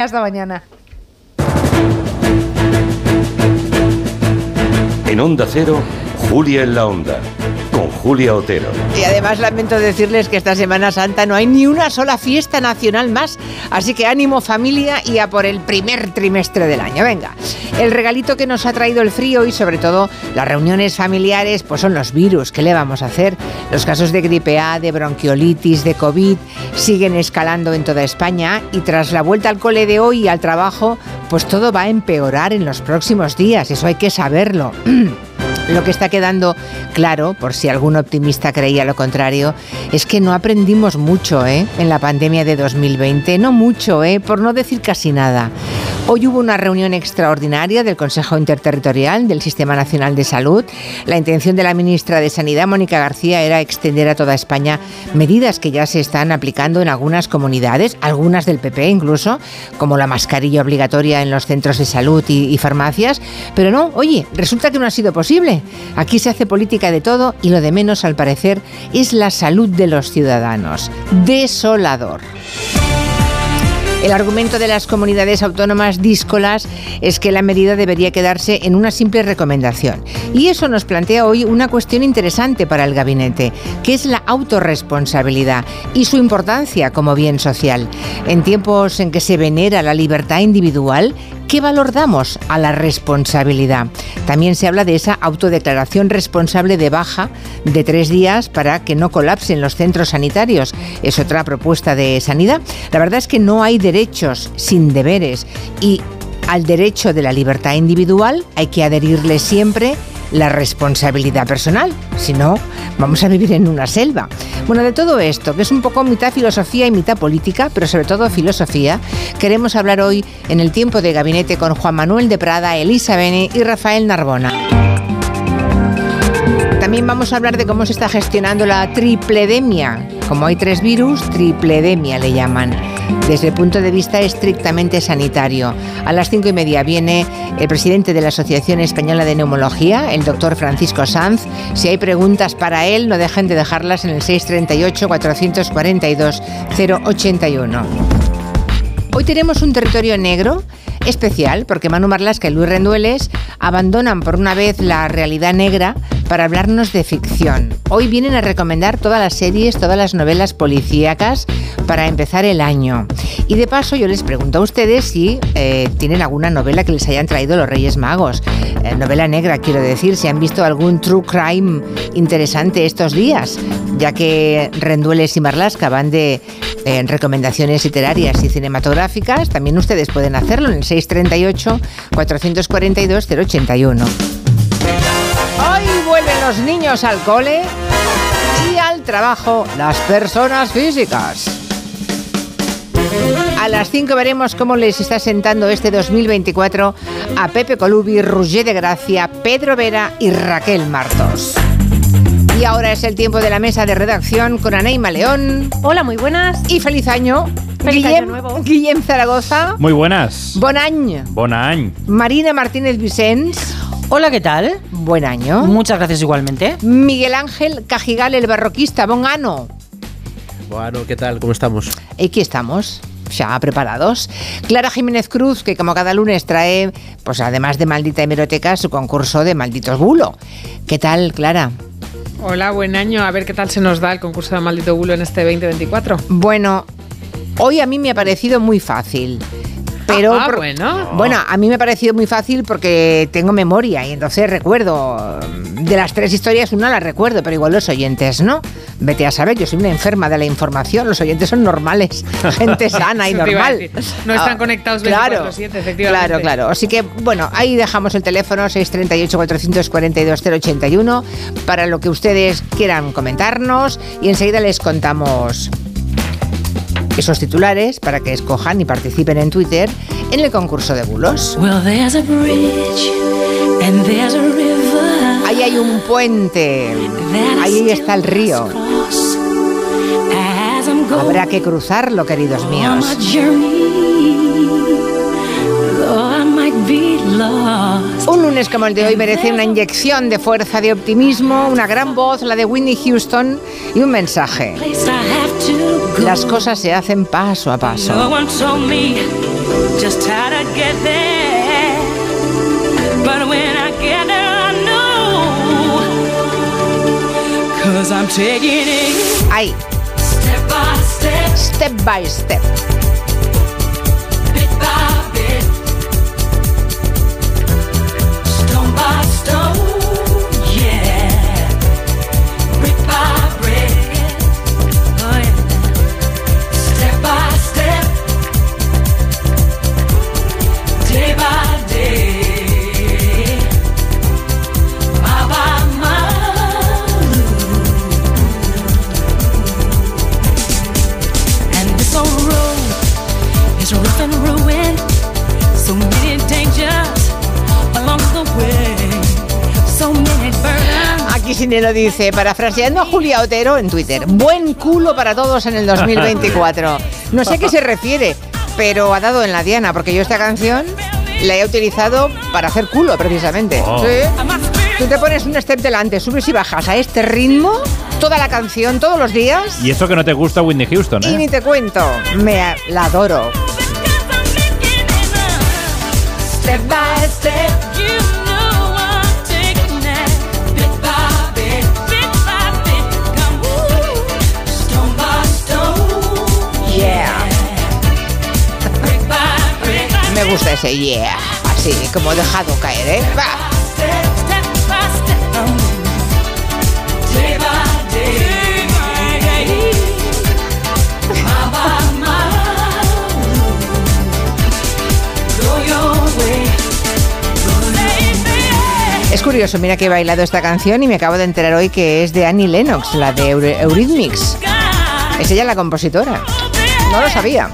Hasta mañana. En Onda Cero, Julia en la Onda, Julia Otero. Y además lamento decirles que esta Semana Santa no hay ni una sola fiesta nacional más, así que ánimo familia y a por el primer trimestre del año. Venga, el regalito que nos ha traído el frío y sobre todo las reuniones familiares, pues son los virus. ¿Qué le vamos a hacer? Los casos de gripe A, de bronquiolitis, de COVID siguen escalando en toda España y tras la vuelta al cole de hoy y al trabajo, pues todo va a empeorar en los próximos días. Eso hay que saberlo. Lo que está quedando claro, por si algún optimista creía lo contrario, es que no aprendimos mucho ¿eh? en la pandemia de 2020. No mucho, ¿eh? por no decir casi nada. Hoy hubo una reunión extraordinaria del Consejo Interterritorial del Sistema Nacional de Salud. La intención de la ministra de Sanidad, Mónica García, era extender a toda España medidas que ya se están aplicando en algunas comunidades, algunas del PP incluso, como la mascarilla obligatoria en los centros de salud y, y farmacias. Pero no, oye, resulta que no ha sido posible. Aquí se hace política de todo y lo de menos, al parecer, es la salud de los ciudadanos. Desolador. El argumento de las comunidades autónomas díscolas es que la medida debería quedarse en una simple recomendación. Y eso nos plantea hoy una cuestión interesante para el gabinete, que es la autorresponsabilidad y su importancia como bien social. En tiempos en que se venera la libertad individual, ¿qué valor damos a la responsabilidad? También se habla de esa autodeclaración responsable de baja de tres días para que no colapsen los centros sanitarios. Es otra propuesta de sanidad. La verdad es que no hay derechos sin deberes y al derecho de la libertad individual hay que adherirle siempre la responsabilidad personal. Si no, vamos a vivir en una selva. Bueno, de todo esto, que es un poco mitad filosofía y mitad política, pero sobre todo filosofía, queremos hablar hoy en el tiempo de gabinete con Juan Manuel de Prada, Elisa Bene y Rafael Narbona. También vamos a hablar de cómo se está gestionando la tripledemia. Como hay tres virus, tripledemia le llaman, desde el punto de vista estrictamente sanitario. A las cinco y media viene el presidente de la Asociación Española de Neumología, el doctor Francisco Sanz. Si hay preguntas para él, no dejen de dejarlas en el 638-442-081. Hoy tenemos un territorio negro especial porque Manu Marlasca y Luis Rendueles abandonan por una vez la realidad negra para hablarnos de ficción. Hoy vienen a recomendar todas las series, todas las novelas policíacas para empezar el año. Y de paso yo les pregunto a ustedes si eh, tienen alguna novela que les hayan traído los Reyes Magos. Eh, novela negra, quiero decir, si han visto algún true crime interesante estos días, ya que Rendueles y Marlasca van de eh, recomendaciones literarias y cinematográficas, también ustedes pueden hacerlo en el 638-442-081. Hoy vuelven los niños al cole y al trabajo las personas físicas. A las 5 veremos cómo les está sentando este 2024 a Pepe Colubi, Roger de Gracia, Pedro Vera y Raquel Martos. Y ahora es el tiempo de la mesa de redacción con Aneima León. Hola, muy buenas. Y feliz año. Feliz Guillem, año nuevo. Guillem Zaragoza. Muy buenas. Bon any. Bon any. Marina Martínez Vicens. Hola, ¿qué tal? Buen año. Muchas gracias igualmente. Miguel Ángel Cajigal, el barroquista. Bon ano. Bueno, ¿qué tal? ¿Cómo estamos? Aquí estamos. Ya preparados. Clara Jiménez Cruz, que como cada lunes trae, pues además de Maldita Hemeroteca, su concurso de Malditos Bulo. ¿Qué tal, Clara? Hola, buen año. A ver qué tal se nos da el concurso de Maldito Bulo en este 2024. Bueno, hoy a mí me ha parecido muy fácil. Pero Ah, por- bueno. Bueno, a mí me ha parecido muy fácil porque tengo memoria y entonces recuerdo de las tres historias una la recuerdo, pero igual los oyentes no. Vete a saber, yo soy una enferma de la información, los oyentes son normales, gente sana y normal. No están conectados claro, 24/7, efectivamente. Claro, claro. Así que, bueno, ahí dejamos el teléfono 638-442-081 para lo que ustedes quieran comentarnos y enseguida les contamos esos titulares para que escojan y participen en Twitter en el concurso de bulos. Well. Ahí hay un puente, ahí está el río. Habrá que cruzarlo, queridos míos. Un lunes como el de hoy merece una inyección de fuerza, de optimismo, una gran voz, la de Whitney Houston, y un mensaje. Las cosas se hacen paso a paso. one told me just Sinelo dice, parafraseando a Julia Otero en Twitter, buen culo para todos en el 2024. No sé a qué se refiere, pero ha dado en la diana, porque yo esta canción la he utilizado para hacer culo, precisamente. Oh. Sí. Tú te pones un step delante, subes y bajas a este ritmo, toda la canción, todos los días, Y eso que no te gusta Whitney Houston, y ni ¿eh? te cuento, me la adoro. Step by step, Me gusta ese yeah, así como dejado caer, ¿eh? Va. Es curioso, mira que he bailado esta canción y me acabo de enterar hoy que es de Annie Lennox, la de Eurythmics. Es ella la compositora. No lo sabía.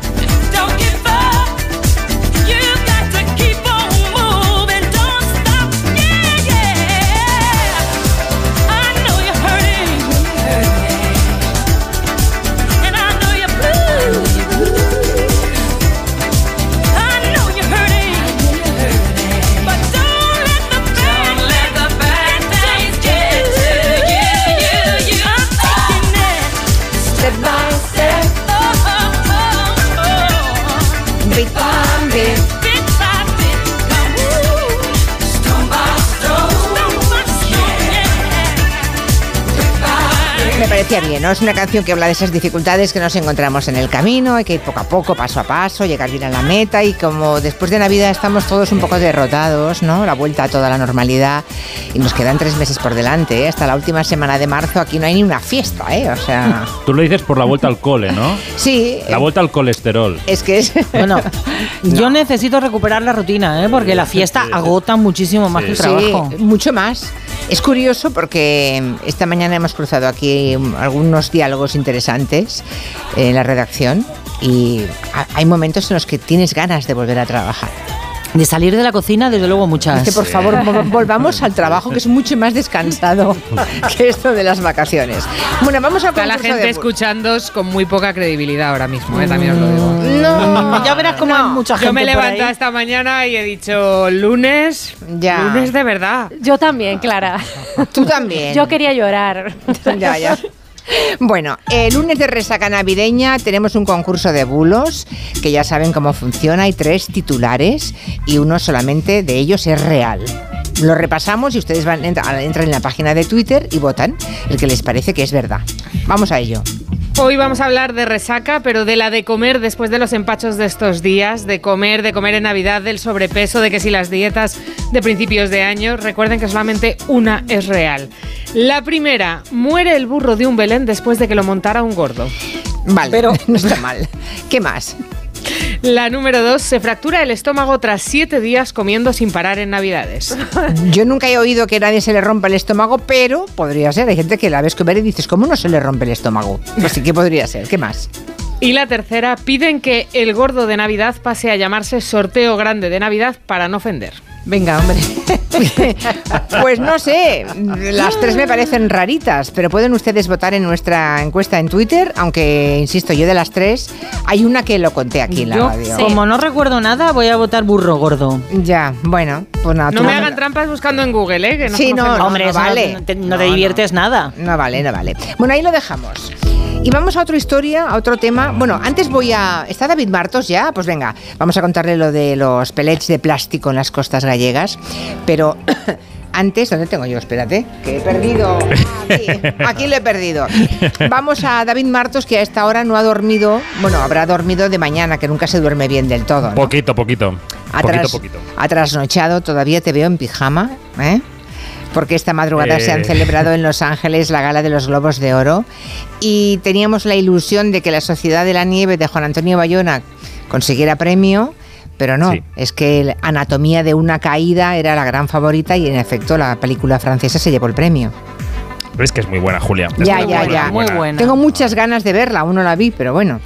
Bien, ¿no? Es una canción que habla de esas dificultades que nos encontramos en el camino, hay que ir poco a poco, paso a paso, llegar bien a la meta y como después de Navidad estamos todos un poco derrotados, ¿no? La vuelta a toda la normalidad y nos quedan tres meses por delante, ¿eh? Hasta la última semana de marzo aquí no hay ni una fiesta, ¿eh? O sea, Tú lo dices por la vuelta al cole, ¿no? sí. La vuelta al colesterol. Es que es... Bueno, yo necesito recuperar la rutina, ¿eh? porque la fiesta agota muchísimo más que el trabajo. Sí, mucho más. Es curioso porque esta mañana hemos cruzado aquí algunos diálogos interesantes en la redacción y ha- hay momentos en los que tienes ganas de volver a trabajar. De salir de la cocina, desde luego muchas. Que por favor vol- volvamos al trabajo que es mucho más descansado que esto de las vacaciones. Bueno, vamos a Está la gente de- escuchándos con muy poca credibilidad ahora mismo, ¿eh? también os lo digo. No, Ya verás cómo hay mucha gente Yo me he levantado esta mañana y he dicho lunes, Ya. lunes de verdad. Yo también, Clara. Tú también. Yo quería llorar. Ya, ya. Bueno, el lunes de resaca navideña tenemos un concurso de bulos que ya saben cómo funciona. Hay tres titulares y uno solamente de ellos es real. Lo repasamos y ustedes van, entra- entran en la página de Twitter y votan el que les parece que es verdad. Vamos a ello. Hoy vamos a hablar de resaca, pero de la de comer después de los empachos de estos días, de comer, de comer en Navidad, del sobrepeso, de que si las dietas de principios de año, recuerden que solamente una es real. La primera, muere el burro de un Belén después de que lo montara un gordo. Vale, Pero- no está mal. ¿Qué más? La número dos, se fractura el estómago tras siete días comiendo sin parar en Navidades. Yo nunca he oído que a nadie se le rompa el estómago, pero podría ser. Hay gente que la ves comer y dices, ¿cómo no se le rompe el estómago? Pues sí que podría ser. ¿Qué más? Y la tercera, piden que el gordo de Navidad pase a llamarse sorteo grande de Navidad para no ofender. Venga, hombre. pues no sé, las tres me parecen raritas, pero pueden ustedes votar en nuestra encuesta en Twitter, aunque, insisto, yo de las tres, hay una que lo conté aquí en la Yo, radio. como no recuerdo nada, voy a votar burro gordo. Ya, bueno, pues nada. No me hagan trampas buscando en Google, ¿eh? Que nos Sí, no, no, Hombre, eso vale. no te, no te No, no. diviertes nada. No vale, no vale. Bueno, ahí lo dejamos. Y vamos a otra historia, a otro tema. Bueno, antes voy a... ¿Está David Martos ya? Pues venga, vamos a contarle lo de los pellets de plástico en las costas gallegas. Pero antes, ¿dónde tengo yo? Espérate, que he perdido. Aquí, aquí lo he perdido. Vamos a David Martos, que a esta hora no ha dormido. Bueno, habrá dormido de mañana, que nunca se duerme bien del todo. ¿no? Poquito, poquito. Ha, Poquito, tras- poquito. ha trasnochado, todavía te veo en pijama, ¿eh? Porque esta madrugada se han Eh. celebrado en Los Ángeles la gala de los Globos de Oro y teníamos la ilusión de que la Sociedad de la Nieve de Juan Antonio Bayona consiguiera premio, pero no, Sí. es que el Anatomía de una caída era la gran favorita y en efecto la película francesa se llevó el premio. Pero es que es muy buena, Julia. Es Ya, muy ya, buena, ya. Muy buena. Tengo muchas ganas de verla, aún no la vi, pero bueno.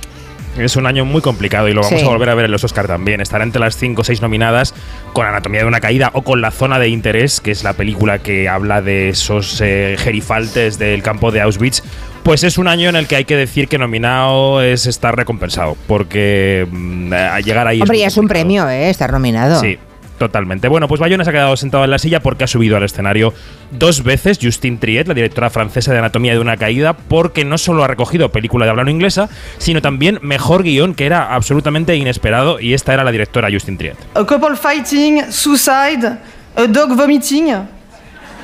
Es un año muy complicado y lo vamos Sí. a volver a ver en los Oscar también. Estará entre las 5 o 6 nominadas con Anatomía de una caída o con La zona de interés, que es la película que habla de esos eh, gerifaltes del campo de Auschwitz. Pues es un año en el que hay que decir que nominado es estar recompensado, porque mm, a llegar ahí Hombre, muy ya es un premio, ¿eh? Estar nominado. Sí, totalmente. Bueno, pues Bayona se ha quedado sentado en la silla porque ha subido al escenario dos veces Justine Triet, la directora francesa de Anatomía de una caída, porque no solo ha recogido película de habla no inglesa, sino también mejor guion, que era absolutamente inesperado, y esta era la directora Justine Triet. a couple fighting, suicide, a dog vomiting.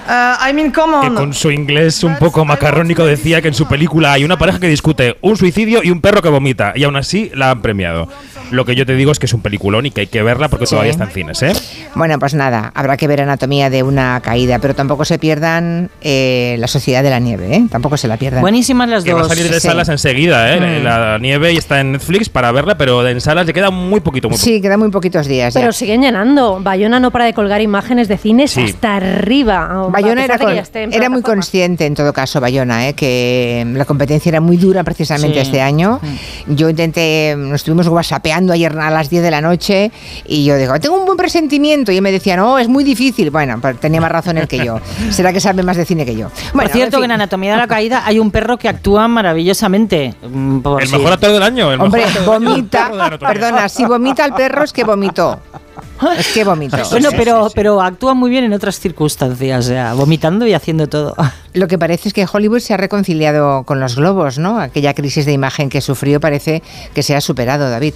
Uh, I mean, come Que on. con su inglés un poco macarrónico decía que en su película hay una pareja que discute un suicidio y un perro que vomita, y aún así la han premiado. Lo que yo te digo es que es un peliculón y que hay que verla porque Sí. todavía está en cines, ¿eh? Bueno, pues nada, habrá que ver anatomía de una caída, pero tampoco se pierdan eh, la Sociedad de la Nieve, ¿eh? Tampoco se la pierdan. Buenísimas las Que va a dos. salir de sí. salas enseguida, ¿eh? Mm. La nieve y está en Netflix para verla, pero en salas le queda muy poquito, muy poquito. Sí, quedan muy poquitos días. ya. Pero siguen llenando. Bayona no para de colgar imágenes de cines Sí. hasta arriba. Bayona era, con- era muy consciente en todo caso, Bayona, ¿eh? que la competencia era muy dura precisamente Sí. este año. Yo intenté, nos estuvimos whatsappeando ayer a las 10 de la noche y yo digo, tengo un buen presentimiento. Y él me decía, no, es muy difícil. Bueno, pues tenía más razón él que yo. Será que sabe más de cine que yo. Bueno, Por cierto, en que en Anatomía de la Caída hay un perro que actúa maravillosamente. Mm, por El si- mejor actor del año. El Hombre, mejor actor del año, vomita. Perdona, si vomita el perro es que vomitó. Es que vomitó. Bueno, Sí, pero, sí, sí. pero actúa muy bien en otras circunstancias, o sea, vomitando y haciendo todo. Lo que parece es que Hollywood se ha reconciliado con los globos, ¿no? Aquella crisis de imagen que sufrió parece que se ha superado, David.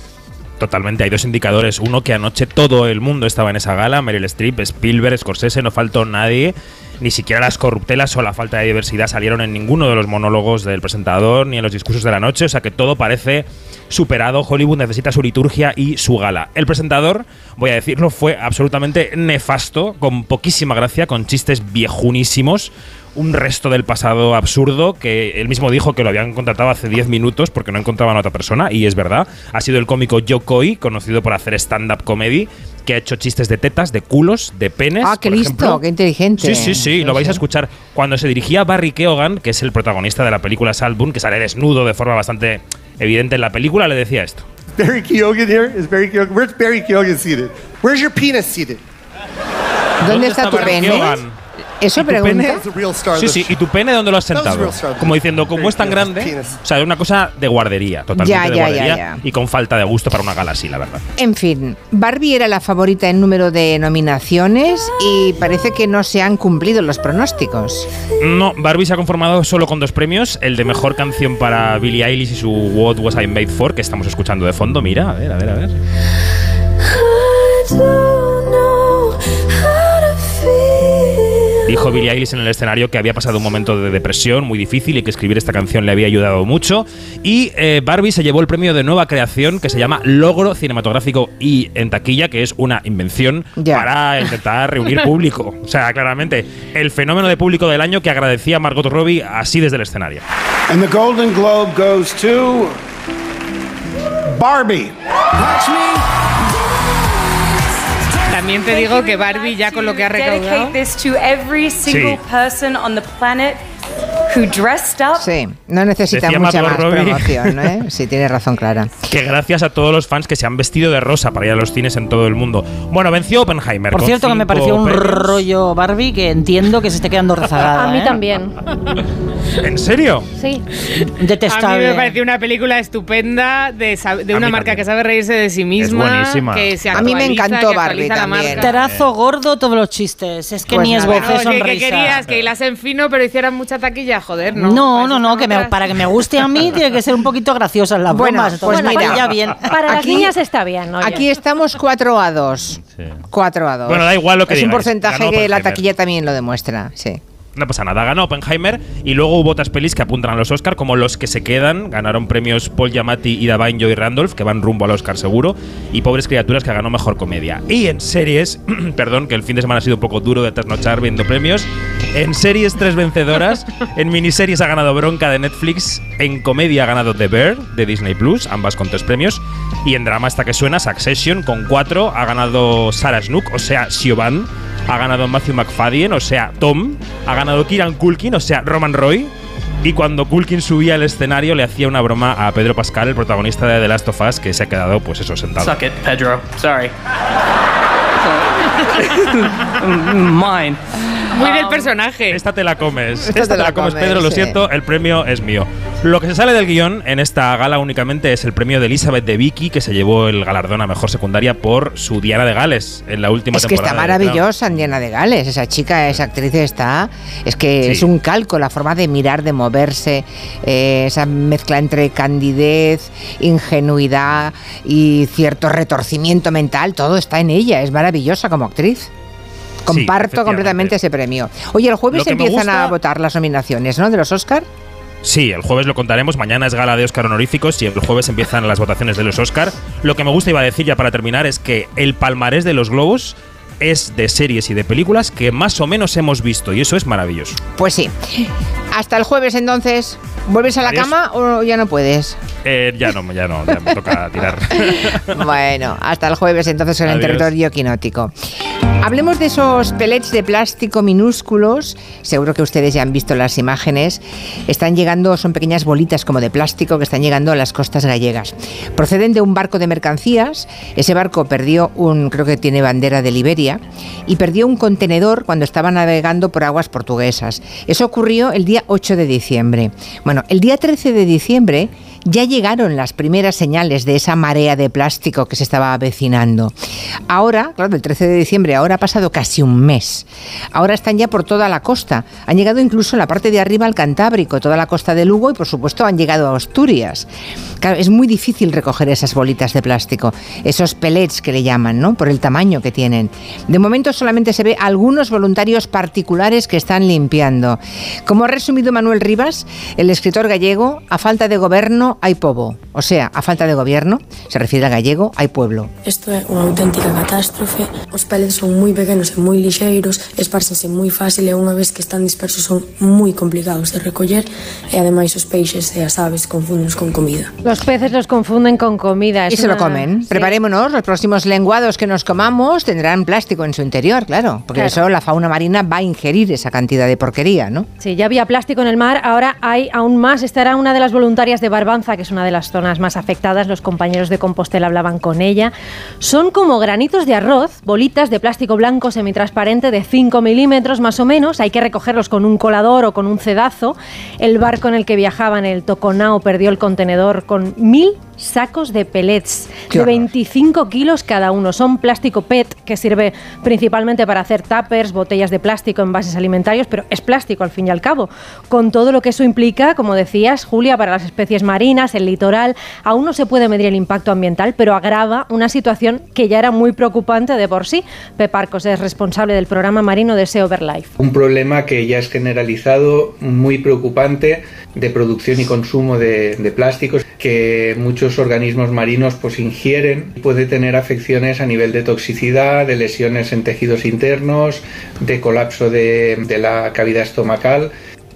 Totalmente, hay dos indicadores. Uno, que anoche todo el mundo estaba en esa gala. Meryl Streep, Spielberg, Scorsese, no faltó nadie. Ni siquiera las corruptelas o la falta de diversidad salieron en ninguno de los monólogos del presentador ni en los discursos de la noche. O sea que todo parece superado. Hollywood necesita su liturgia y su gala. El presentador, voy a decirlo, fue absolutamente nefasto, con poquísima gracia, con chistes viejunísimos. Un resto del pasado absurdo que él mismo dijo que lo habían contratado hace 10 minutos porque no encontraban a otra persona, y es verdad. Ha sido el cómico Joe Coy, conocido por hacer stand-up comedy, que ha hecho chistes de tetas, de culos, de penes. Ah, qué por listo, ejemplo. qué inteligente. Sí, sí, sí, lo vais a escuchar. Cuando se dirigía a Barry Keoghan, que es el protagonista de la película Saltburn, que sale desnudo de forma bastante evidente en la película, le decía esto. Barry Keoghan here? Is Barry Keoghan? Where's Barry Keoghan seated? Where's your penis seated? ¿Dónde está tu pene? Eso pregunta. Sí, sí. ¿y tu pene dónde lo has sentado? Como diciendo, como es tan grande, o sea, una cosa de guardería, totalmente Ya, de ya, ya, guardería ya. y con falta de gusto para una gala así, la verdad. En fin, Barbie era la favorita en número de nominaciones y parece que no se han cumplido los pronósticos. No, Barbie se ha conformado solo con dos premios, el de mejor canción para Billie Eilish y su What Was I Made For, que estamos escuchando de fondo. Mira, a ver, a ver, a ver. Dijo Billie Eilish en el escenario que había pasado un momento de depresión muy difícil y que escribir esta canción le había ayudado mucho. Y eh, Barbie se llevó el premio de nueva creación que se llama Logro Cinematográfico y en taquilla, que es una invención Ya. para intentar reunir público. O sea, claramente, el fenómeno de público del año que agradecía a Margot Robbie así desde el escenario. And the Golden Globe goes to Barbie. También te digo que Barbie ya con lo que ha recaudado. Sí. Who dressed up. Sí, no necesita Decía mucha más Robbie. promoción, ¿no? ¿eh? Sí, tienes razón, Clara. Que gracias a todos los fans que se han vestido de rosa para ir a los cines en todo el mundo. Bueno, venció Oppenheimer. Por con cierto, que me cinco pareció un premios. rollo Barbie que entiendo que se esté quedando rezagada. A mí ¿eh? también. ¿En serio? Sí. A mí Detestable. me pareció una película estupenda de, sab- de A una mí marca también. que sabe reírse de sí misma. buenísima. Que se A mí me actualiza, encantó que Barbie actualiza la también. marca. Gordo todos los chistes. Es que Pues ni nada. esbocé Bueno, ¿qué, sonrisa. qué querías? ¿Que hilasen fino pero hicieran mucha taquilla? Joder, ¿no? No, no, no, que me- para que me guste a mí tiene que ser un poquito graciosas las Bueno, bromas. entonces pues mira, pilla bien. Para las Aquí- niñas está bien, oye. Aquí estamos 4 a 2. 4 a 2. Bueno, da igual lo que Es un digáis. porcentaje Ganó que la taquilla también lo demuestra, sí. No pasa nada, ganó Oppenheimer y luego hubo otras pelis que apuntan a los Oscar, como Los que se quedan, ganaron premios Paul Giamatti, Ida Bain, Joy Randolph, que van rumbo al Oscar seguro, y Pobres Criaturas, que ganó Mejor Comedia. Y en series, perdón, que el fin de semana ha sido un poco duro de trasnochar viendo premios, en series tres vencedoras, en miniseries ha ganado Bronca de Netflix, en comedia ha ganado The Bear de Disney Plus, ambas con tres premios, y en drama esta que suena, Succession, con cuatro, ha ganado Sarah Snook, o sea, Siobhan, ha ganado Matthew McFadden, o sea, Tom, ha ganado Kieran Culkin, o sea, Roman Roy. Y cuando Culkin subía al escenario le hacía una broma a Pedro Pascal, el protagonista de The Last of Us, que se ha quedado, pues eso, sentado. Suck it, Pedro. Sorry. Mine. Muy del personaje. Esta te la comes. Esta Esta, te la comes, Pedro, lo sí. siento, el premio es mío. Lo que se sale del guion en esta gala únicamente es el premio de Elizabeth de Vicky, que se llevó el galardón a mejor secundaria por su Diana de Gales en la última Es que está temporada. de Crown. maravillosa Diana de Gales. Esa chica, esa actriz está. Es que Sí. es un calco la forma de mirar, de moverse, eh, esa mezcla entre candidez, ingenuidad y cierto retorcimiento mental. Todo está en ella. Es maravillosa como actriz. Comparto completamente ese premio. Oye, el jueves empiezan a votar las nominaciones, ¿no? De los Oscar. Sí, el jueves lo contaremos. Mañana es gala de Oscar honoríficos y el jueves empiezan las votaciones de los Oscar. Lo que me gusta iba a decir ya para terminar es que el palmarés de los globos es de series y de películas que más o menos hemos visto y eso es maravilloso. Pues sí. Hasta el jueves entonces. ¿Vuelves a la Adiós. cama o ya no puedes? Eh, ya no, ya no, ya me toca tirar. Bueno, hasta el jueves entonces en el territorio quinótico. Hablemos de esos pellets de plástico minúsculos. Seguro que ustedes ya han visto las imágenes. Están llegando, son pequeñas bolitas como de plástico que están llegando a las costas gallegas. Proceden de un barco de mercancías. Ese barco perdió un, creo que tiene bandera de Liberia, y perdió un contenedor cuando estaba navegando por aguas portuguesas. Eso ocurrió el día 8 de diciembre. Bueno, el día 13 de diciembre ya llegaron las primeras señales de esa marea de plástico que se estaba avecinando. Ahora, claro, el 13 de diciembre, ahora ha pasado casi un mes. Ahora están ya por toda la costa. Han llegado incluso en la parte de arriba al Cantábrico, toda la costa de Lugo y por supuesto han llegado a Asturias. Claro, es muy difícil recoger esas bolitas de plástico, esos pellets que le llaman, ¿no? Por el tamaño que tienen. De momento solamente se ve algunos voluntarios particulares que están limpiando. Como ha resumido Manuel Rivas, el escritor gallego, a falta de gobierno hay povo. O sea, a falta de gobierno, se refiere al gallego, hay pueblo. Isto é unha auténtica catástrofe. Os pellets son moi pequenos e moi lixeiros, espársense moi fácil e unha vez que están dispersos son moi complicados de recoller e ademais os peixes e as aves confúndenlos con comida. Los peces los confunden con comida. Y es se lo una- comen. sí. Preparémonos, los próximos lenguados que nos comamos tendrán plástico en su interior, claro. Porque Claro. eso la fauna marina va a ingerir esa cantidad de porquería, ¿no? Sí, ya había plástico en el mar, ahora hay aún más. Esta era una de las voluntarias de Que es una de las zonas más afectadas. Los compañeros de Compostela hablaban con ella. Son como granitos de arroz, bolitas de plástico blanco semitransparente de 5 milímetros más o menos. Hay que recogerlos con un colador o con un cedazo. El barco en el que viajaban, el Toconao, perdió el contenedor con mil sacos de pellets de horror. 25 kilos cada uno. Son plástico PET que sirve principalmente para hacer tuppers, botellas de plástico, envases alimentarios, pero es plástico al fin y al cabo. Con todo lo que eso implica, como decías, Julia, para las especies marinas, el litoral, aún no se puede medir el impacto ambiental, pero agrava una situación que ya era muy preocupante de por sí. Pep Arcos es responsable del programa marino de Sea Over Life. Un problema que ya es generalizado, muy preocupante, de producción y consumo de, de plásticos que muchos organismos marinos pues ingieren. Puede tener afecciones a nivel de toxicidad, de lesiones en tejidos internos, de colapso de, de la cavidad estomacal.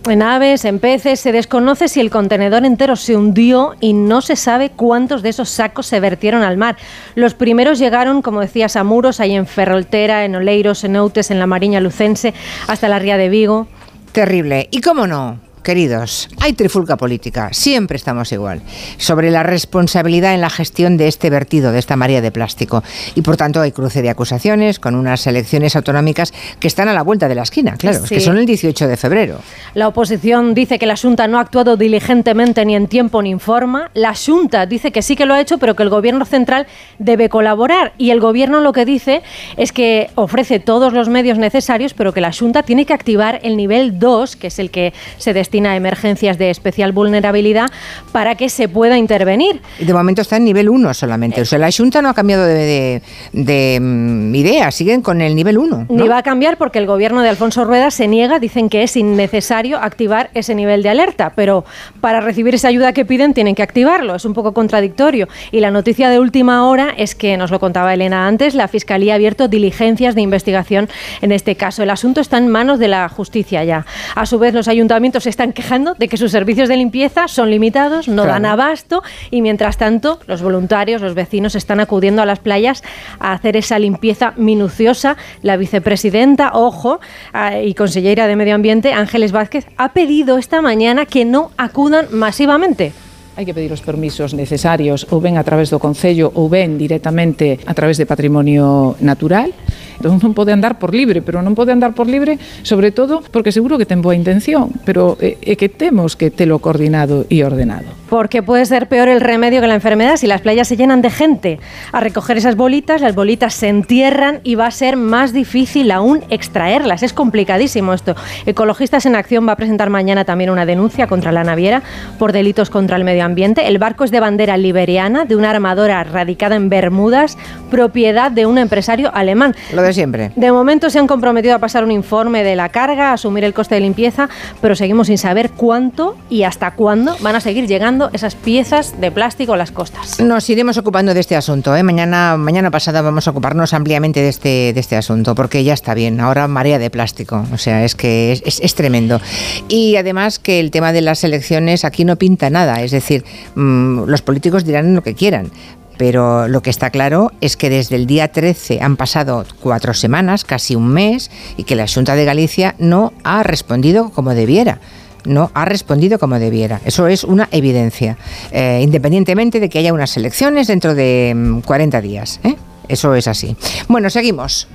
En aves, en peces, se desconoce si el contenedor entero se hundió y no se sabe cuántos de esos sacos se vertieron al mar. Los primeros llegaron, como decías, a Muros, ahí en Ferroltera, en Oleiros, en Outes, en la Mariña Lucense, hasta la Ría de Vigo. Terrible. ¿Y cómo no? Queridos, hay trifulca política, siempre estamos igual, sobre la responsabilidad en la gestión de este vertido, de esta marea de plástico. Y por tanto hay cruce de acusaciones con unas elecciones autonómicas que están a la vuelta de la esquina, claro, es que son el 18 de febrero. La oposición dice que la Junta no ha actuado diligentemente ni en tiempo ni en forma. La Junta dice que sí que lo ha hecho, pero que el Gobierno central debe colaborar. Y el Gobierno lo que dice es que ofrece todos los medios necesarios, pero que la Junta tiene que activar el nivel 2, que es el que se destina destina a emergencias de especial vulnerabilidad para que se pueda intervenir. De momento está en nivel 1 solamente. O sea, la Junta no ha cambiado de, de- de, mm, idea, siguen con el nivel 1. Ni va a cambiar porque el gobierno de Alfonso Rueda se niega, dicen que es innecesario activar ese nivel de alerta, pero para recibir esa ayuda que piden tienen que activarlo, es un poco contradictorio. Y la noticia de última hora es que, nos lo contaba Elena antes, la Fiscalía ha abierto diligencias de investigación en este caso. El asunto está en manos de la justicia ya. A su vez, los ayuntamientos se están quejando de que sus servicios de limpieza son limitados, no Claro. dan abasto y mientras tanto los voluntarios, los vecinos están acudiendo a las playas a hacer esa limpieza minuciosa. La vicepresidenta, ojo, ah, y consellera de Medio Ambiente, Ángeles Vázquez, ha pedido esta mañana que no acudan masivamente. Hai que pedir os permisos necesarios ou ben a través do Concello ou ben directamente a través de patrimonio natural. Entón non pode andar por libre, pero non pode andar por libre sobre todo porque seguro que ten boa intención, pero é, é que temos que telo coordinado e ordenado. Porque puede ser peor el remedio que la enfermedad si las playas se llenan de gente a recoger esas bolitas, las bolitas se entierran y va a ser más difícil aún extraerlas. Es complicadísimo esto. Ecologistas en Acción va a presentar mañana también una denuncia contra la naviera por delitos contra el medio ambiente. El barco es de bandera liberiana, de una armadora radicada en Bermudas, propiedad de un empresario alemán. Lo de siempre. De momento se han comprometido a pasar un informe de la carga, a asumir el coste de limpieza, pero seguimos sin saber cuánto y hasta cuándo van a seguir llegando esas piezas de plástico a las costas. Nos iremos ocupando de este asunto. ¿eh? Mañana, mañana pasada vamos a ocuparnos ampliamente de este, de este asunto, porque ya está bien. Ahora marea de plástico. O sea, es que es, es- es tremendo. Y además que el tema de las elecciones aquí no pinta nada. Es decir, mm, los políticos dirán lo que quieran. Pero lo que está claro es que desde el día 13 han pasado cuatro semanas, casi un mes, y que la Junta de Galicia no ha respondido como debiera no ha respondido como debiera. Eso es una evidencia, eh, independientemente de que haya unas elecciones dentro de mm, 40 días. ¿eh? Eso es así. Bueno, seguimos.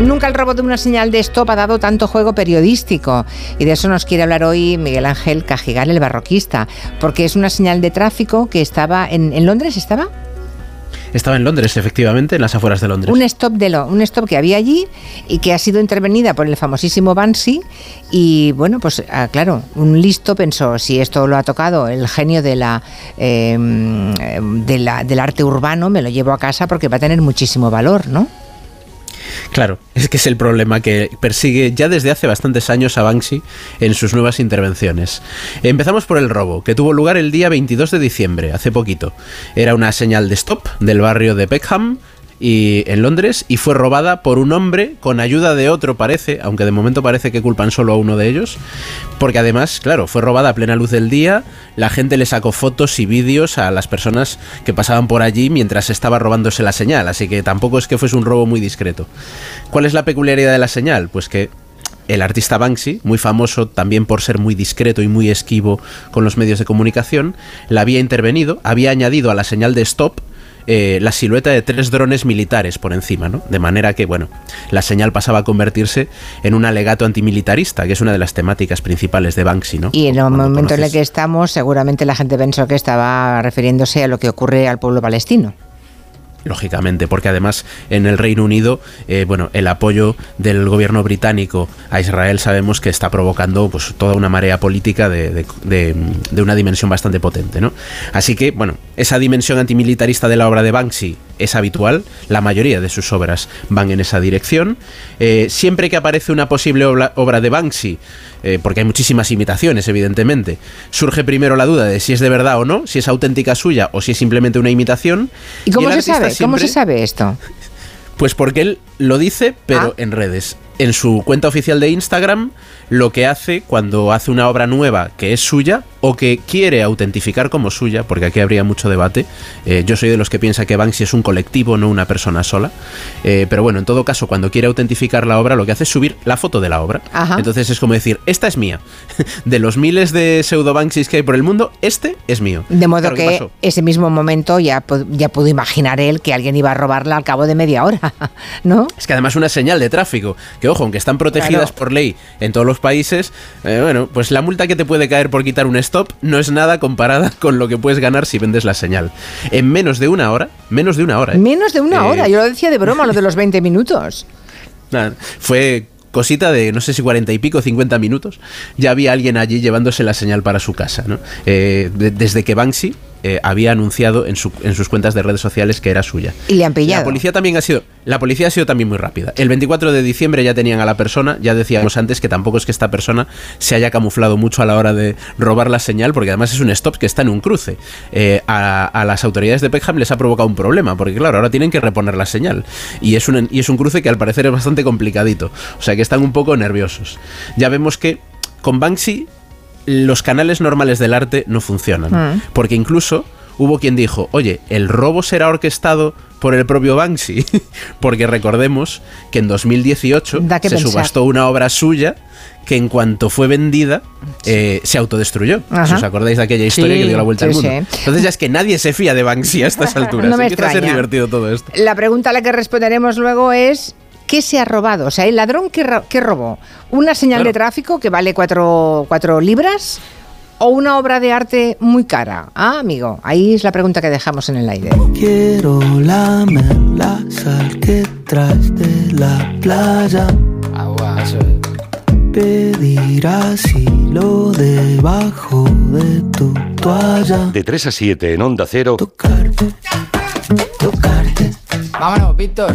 Nunca el robo de una señal de stop ha dado tanto juego periodístico y de eso nos quiere hablar hoy Miguel Ángel Cajigal, el barroquista, porque es una señal de tráfico que estaba en, en Londres, ¿estaba? Estaba en Londres, efectivamente, en las afueras de Londres. Un stop de lo, un stop que había allí y que ha sido intervenida por el famosísimo Banksy y bueno, pues ah, claro, un listo pensó si esto lo ha tocado el genio de la, eh, de la del arte urbano, me lo llevo a casa porque va a tener muchísimo valor, ¿no? Claro, es que es el problema que persigue ya desde hace bastantes años a Banksy en sus nuevas intervenciones. Empezamos por el robo, que tuvo lugar el día 22 de diciembre, hace poquito. Era una señal de stop del barrio de Peckham y en Londres y fue robada por un hombre con ayuda de otro parece, aunque de momento parece que culpan solo a uno de ellos, porque además, claro, fue robada a plena luz del día, la gente le sacó fotos y vídeos a las personas que pasaban por allí mientras estaba robándose la señal, así que tampoco es que fuese un robo muy discreto. ¿Cuál es la peculiaridad de la señal? Pues que el artista Banksy, muy famoso también por ser muy discreto y muy esquivo con los medios de comunicación, la había intervenido, había añadido a la señal de stop eh, la silueta de tres drones militares por encima, ¿no? De manera que, bueno, la señal pasaba a convertirse en un alegato antimilitarista, que es una de las temáticas principales de Banksy, ¿no? Y en el momento en el que estamos, seguramente la gente pensó que estaba refiriéndose a lo que ocurre al pueblo palestino. Lógicamente, porque además en el Reino Unido, eh, bueno, el apoyo del gobierno británico a Israel sabemos que está provocando pues toda una marea política de, de- de- de una dimensión bastante potente, ¿no? Así que, bueno, esa dimensión antimilitarista de la obra de Banksy es habitual, la mayoría de sus obras van en esa dirección. Eh, siempre que aparece una posible obra, obra de Banksy, eh, porque hay muchísimas imitaciones, evidentemente, surge primero la duda de si es de verdad o no, si es auténtica suya o si es simplemente una imitación. ¿Y cómo se sabe? ¿Cómo se sabe esto? Pues porque él lo dice, pero Ah. en redes. En su cuenta oficial de Instagram, lo que hace cuando hace una obra nueva que es suya o que quiere autentificar como suya, porque aquí habría mucho debate. eh, yo soy de los que piensa que Banksy es un colectivo, no una persona sola. Eh, pero bueno, en todo caso, cuando quiere autentificar la obra, lo que hace es subir la foto de la obra. Ajá. Entonces es como decir, esta es mía. De los miles de pseudo Banksys que hay por el mundo, este es mío. De modo Claro, ¿qué que ese mismo momento ya, ya pudo imaginar él que alguien iba a robarla al cabo de media hora, ¿no? Es que además una señal de tráfico, que ojo, aunque están protegidas Claro. por ley en todos los países, eh, bueno, pues la multa que te puede caer por quitar un stop no es nada comparada con lo que puedes ganar si vendes la señal. En menos de una hora, menos de una hora. ¿eh? Menos de una Eh, hora. Yo lo decía de broma, lo de los 20 minutos. Nada, fue cosita de no sé si cuarenta y pico, 50 minutos, ya había alguien allí llevándose la señal para su casa. ¿no? Eh, de- desde que Banksy eh, había anunciado en, su- en sus cuentas de redes sociales que era suya. Y le han pillado. La policía también ha sido, la policía ha sido también muy rápida. El 24 de diciembre ya tenían a la persona, ya decíamos antes que tampoco es que esta persona se haya camuflado mucho a la hora de robar la señal, porque además es un stop que está en un cruce. Eh, a, a las autoridades de Peckham les ha provocado un problema, porque claro, ahora tienen que reponer la señal. Y es un, y es un cruce que al parecer es bastante complicadito. O sea que están un poco nerviosos. Ya vemos que con Banksy los canales normales del arte no funcionan. Mm. Porque incluso hubo quien dijo, oye, ¿el robo será orquestado por el propio Banksy? Porque recordemos que en 2018 Da que se pensar. subastó una obra suya que en cuanto fue vendida eh, se autodestruyó. Ajá. Si os acordáis de aquella historia Sí, que dio la vuelta sí, al mundo. sí. Entonces ya es que nadie se fía de Banksy a estas alturas. No me Empieza a ser extraña. divertido todo esto. La pregunta a la que responderemos luego es ¿qué se ha robado? O sea, el ladrón que, ro- que robó una señal Claro. de tráfico que vale cuatro, cuatro libras o una obra de arte muy cara. Ah, amigo, ahí es la pregunta que dejamos en el aire. Quiero lamer la sal que traes de la playa. Pedir asilo debajo de tu toalla. De 3 a 7 en Onda Cero, Vámonos, Víctor.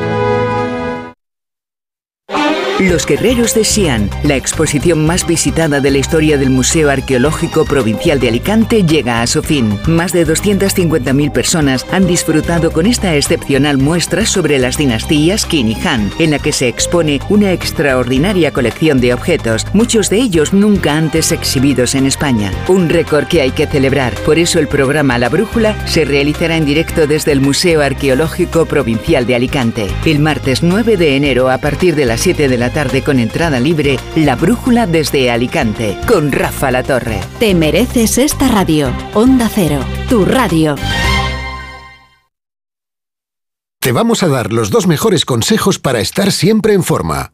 Los Guerreros de Xi'an, la exposición más visitada de la historia del Museo Arqueológico Provincial de Alicante, llega a su fin. Más de 250.000 personas han disfrutado con esta excepcional muestra sobre las dinastías Qin y Han, en la que se expone una extraordinaria colección de objetos, muchos de ellos nunca antes exhibidos en España. Un récord que hay que celebrar. Por eso el programa La Brújula se realizará en directo desde el Museo Arqueológico Provincial de Alicante. El martes 9 de enero a partir de las 7 de la tarde con entrada libre, La Brújula desde Alicante, con Rafa La Torre. Te mereces esta radio. Onda Cero, tu radio. Te vamos a dar los dos mejores consejos para estar siempre en forma.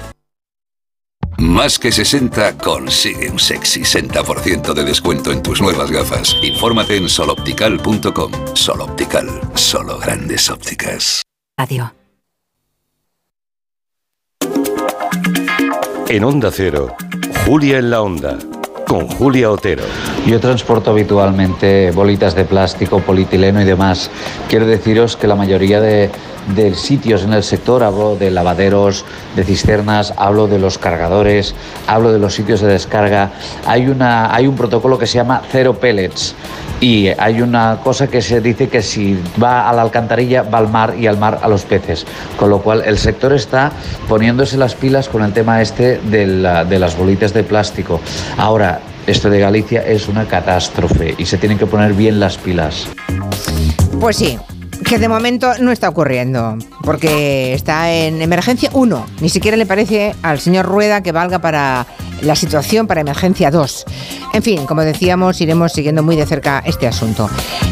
Más que 60 consigue un sexy 60% de descuento en tus nuevas gafas. Infórmate en soloptical.com. Soloptical, solo grandes ópticas. Radio. En Onda Cero, Julia en la Onda. Con Julia Otero. Yo transporto habitualmente bolitas de plástico, polietileno y demás. Quiero deciros que la mayoría de, de sitios en el sector, hablo de lavaderos, de cisternas, hablo de los cargadores, hablo de los sitios de descarga, hay, una, hay un protocolo que se llama cero pellets. Y hay una cosa que se dice que si va a la alcantarilla va al mar y al mar a los peces. Con lo cual el sector está poniéndose las pilas con el tema este de, la- de las bolitas de plástico. Ahora, esto de Galicia es una catástrofe y se tienen que poner bien las pilas. Pues sí, que de momento no está ocurriendo, porque está en emergencia 1. Ni siquiera le parece al señor Rueda que valga para la situación para emergencia 2. En fin, como decíamos, iremos siguiendo muy de cerca este asunto.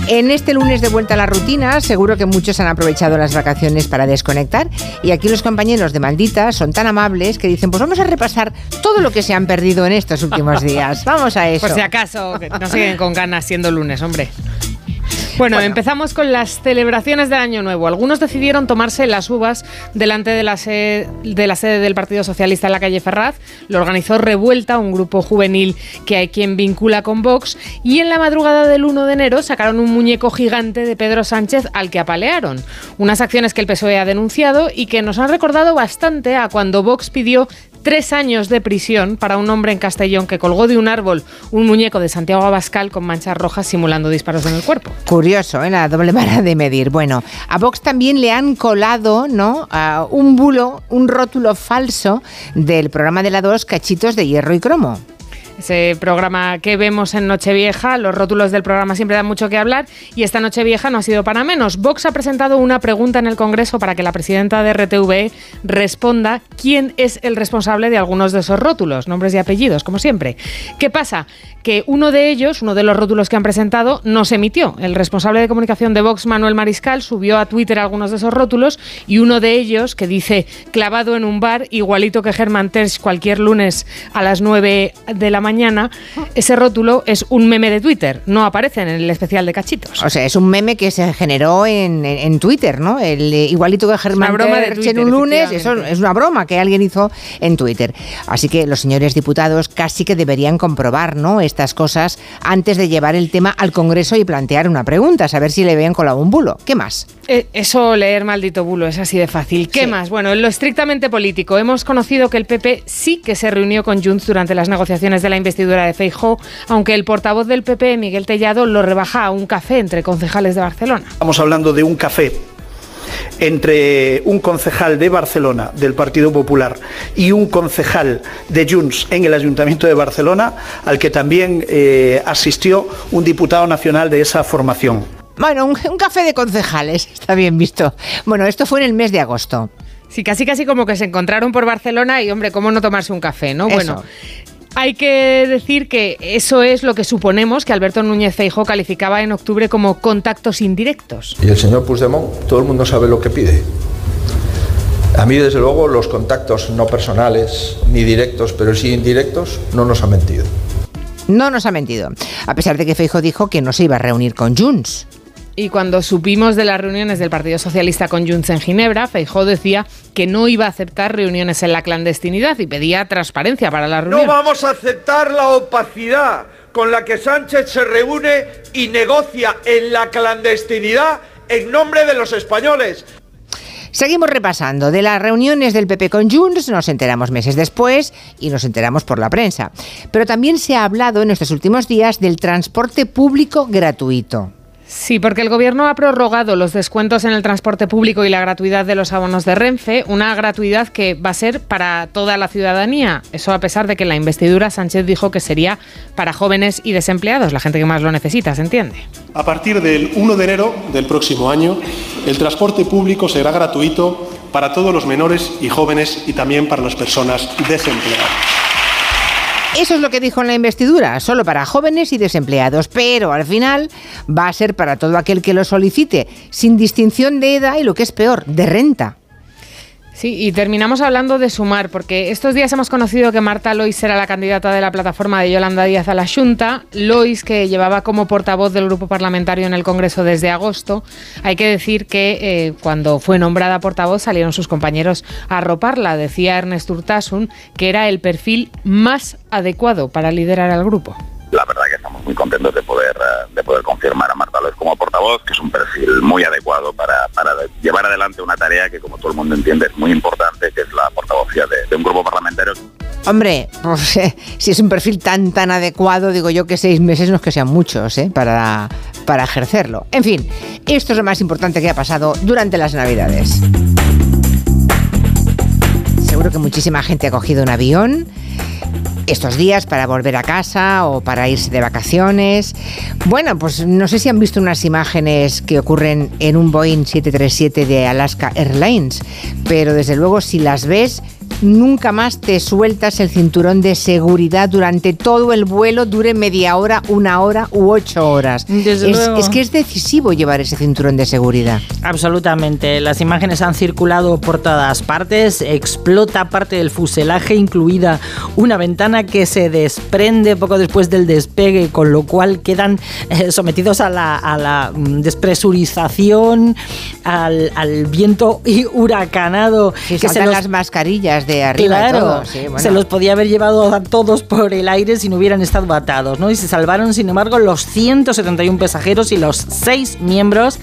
En este lunes de vuelta a la rutina, seguro que muchos han aprovechado las vacaciones para desconectar y aquí los compañeros de Maldita son tan amables que dicen, pues vamos a repasar todo lo que se han perdido en estos últimos días. Vamos a eso. Por si acaso, que no se queden con ganas siendo lunes, hombre. Bueno, empezamos con las celebraciones del Año Nuevo. Algunos decidieron tomarse las uvas delante de la, sede, de la sede del Partido Socialista en la calle Ferraz. Lo organizó Revuelta, un grupo juvenil que hay quien vincula con Vox. Y en la madrugada del 1 de enero sacaron un muñeco gigante de Pedro Sánchez al que apalearon. Unas acciones que el PSOE ha denunciado y que nos han recordado bastante a cuando Vox pidió tres años de prisión para un hombre en Castellón que colgó de un árbol un muñeco de Santiago Abascal con manchas rojas simulando disparos en el cuerpo. Curioso, ¿eh? la doble vara de medir. Bueno, a Vox también le han colado ¿no? un bulo, un rótulo falso del programa de la 2 Cachitos de Hierro y Cromo ese programa que vemos en Nochevieja. Los rótulos del programa siempre dan mucho que hablar y esta Nochevieja no ha sido para menos. Vox ha presentado una pregunta en el Congreso para que la presidenta de RTV responda quién es el responsable de algunos de esos rótulos, nombres y apellidos, como siempre. ¿Qué pasa? Que uno de ellos, uno de los rótulos que han presentado, no se emitió. El responsable de comunicación de Vox, Manuel Mariscal, subió a Twitter algunos de esos rótulos y uno de ellos, que dice clavado en un bar, igualito que Germán Tersch cualquier lunes a las 9 de la mañana, mañana, ese rótulo es un meme de Twitter, no aparece en el especial de cachitos. O sea, es un meme que se generó en, Twitter, ¿no? El igualito que Germán broma de Twitter, en un lunes, eso es una broma que alguien hizo en Twitter. Así que los señores diputados casi que deberían comprobar, ¿no? Estas cosas antes de llevar el tema al Congreso y plantear una pregunta, saber si le ven colado un bulo. ¿Qué más? Eh, eso leer maldito bulo es así de fácil. ¿Qué más? Bueno, en lo estrictamente político, hemos conocido que el PP sí que se reunió con Junts durante las negociaciones de la investidura de Feijó, aunque el portavoz del PP, Miguel Tellado, lo rebaja a un café entre concejales de Barcelona. Estamos hablando de un café entre un concejal de Barcelona del Partido Popular y un concejal de Junts en el Ayuntamiento de Barcelona, al que también eh, asistió un diputado nacional de esa formación. Bueno, un, café de concejales, está bien visto. Bueno, esto fue en el mes de agosto. Sí, casi casi como que se encontraron por Barcelona y, hombre, ¿cómo no tomarse un café, no? Bueno, hay que decir que eso es lo que suponemos que Alberto Núñez Feijóo calificaba en octubre como contactos indirectos. Y el señor Puigdemont, todo el mundo sabe lo que pide. A mí, desde luego, los contactos no personales ni directos, pero sí indirectos, no nos ha mentido. No nos ha mentido, a pesar de que Feijóo dijo que no se iba a reunir con Junts. Y cuando supimos de las reuniones del Partido Socialista con Junts en Ginebra, Feijó decía que no iba a aceptar reuniones en la clandestinidad y pedía transparencia para la reunión. No vamos a aceptar la opacidad con la que Sánchez se reúne y negocia en la clandestinidad en nombre de los españoles. Seguimos repasando. De las reuniones del PP con Junts nos enteramos meses después y nos enteramos por la prensa. Pero también se ha hablado en estos últimos días del transporte público gratuito. Sí, porque el Gobierno ha prorrogado los descuentos en el transporte público y la gratuidad de los abonos de Renfe, una gratuidad que va a ser para toda la ciudadanía. Eso a pesar de que en la investidura Sánchez dijo que sería para jóvenes y desempleados, la gente que más lo necesita, ¿se entiende? A partir del 1 de enero del próximo año, el transporte público será gratuito para todos los menores y jóvenes y también para las personas desempleadas. Eso es lo que dijo en la investidura, solo para jóvenes y desempleados, pero al final va a ser para todo aquel que lo solicite, sin distinción de edad y lo que es peor, de renta. Sí, y terminamos hablando de sumar, porque estos días hemos conocido que Marta Lois será la candidata de la plataforma de Yolanda Díaz a la Junta. Lois, que llevaba como portavoz del grupo parlamentario en el Congreso desde agosto. Hay que decir que eh, cuando fue nombrada portavoz salieron sus compañeros a arroparla. Decía Ernest Urtasun que era el perfil más adecuado para liderar al grupo la verdad que estamos muy contentos de poder eh, de poder confirmar a Marta Lois como portavoz, que es un perfil muy adecuado para, para, llevar adelante una tarea que, como todo el mundo entiende, es muy importante, que es la portavocía de, un grupo parlamentario. Hombre, pues, eh, si es un perfil tan tan adecuado, digo yo que seis meses no es que sean muchos ¿eh? para, para ejercerlo. En fin, esto es lo más importante que ha pasado durante las Navidades. Seguro que muchísima gente ha cogido un avión estos días para volver a casa o para irse de vacaciones. Bueno, pues no sé si han visto unas imágenes que ocurren en un Boeing 737 de Alaska Airlines, pero desde luego si las ves nunca más te sueltas el cinturón de seguridad durante todo el vuelo, dure media hora, una hora u ocho horas. Desde es, luego. es que es decisivo llevar ese cinturón de seguridad. Absolutamente. Las imágenes han circulado por todas partes. Explota parte del fuselaje, incluida una ventana que se desprende poco después del despegue, con lo cual quedan eh, sometidos a la, a la, mm, despresurización, al, al viento y huracanado. Que saltan las mascarillas de arriba y Claro, todo, sí, bueno. se los podía haber llevado a todos por el aire si no hubieran estado atados, ¿no? Y se salvaron, sin embargo, los 171 pasajeros y los 6 miembros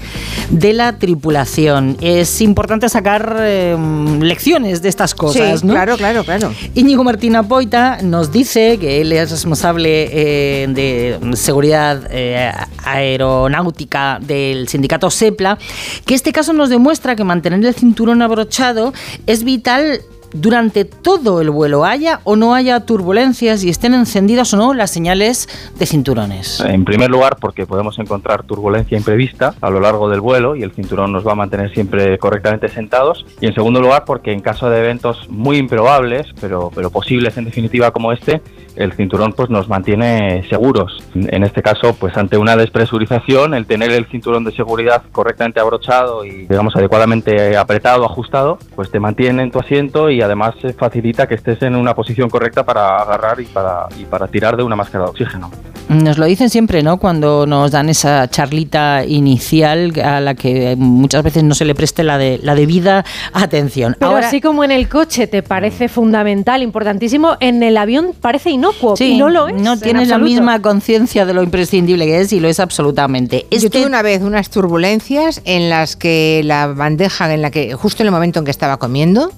de la tripulación. Es importante sacar eh, lecciones de estas cosas, Sí, ¿no? claro, claro, claro. Íñigo Martín Apoita nos dice que él es responsable eh, de seguridad eh, aeronáutica del sindicato SEPLA, que este caso nos demuestra que mantener el cinturón abrochado es vital durante todo el vuelo, haya o no haya turbulencias y estén encendidas o no las señales de cinturones. En primer lugar, porque podemos encontrar turbulencia imprevista a lo largo del vuelo y el cinturón nos va a mantener siempre correctamente sentados. Y en segundo lugar, porque en caso de eventos muy improbables, pero, pero posibles en definitiva como este, el cinturón pues nos mantiene seguros. En este caso, pues ante una despresurización, el tener el cinturón de seguridad correctamente abrochado y digamos adecuadamente apretado, ajustado, pues te mantiene en tu asiento y además eh, facilita que estés en una posición correcta para agarrar y para, y para tirar de una máscara de oxígeno. Nos lo dicen siempre, ¿no? Cuando nos dan esa charlita inicial a la que muchas veces no se le preste la, de, la debida atención. Pero Ahora, así como en el coche te parece fundamental, importantísimo, en el avión parece inocuo. Sí, y no lo es. No en tienes la misma conciencia de lo imprescindible que es y lo es absolutamente. Yo Este- tuve una vez unas turbulencias en las que la bandeja, en la que justo en el momento en que estaba comiendo,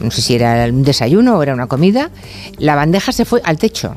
no sé si era un desayuno o era una comida, la bandeja se fue al techo.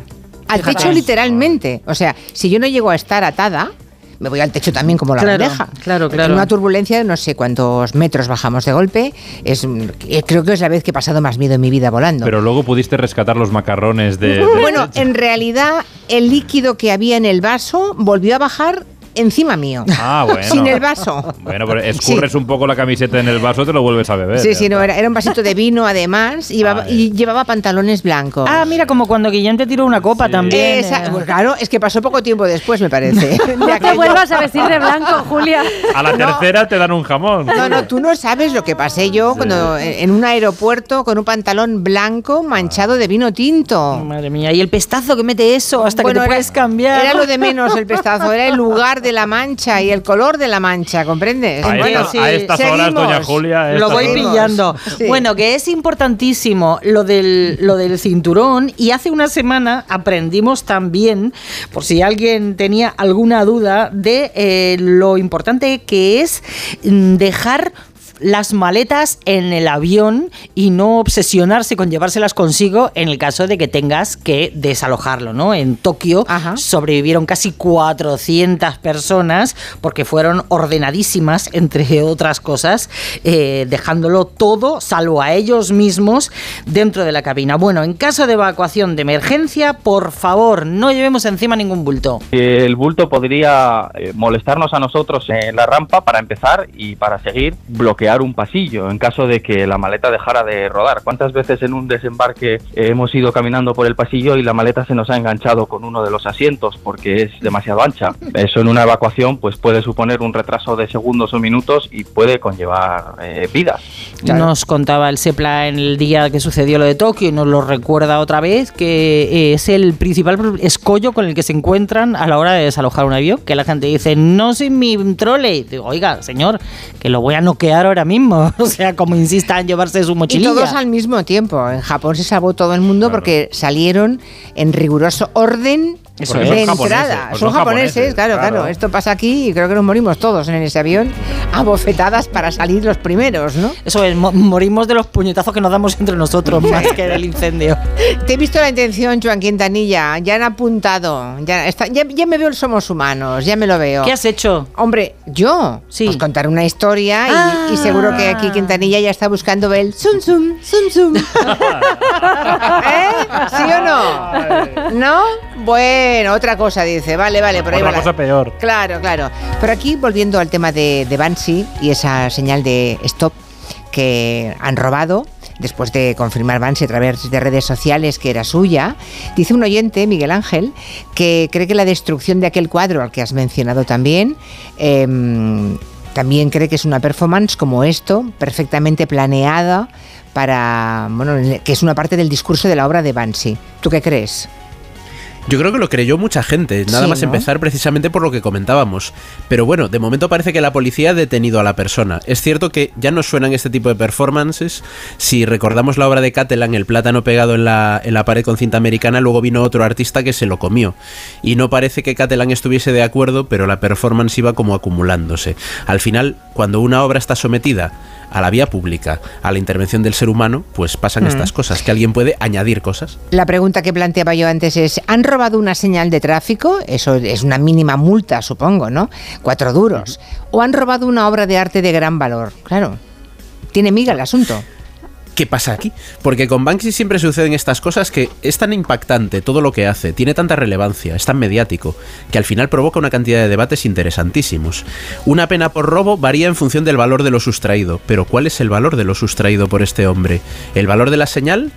Al Fíjate. techo literalmente. O sea, si yo no llego a estar atada, me voy al techo también como la Claro, bandeja. claro, claro. En una turbulencia, no sé cuántos metros bajamos de golpe. Es, eh, creo que es la vez que he pasado más miedo en mi vida volando. Pero luego pudiste rescatar los macarrones de... de- Bueno, en realidad el líquido que había en el vaso volvió a bajar encima mío. Ah, bueno. Sin el vaso. Bueno, pero escurres un poco la camiseta en el vaso, te lo vuelves a beber. Sí, sí, no, era, era un vasito de vino además y llevaba, y llevaba pantalones blancos. Ah, mira, como cuando Guillén te tiró una copa también. Esa- eh. pues claro, es que pasó poco tiempo después, me parece. No te vuelvas a vestir de blanco, Julia. A la tercera te dan un jamón. No, no, tú no sabes lo que pasé yo cuando en en un aeropuerto con un pantalón blanco manchado de vino tinto. Madre mía, y el pestazo que mete eso hasta Bueno, que te era- puedes cambiar. Era lo de menos el pestazo, era el lugar de la mancha y el color de la mancha, ¿comprendes? A estas- a estas horas, doña Julia, a Lo voy horas. pillando. Sí. Bueno, que es importantísimo lo del, lo del cinturón y hace una semana aprendimos también, por si alguien tenía alguna duda, de eh, lo importante que es mm, dejar las maletas en el avión y no obsesionarse con llevárselas consigo en el caso de que tengas que desalojarlo, ¿no? En Tokio sobrevivieron casi 400 personas porque fueron ordenadísimas, entre otras cosas, eh, dejándolo todo, salvo a ellos mismos, dentro de la cabina. Bueno, en caso de evacuación de emergencia, por favor, no llevemos encima ningún bulto. El bulto podría eh, molestarnos a nosotros en la rampa para empezar y para seguir bloquear un pasillo en caso de que la maleta dejara de rodar. ¿Cuántas veces en un desembarque eh, hemos ido caminando por el pasillo y la maleta se nos ha enganchado con uno de los asientos porque es demasiado ancha? Eso en una evacuación pues puede suponer un retraso de segundos o minutos y puede conllevar eh, vidas. Nos contaba el SEPLA en el día que sucedió lo de Tokio y nos lo recuerda otra vez, que es el principal escollo con el que se encuentran a la hora de desalojar un avión, que la gente dice, no sin mi trole. Digo, oiga, señor, que lo voy a noquear ahora mismo. O sea, como insista en llevarse su Y mochililla. todos al mismo tiempo. En Japón se salvó todo el mundo porque salieron en riguroso orden Eso de es. Son entrada. japoneses, pues son son japoneses, japoneses, claro, claro, claro. Esto pasa aquí y creo que nos morimos todos en ese avión a bofetadas para salir los primeros, ¿no? Eso es, mo- morimos de los puñetazos que nos damos entre nosotros más que del incendio. Te he visto la intención, Joan Quintanilla. Ya han apuntado. Ya, está- ya, ya me veo el Somos Humanos, ya me lo veo. ¿Qué has hecho? Hombre, yo. Sí. Pues contar una historia y, y seguro que aquí Quintanilla ya está buscando el zum zum, zum zum. ¿Eh? ¿Sí o no? ¿No? Bueno, otra cosa dice. Vale, vale, por ahí Otra va la- cosa peor. Claro, claro. Pero aquí, volviendo al tema de, de Banksy y esa señal de stop, que han robado después de confirmar Banksy a través de redes sociales que era suya. Dice un oyente, Miguel Ángel, que cree que la destrucción de aquel cuadro al que has mencionado también em, también cree que es una performance como esto, perfectamente planeada para, bueno, que es una parte del discurso de la obra de Banksy. ¿Tú qué crees? Yo creo que lo creyó mucha gente, nada Sí, más ¿no? empezar precisamente por lo que comentábamos. Pero bueno, de momento parece que la policía ha detenido a la persona. Es cierto que ya no suenan este tipo de performances. Si recordamos la obra de Catalan, el plátano pegado en la, en la pared con cinta americana, luego vino otro artista que se lo comió. Y no parece que Catalan estuviese de acuerdo, pero la performance iba como acumulándose. Al final, cuando una obra está sometida a la vía pública, a la intervención del ser humano, pues pasan Mm. estas cosas, que alguien puede añadir cosas. La pregunta que planteaba yo antes es, ¿han robado una señal de tráfico? Eso es una mínima multa, supongo, ¿no? Cuatro duros. ¿O han robado una obra de arte de gran valor? Claro. Tiene miga el asunto. ¿Qué pasa aquí? Porque con Banksy siempre suceden estas cosas que es tan impactante todo lo que hace, tiene tanta relevancia, es tan mediático, que al final provoca una cantidad de debates interesantísimos. Una pena por robo varía en función del valor de lo sustraído, pero ¿cuál es el valor de lo sustraído por este hombre? ¿El valor de la señal?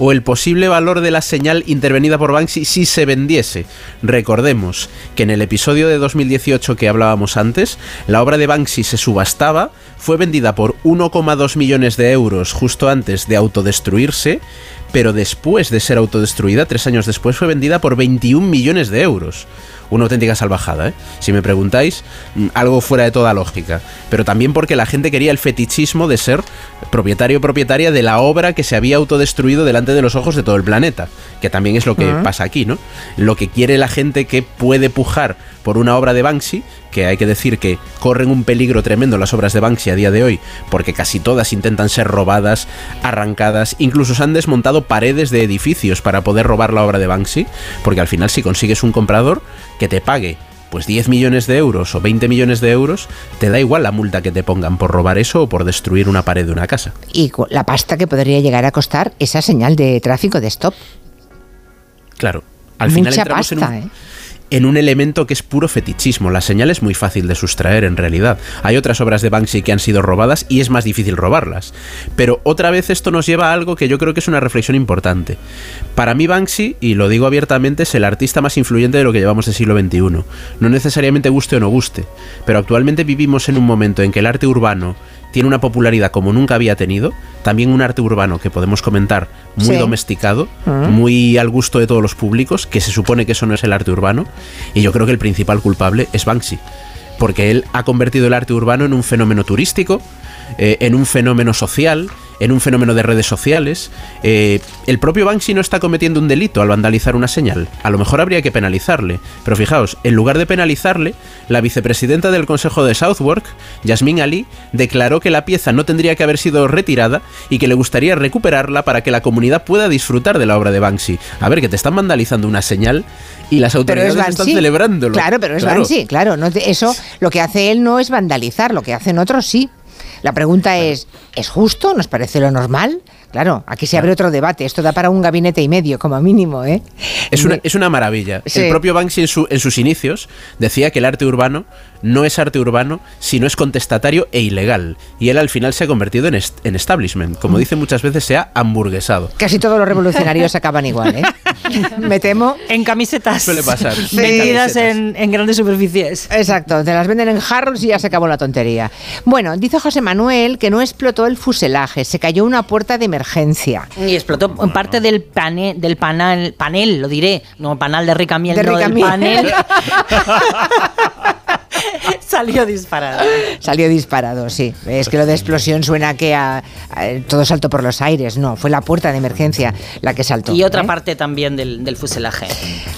o el posible valor de la señal intervenida por Banksy si se vendiese. Recordemos que en el episodio de 2018 que hablábamos antes, la obra de Banksy se subastaba, fue vendida por 1,2 millones de euros justo antes de autodestruirse, pero después de ser autodestruida, tres años después, fue vendida por 21 millones de euros. Una auténtica salvajada, ¿eh? Si me preguntáis, mm, algo fuera de toda lógica. Pero también porque la gente quería el fetichismo de ser propietario o propietaria de la obra que se había autodestruido delante de los ojos de todo el planeta. Que también es lo que Ah. pasa aquí, ¿no? Lo que quiere la gente que puede pujar por una obra de Banksy, que hay que decir que corren un peligro tremendo las obras de Banksy a día de hoy, porque casi todas intentan ser robadas, arrancadas, incluso se han desmontado paredes de edificios para poder robar la obra de Banksy, porque al final si consigues un comprador que te pague pues 10 millones de euros o 20 millones de euros, te da igual la multa que te pongan por robar eso o por destruir una pared de una casa. Y la pasta que podría llegar a costar esa señal de tráfico de stop. Claro, al final Mucha entramos pasta, en un, ¿eh? En un elemento que es puro fetichismo. La señal es muy fácil de sustraer en realidad. Hay otras obras de Banksy que han sido robadas y es más difícil robarlas. Pero otra vez esto nos lleva a algo que yo creo que es una reflexión importante. Para mí Banksy, y lo digo abiertamente, es el artista más influyente de lo que llevamos del siglo XXI. No necesariamente guste o no guste, pero actualmente vivimos en un momento en que el arte urbano tiene una popularidad como nunca había tenido, también un arte urbano que podemos comentar muy Sí. domesticado, Mm. muy al gusto de todos los públicos, que se supone que eso no es el arte urbano, y yo creo que el principal culpable es Banksy, porque él ha convertido el arte urbano en un fenómeno turístico, eh, en un fenómeno social, en un fenómeno de redes sociales. Eh, el propio Banksy no está cometiendo un delito al vandalizar una señal. A lo mejor habría que penalizarle. Pero fijaos, en lugar de penalizarle, la vicepresidenta del Consejo de Southwark, Yasmin Ali, declaró que la pieza no tendría que haber sido retirada y que le gustaría recuperarla para que la comunidad pueda disfrutar de la obra de Banksy. A ver, que te están vandalizando una señal y las autoridades es están celebrándolo. Claro, pero es Banksy, claro. No te- eso, lo que hace él no es vandalizar, lo que hacen otros sí. La pregunta es, ¿es justo? ¿Nos parece lo normal? Claro, aquí se abre otro debate. Esto da para un gabinete y medio, como mínimo, ¿eh? Es una, es una maravilla. Sí. El propio Banksy en, su- en sus inicios decía que el arte urbano no es arte urbano si no es contestatario e ilegal. Y él al final se ha convertido en, est- en establishment. Como dice muchas veces, se ha hamburguesado. Casi todos los revolucionarios acaban igual, ¿eh? Me temo. En camisetas. Suele pasar. Vendidas en, en grandes superficies. Exacto, te las venden en jarros y ya se acabó la tontería. Bueno, dice José Manuel que no explotó el fuselaje, se cayó una puerta de emergencia. Y explotó en parte del pane- del panel, panel, lo diré, no panal de rica miel, De no, rica del miel. panel. Salió disparado. Salió disparado, sí. Es que lo de explosión suena que a- a- todo saltó por los aires. No, fue la puerta de emergencia la que saltó. Y otra ¿eh? parte también del, del fuselaje.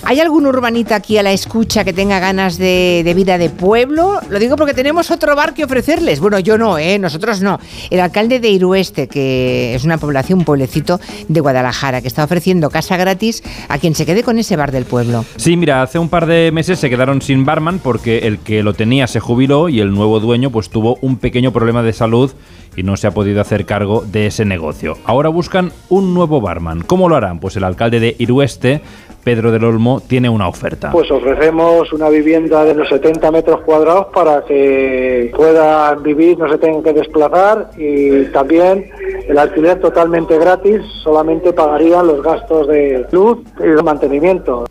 ¿Hay algún urbanita aquí a la escucha que tenga ganas de, de vida de pueblo? Lo digo porque tenemos otro bar que ofrecerles. Bueno, yo no, ¿eh? nosotros no. El alcalde de Irueste, que es una población, un pueblecito de Guadalajara, que está ofreciendo casa gratis a quien se quede con ese bar del pueblo. Sí, mira, hace un par de meses se quedaron sin barman porque el que lo tenía se jubiló y el nuevo dueño pues tuvo un pequeño problema de salud y no se ha podido hacer cargo de ese negocio. Ahora buscan un nuevo barman. ¿Cómo lo harán? Pues el alcalde de Irueste Pedro del Olmo tiene una oferta. Pues ofrecemos una vivienda de los 70 metros cuadrados para que puedan vivir, no se tengan que desplazar y también el alquiler totalmente gratis, solamente pagarían los gastos de luz y de mantenimiento.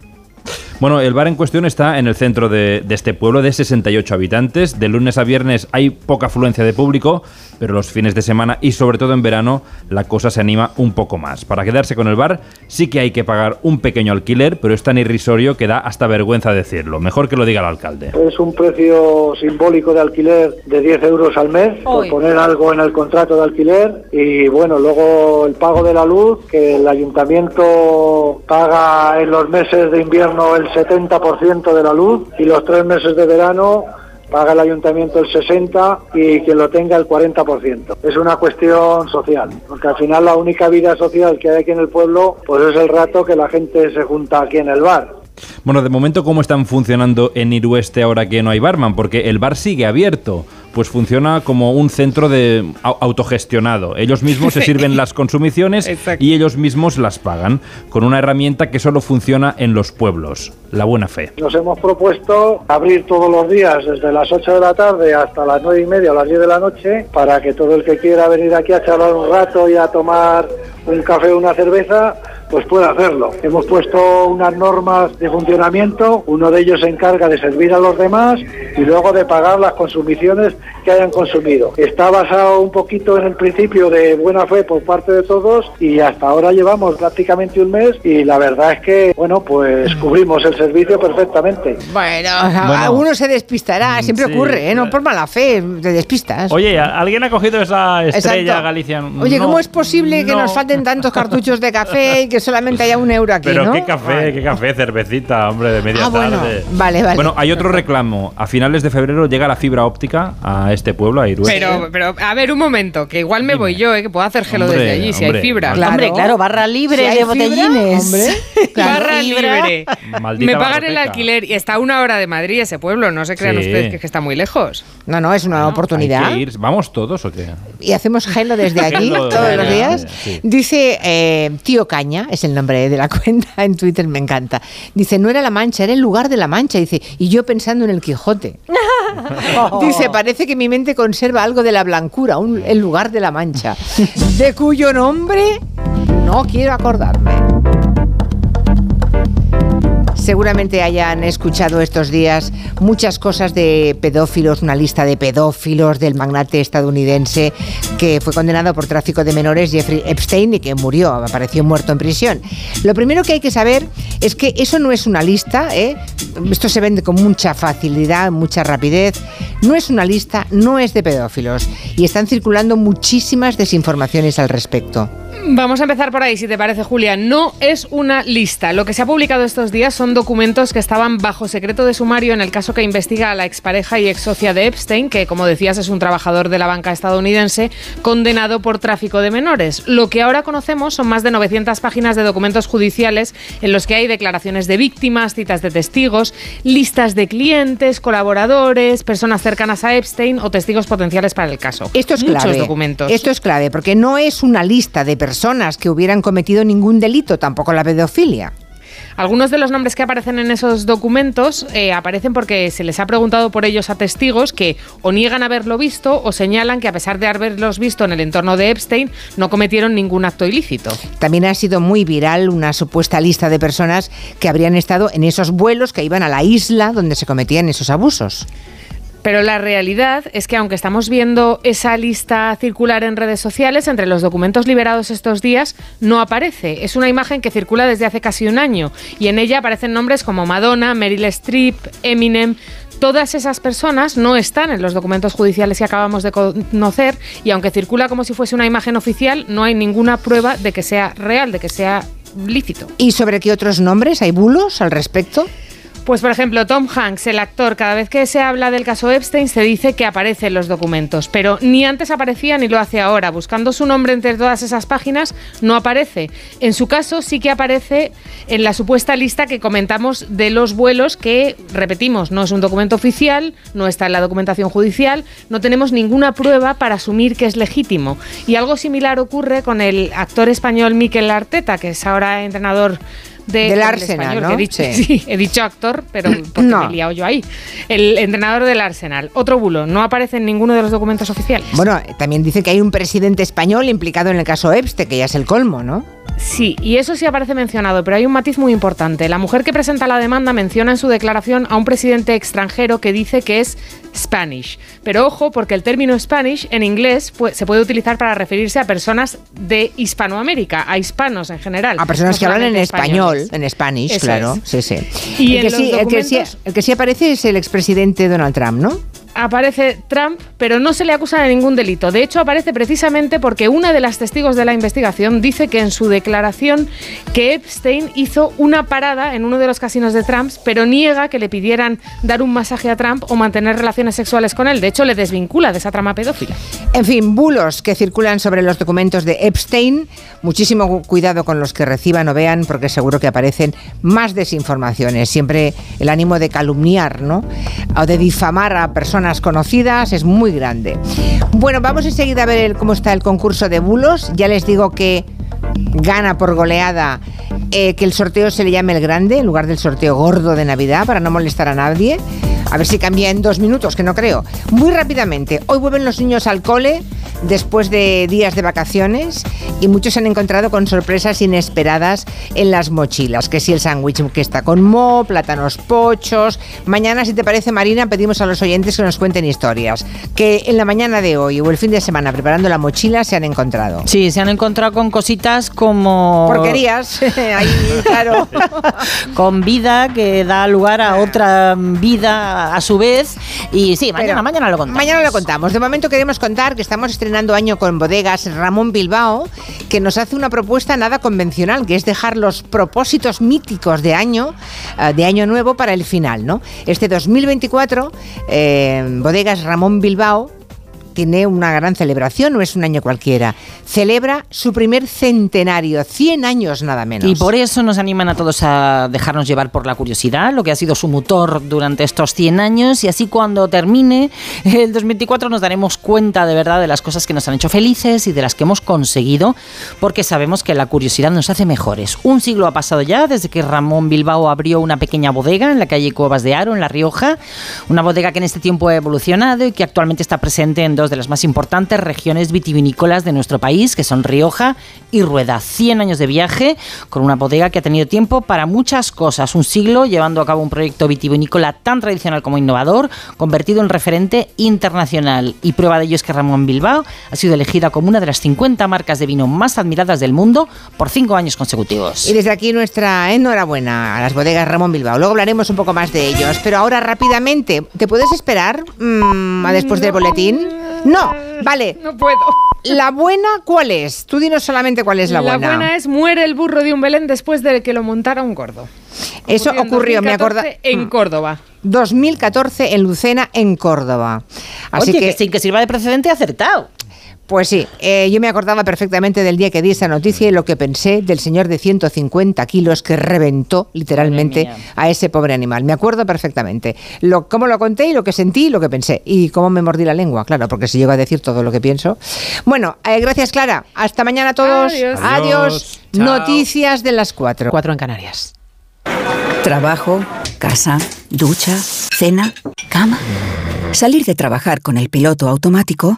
Bueno, el bar en cuestión está en el centro de, de, este pueblo de 68 habitantes. De lunes a viernes hay poca afluencia de público, pero los fines de semana y sobre todo en verano la cosa se anima un poco más. Para quedarse con el bar sí que hay que pagar un pequeño alquiler, pero es tan irrisorio que da hasta vergüenza decirlo. Mejor que lo diga el alcalde. Es un precio simbólico de alquiler de 10 euros al mes, por poner algo en el contrato de alquiler. Y bueno, luego el pago de la luz, que el ayuntamiento paga en los meses de invierno el 70% de la luz y los tres meses de verano paga el ayuntamiento el 60 y quien lo tenga el 40%. Es una cuestión social, porque al final la única vida social que hay aquí en el pueblo pues es el rato que la gente se junta aquí en el bar. Bueno, de momento, ¿cómo están funcionando en Irueste ahora que no hay barman? Porque el bar sigue abierto pues funciona como un centro de autogestionado. Ellos mismos se sirven las consumiciones y ellos mismos las pagan, con una herramienta que solo funciona en los pueblos, la buena fe. Nos hemos propuesto abrir todos los días desde las 8 de la tarde hasta las 9 y media o las 10 de la noche para que todo el que quiera venir aquí a charlar un rato y a tomar un café o una cerveza pues puede hacerlo. Hemos puesto unas normas de funcionamiento, uno de ellos se encarga de servir a los demás y luego de pagar las consumiciones que hayan consumido. Está basado un poquito en el principio de buena fe por parte de todos y hasta ahora llevamos prácticamente un mes y la verdad es que, bueno, pues cubrimos el servicio perfectamente. Bueno, alguno se despistará, siempre ocurre, ¿eh? no por mala fe, te despistas. Oye, ¿alguien ha cogido esa estrella Galicia? Oye, ¿cómo es posible que nos falten tantos cartuchos de café y que solamente haya un euro aquí? Pero ¿no? qué café, qué café, cervecita, hombre, de media Ah, bueno, tarde. vale, vale. Bueno, hay otro reclamo. A finales de febrero llega la fibra óptica a este pueblo, a Irueste. Pero, pero, a ver, un momento, que igual me voy yo, ¿eh? que puedo hacer gelo Hombre, desde allí, si hombre, hay fibra. Claro. Hombre, claro, barra libre Si hay de fibra, botellines. hombre. Barra libre. Maldita me pagan el alquiler y está a una hora de Madrid ese pueblo. No se crean Sí. ustedes que, que está muy lejos. No, no, es una oportunidad. Hay que ir. ¿Vamos todos o qué? y hacemos gelo desde aquí todos los días. sí. Dice eh, Tío Caña, es el nombre de la cuenta en Twitter, me encanta. Dice, no era la Mancha, era el lugar de la Mancha. Dice, y yo pensando en el Quijote. Dice, parece que mi mente conserva algo de la blancura, un- el lugar de la Mancha, de cuyo nombre no quiero acordarme. Seguramente hayan escuchado estos días muchas cosas de pedófilos, una lista de pedófilos del magnate estadounidense que fue condenado por tráfico de menores, Jeffrey Epstein, y que murió, apareció muerto en prisión. Lo primero que hay que saber es que eso no es una lista, ¿eh? esto se vende con mucha facilidad, mucha rapidez, no es una lista, no es de pedófilos, y están circulando muchísimas desinformaciones al respecto. Vamos a empezar por ahí, si te parece, Julia. No es una lista. Lo que se ha publicado estos días son documentos que estaban bajo secreto de sumario en el caso que investiga a la expareja y ex socia de Epstein, que, como decías, es un trabajador de la banca estadounidense condenado por tráfico de menores. Lo que ahora conocemos son más de 900 páginas de documentos judiciales en los que hay declaraciones de víctimas, citas de testigos, listas de clientes, colaboradores, personas cercanas a Epstein o testigos potenciales para el caso. Esto es Muchos clave. documentos. Esto es clave porque no es una lista de personas que hubieran cometido ningún delito, tampoco la pedofilia. Algunos de los nombres que aparecen en esos documentos eh, aparecen porque se les ha preguntado por ellos a testigos que o niegan haberlo visto o señalan que a pesar de haberlos visto en el entorno de Epstein no cometieron ningún acto ilícito. También ha sido muy viral una supuesta lista de personas que habrían estado en esos vuelos que iban a la isla donde se cometían esos abusos. Pero la realidad es que aunque estamos viendo esa lista circular en redes sociales, entre los documentos liberados estos días no aparece. Es una imagen que circula desde hace casi un año y en ella aparecen nombres como Madonna, Meryl Streep, Eminem. Todas esas personas no están en los documentos judiciales que acabamos de conocer y aunque circula como si fuese una imagen oficial, no hay ninguna prueba de que sea real, de que sea lícito. ¿Y sobre qué otros nombres? ¿Hay bulos al respecto? Pues por ejemplo, Tom Hanks, el actor, cada vez que se habla del caso Epstein se dice que aparece en los documentos, pero ni antes aparecía ni lo hace ahora. Buscando su nombre entre todas esas páginas no aparece. En su caso sí que aparece en la supuesta lista que comentamos de los vuelos que, repetimos, no es un documento oficial, no está en la documentación judicial, no tenemos ninguna prueba para asumir que es legítimo. Y algo similar ocurre con el actor español Miquel Arteta, que es ahora entrenador de, Del Arsenal, español, ¿no? que he dicho, Sí. sí, he dicho actor, pero porque No. me he liado yo ahí. El entrenador del Arsenal. Otro bulo, no aparece en ninguno de los documentos oficiales. Bueno, también dice que hay un presidente español implicado en el caso Epstein, que ya es el colmo, ¿no? Sí, y eso sí aparece mencionado, pero hay un matiz muy importante. La mujer que presenta la demanda menciona en su declaración a un presidente extranjero que dice que es Spanish. Pero ojo, porque el término Spanish en inglés se puede utilizar para referirse a personas de Hispanoamérica, a hispanos en general. A personas no que hablan en español, españoles. en Spanish, Eso claro. es. Sí, sí. Y el, que sí, los el, que sí, el que sí aparece es el expresidente Donald Trump, ¿no? Aparece Trump, pero no se le acusa de ningún delito. De hecho, aparece precisamente porque una de las testigos de la investigación dice que en su declaración que Epstein hizo una parada en uno de los casinos de Trump, pero niega que le pidieran dar un masaje a Trump o mantener relaciones sexuales con él. De hecho, le desvincula de esa trama pedófila. En fin, bulos que circulan sobre los documentos de Epstein. Muchísimo cuidado con los que reciban o vean, porque seguro que aparecen más desinformaciones. Siempre el ánimo de calumniar, ¿no? O de difamar a personas conocidas es muy grande. Bueno, vamos enseguida a ver cómo está el concurso de bulos. Ya les digo que gana por goleada eh, que el sorteo se le llame el grande en lugar del sorteo gordo de Navidad para no molestar a nadie. A ver si cambia en dos minutos, que no creo. Muy rápidamente, hoy vuelven los niños al cole después de días de vacaciones y muchos se han encontrado con sorpresas inesperadas en las mochilas. Que si el sándwich que está con mo, plátanos pochos. Mañana, si te parece, Marina, pedimos a los oyentes que nos cuenten historias. Que en la mañana de hoy o el fin de semana preparando la mochila se han encontrado. Sí, se han encontrado con cositas como... Porquerías. Ahí, claro. con vida que da lugar a otra vida a su vez. Y sí, mañana, Pero mañana lo contamos. Mañana lo contamos. De momento queremos contar que estamos estrenando año con bodegas Ramón Bilbao, que nos hace una propuesta nada convencional, que es dejar los propósitos míticos de año, eh, de año nuevo para el final, ¿no? Este 2024, eh, bodegas Ramón Bilbao tiene una gran celebración, no es un año cualquiera. Celebra su primer centenario, 100 años nada menos. Y por eso nos animan a todos a dejarnos llevar por la curiosidad, lo que ha sido su motor durante estos 100 años, y así cuando termine el 2024 nos daremos cuenta de verdad de las cosas que nos han hecho felices y de las que hemos conseguido, porque sabemos que la curiosidad nos hace mejores. Un siglo ha pasado ya desde que Ramón Bilbao abrió una pequeña bodega en la calle Cuevas de Aro, en La Rioja, una bodega que en este tiempo ha evolucionado y que actualmente está presente en de las más importantes regiones vitivinícolas de nuestro país, que son Rioja y Rueda. 100 años de viaje con una bodega que ha tenido tiempo para muchas cosas. Un siglo llevando a cabo un proyecto vitivinícola tan tradicional como innovador, convertido en referente internacional. Y prueba de ello es que Ramón Bilbao ha sido elegida como una de las 50 marcas de vino más admiradas del mundo por cinco años consecutivos. Y desde aquí nuestra enhorabuena a las bodegas Ramón Bilbao. Luego hablaremos un poco más de ellos. Pero ahora rápidamente, ¿te puedes esperar mm, a después del boletín? No, vale. No puedo. ¿La buena cuál es? Tú dinos solamente cuál es la, La buena es muere el burro de un Belén después de que lo montara un gordo. Eso en ocurrió, me 2014 acuerdo. En Córdoba. 2014 en Lucena, en Córdoba. Así Oye, que, que sin que sirva de precedente, acertado. Pues sí, eh, yo me acordaba perfectamente del día que di esa noticia y lo que pensé del señor de 150 kilos que reventó literalmente a ese pobre animal. Me acuerdo perfectamente. Lo, cómo lo conté y lo que sentí y lo que pensé. Y cómo me mordí la lengua, claro, porque si llego a decir todo lo que pienso. Bueno, eh, gracias Clara. Hasta mañana a todos. Adiós. Adiós. Noticias de las 4. Cuatro en Canarias. Trabajo, casa, ducha, cena, cama. Salir de trabajar con el piloto automático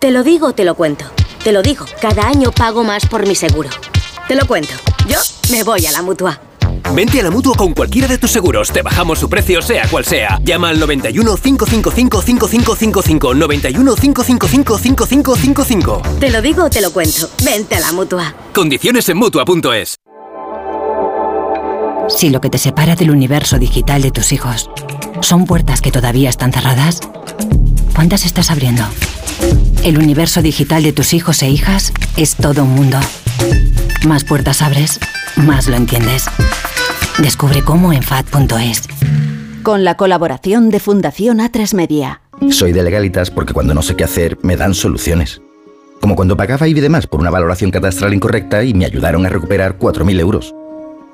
Te lo digo, te lo cuento. Te lo digo, cada año pago más por mi seguro. Te lo cuento. Yo me voy a la mutua. Vente a la mutua con cualquiera de tus seguros. Te bajamos su precio, sea cual sea. Llama al 91 555 5555. 91 555 5555. Te lo digo, te lo cuento. Vente a la mutua. Condiciones en mutua.es. Si lo que te separa del universo digital de tus hijos son puertas que todavía están cerradas, ¿cuántas estás abriendo? El universo digital de tus hijos e hijas es todo un mundo. Más puertas abres, más lo entiendes. Descubre cómo en FAD.es. Con la colaboración de Fundación A3 Media. Soy de legalitas porque cuando no sé qué hacer me dan soluciones. Como cuando pagaba IBI de más por una valoración catastral incorrecta y me ayudaron a recuperar 4.000 euros.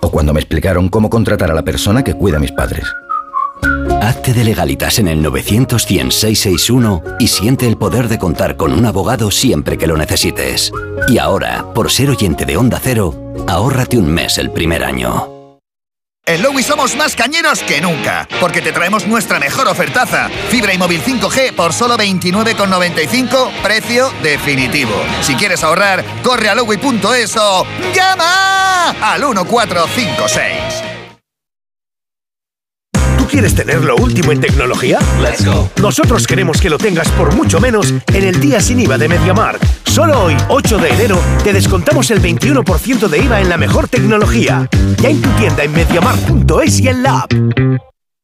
O cuando me explicaron cómo contratar a la persona que cuida a mis padres. Hazte de legalitas en el 900 y siente el poder de contar con un abogado siempre que lo necesites. Y ahora, por ser oyente de Onda Cero, ahórrate un mes el primer año. En Lowy somos más cañeros que nunca, porque te traemos nuestra mejor ofertaza. Fibra y móvil 5G por solo 29,95, precio definitivo. Si quieres ahorrar, corre a lowy.es o llama al 1456. ¿Tú quieres tener lo último en tecnología? Let's go. Nosotros queremos que lo tengas por mucho menos en el día sin IVA de MediaMark. Solo hoy, 8 de enero, te descontamos el 21% de IVA en la mejor tecnología. Ya en tu tienda en MediaMark.es y en la app.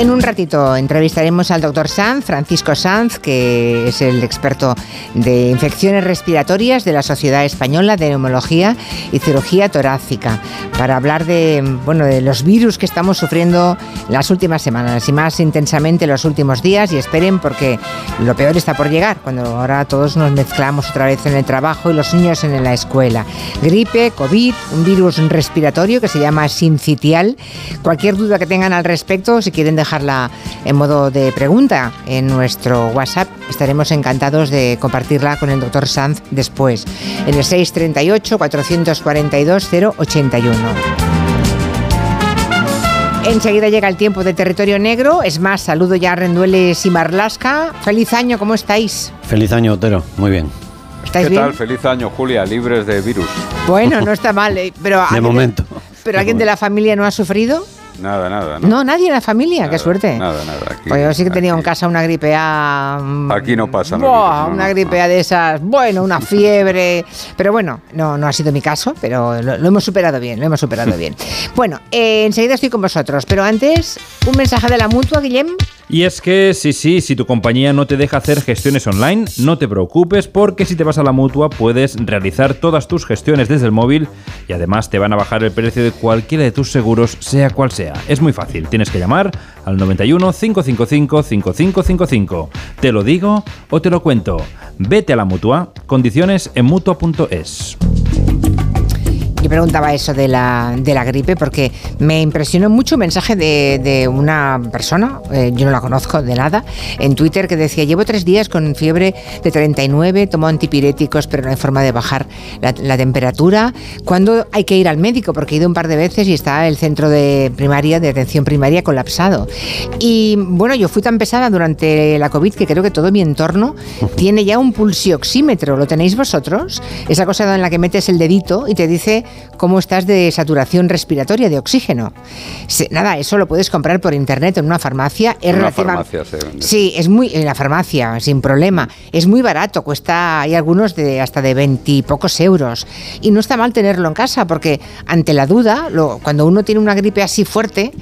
En un ratito entrevistaremos al doctor Sanz, Francisco Sanz, que es el experto de infecciones respiratorias de la Sociedad Española de Neumología y Cirugía Torácica, para hablar de, bueno, de los virus que estamos sufriendo las últimas semanas y más intensamente los últimos días. Y esperen porque lo peor está por llegar, cuando ahora todos nos mezclamos otra vez en el trabajo y los niños en la escuela. Gripe, COVID, un virus respiratorio que se llama sincitial. Cualquier duda que tengan al respecto, si quieren dejarla en modo de pregunta en nuestro WhatsApp, estaremos encantados de compartirla con el doctor Sanz después, en el 638-442-081. Enseguida llega el tiempo de territorio negro. Es más, saludo ya a Rendueles y Marlasca. Feliz año, ¿cómo estáis? Feliz año, Otero. Muy bien. ¿Estáis ¿Qué bien? tal? Feliz año, Julia. Libres de virus. Bueno, no está mal, eh, pero De ¿alguien momento. ¿Pero alguien de la familia no ha sufrido? Nada, nada. No, No, nadie en la familia, qué suerte. Nada, nada. Aquí, Pues yo sí que tenía en casa una gripe A. mm, aquí no pasa nada. no, una no. gripe A de esas, bueno, una fiebre. Pero bueno, no, no ha sido mi caso, pero lo, lo hemos superado bien, lo hemos superado bien. Bueno, eh, enseguida estoy con vosotros, pero antes, un mensaje de la mutua, Guillem. Y es que sí, sí, si tu compañía no te deja hacer gestiones online, no te preocupes porque si te vas a la mutua puedes realizar todas tus gestiones desde el móvil y además te van a bajar el precio de cualquiera de tus seguros, sea cual sea. Es muy fácil, tienes que llamar al 91 555 5555. Te lo digo o te lo cuento. Vete a la mutua, condiciones en mutua.es. Preguntaba eso de la, de la gripe porque me impresionó mucho un mensaje de, de una persona, eh, yo no la conozco de nada, en Twitter que decía, llevo tres días con fiebre de 39, tomo antipiréticos pero no hay forma de bajar la, la temperatura. ¿Cuándo hay que ir al médico? Porque he ido un par de veces y está el centro de primaria, de atención primaria colapsado. Y bueno, yo fui tan pesada durante la COVID que creo que todo mi entorno tiene ya un pulsioxímetro. ¿Lo tenéis vosotros? Esa cosa en la que metes el dedito y te dice cómo estás de saturación respiratoria de oxígeno. Se- nada, eso lo puedes comprar por internet en una farmacia. Es En una farmacia se vende. Sí, es muy en la farmacia, sin problema. Es muy barato, cuesta, hay algunos de hasta de veintipocos euros. Y no está mal tenerlo en casa, porque ante la duda, lo- cuando uno tiene una gripe así fuerte,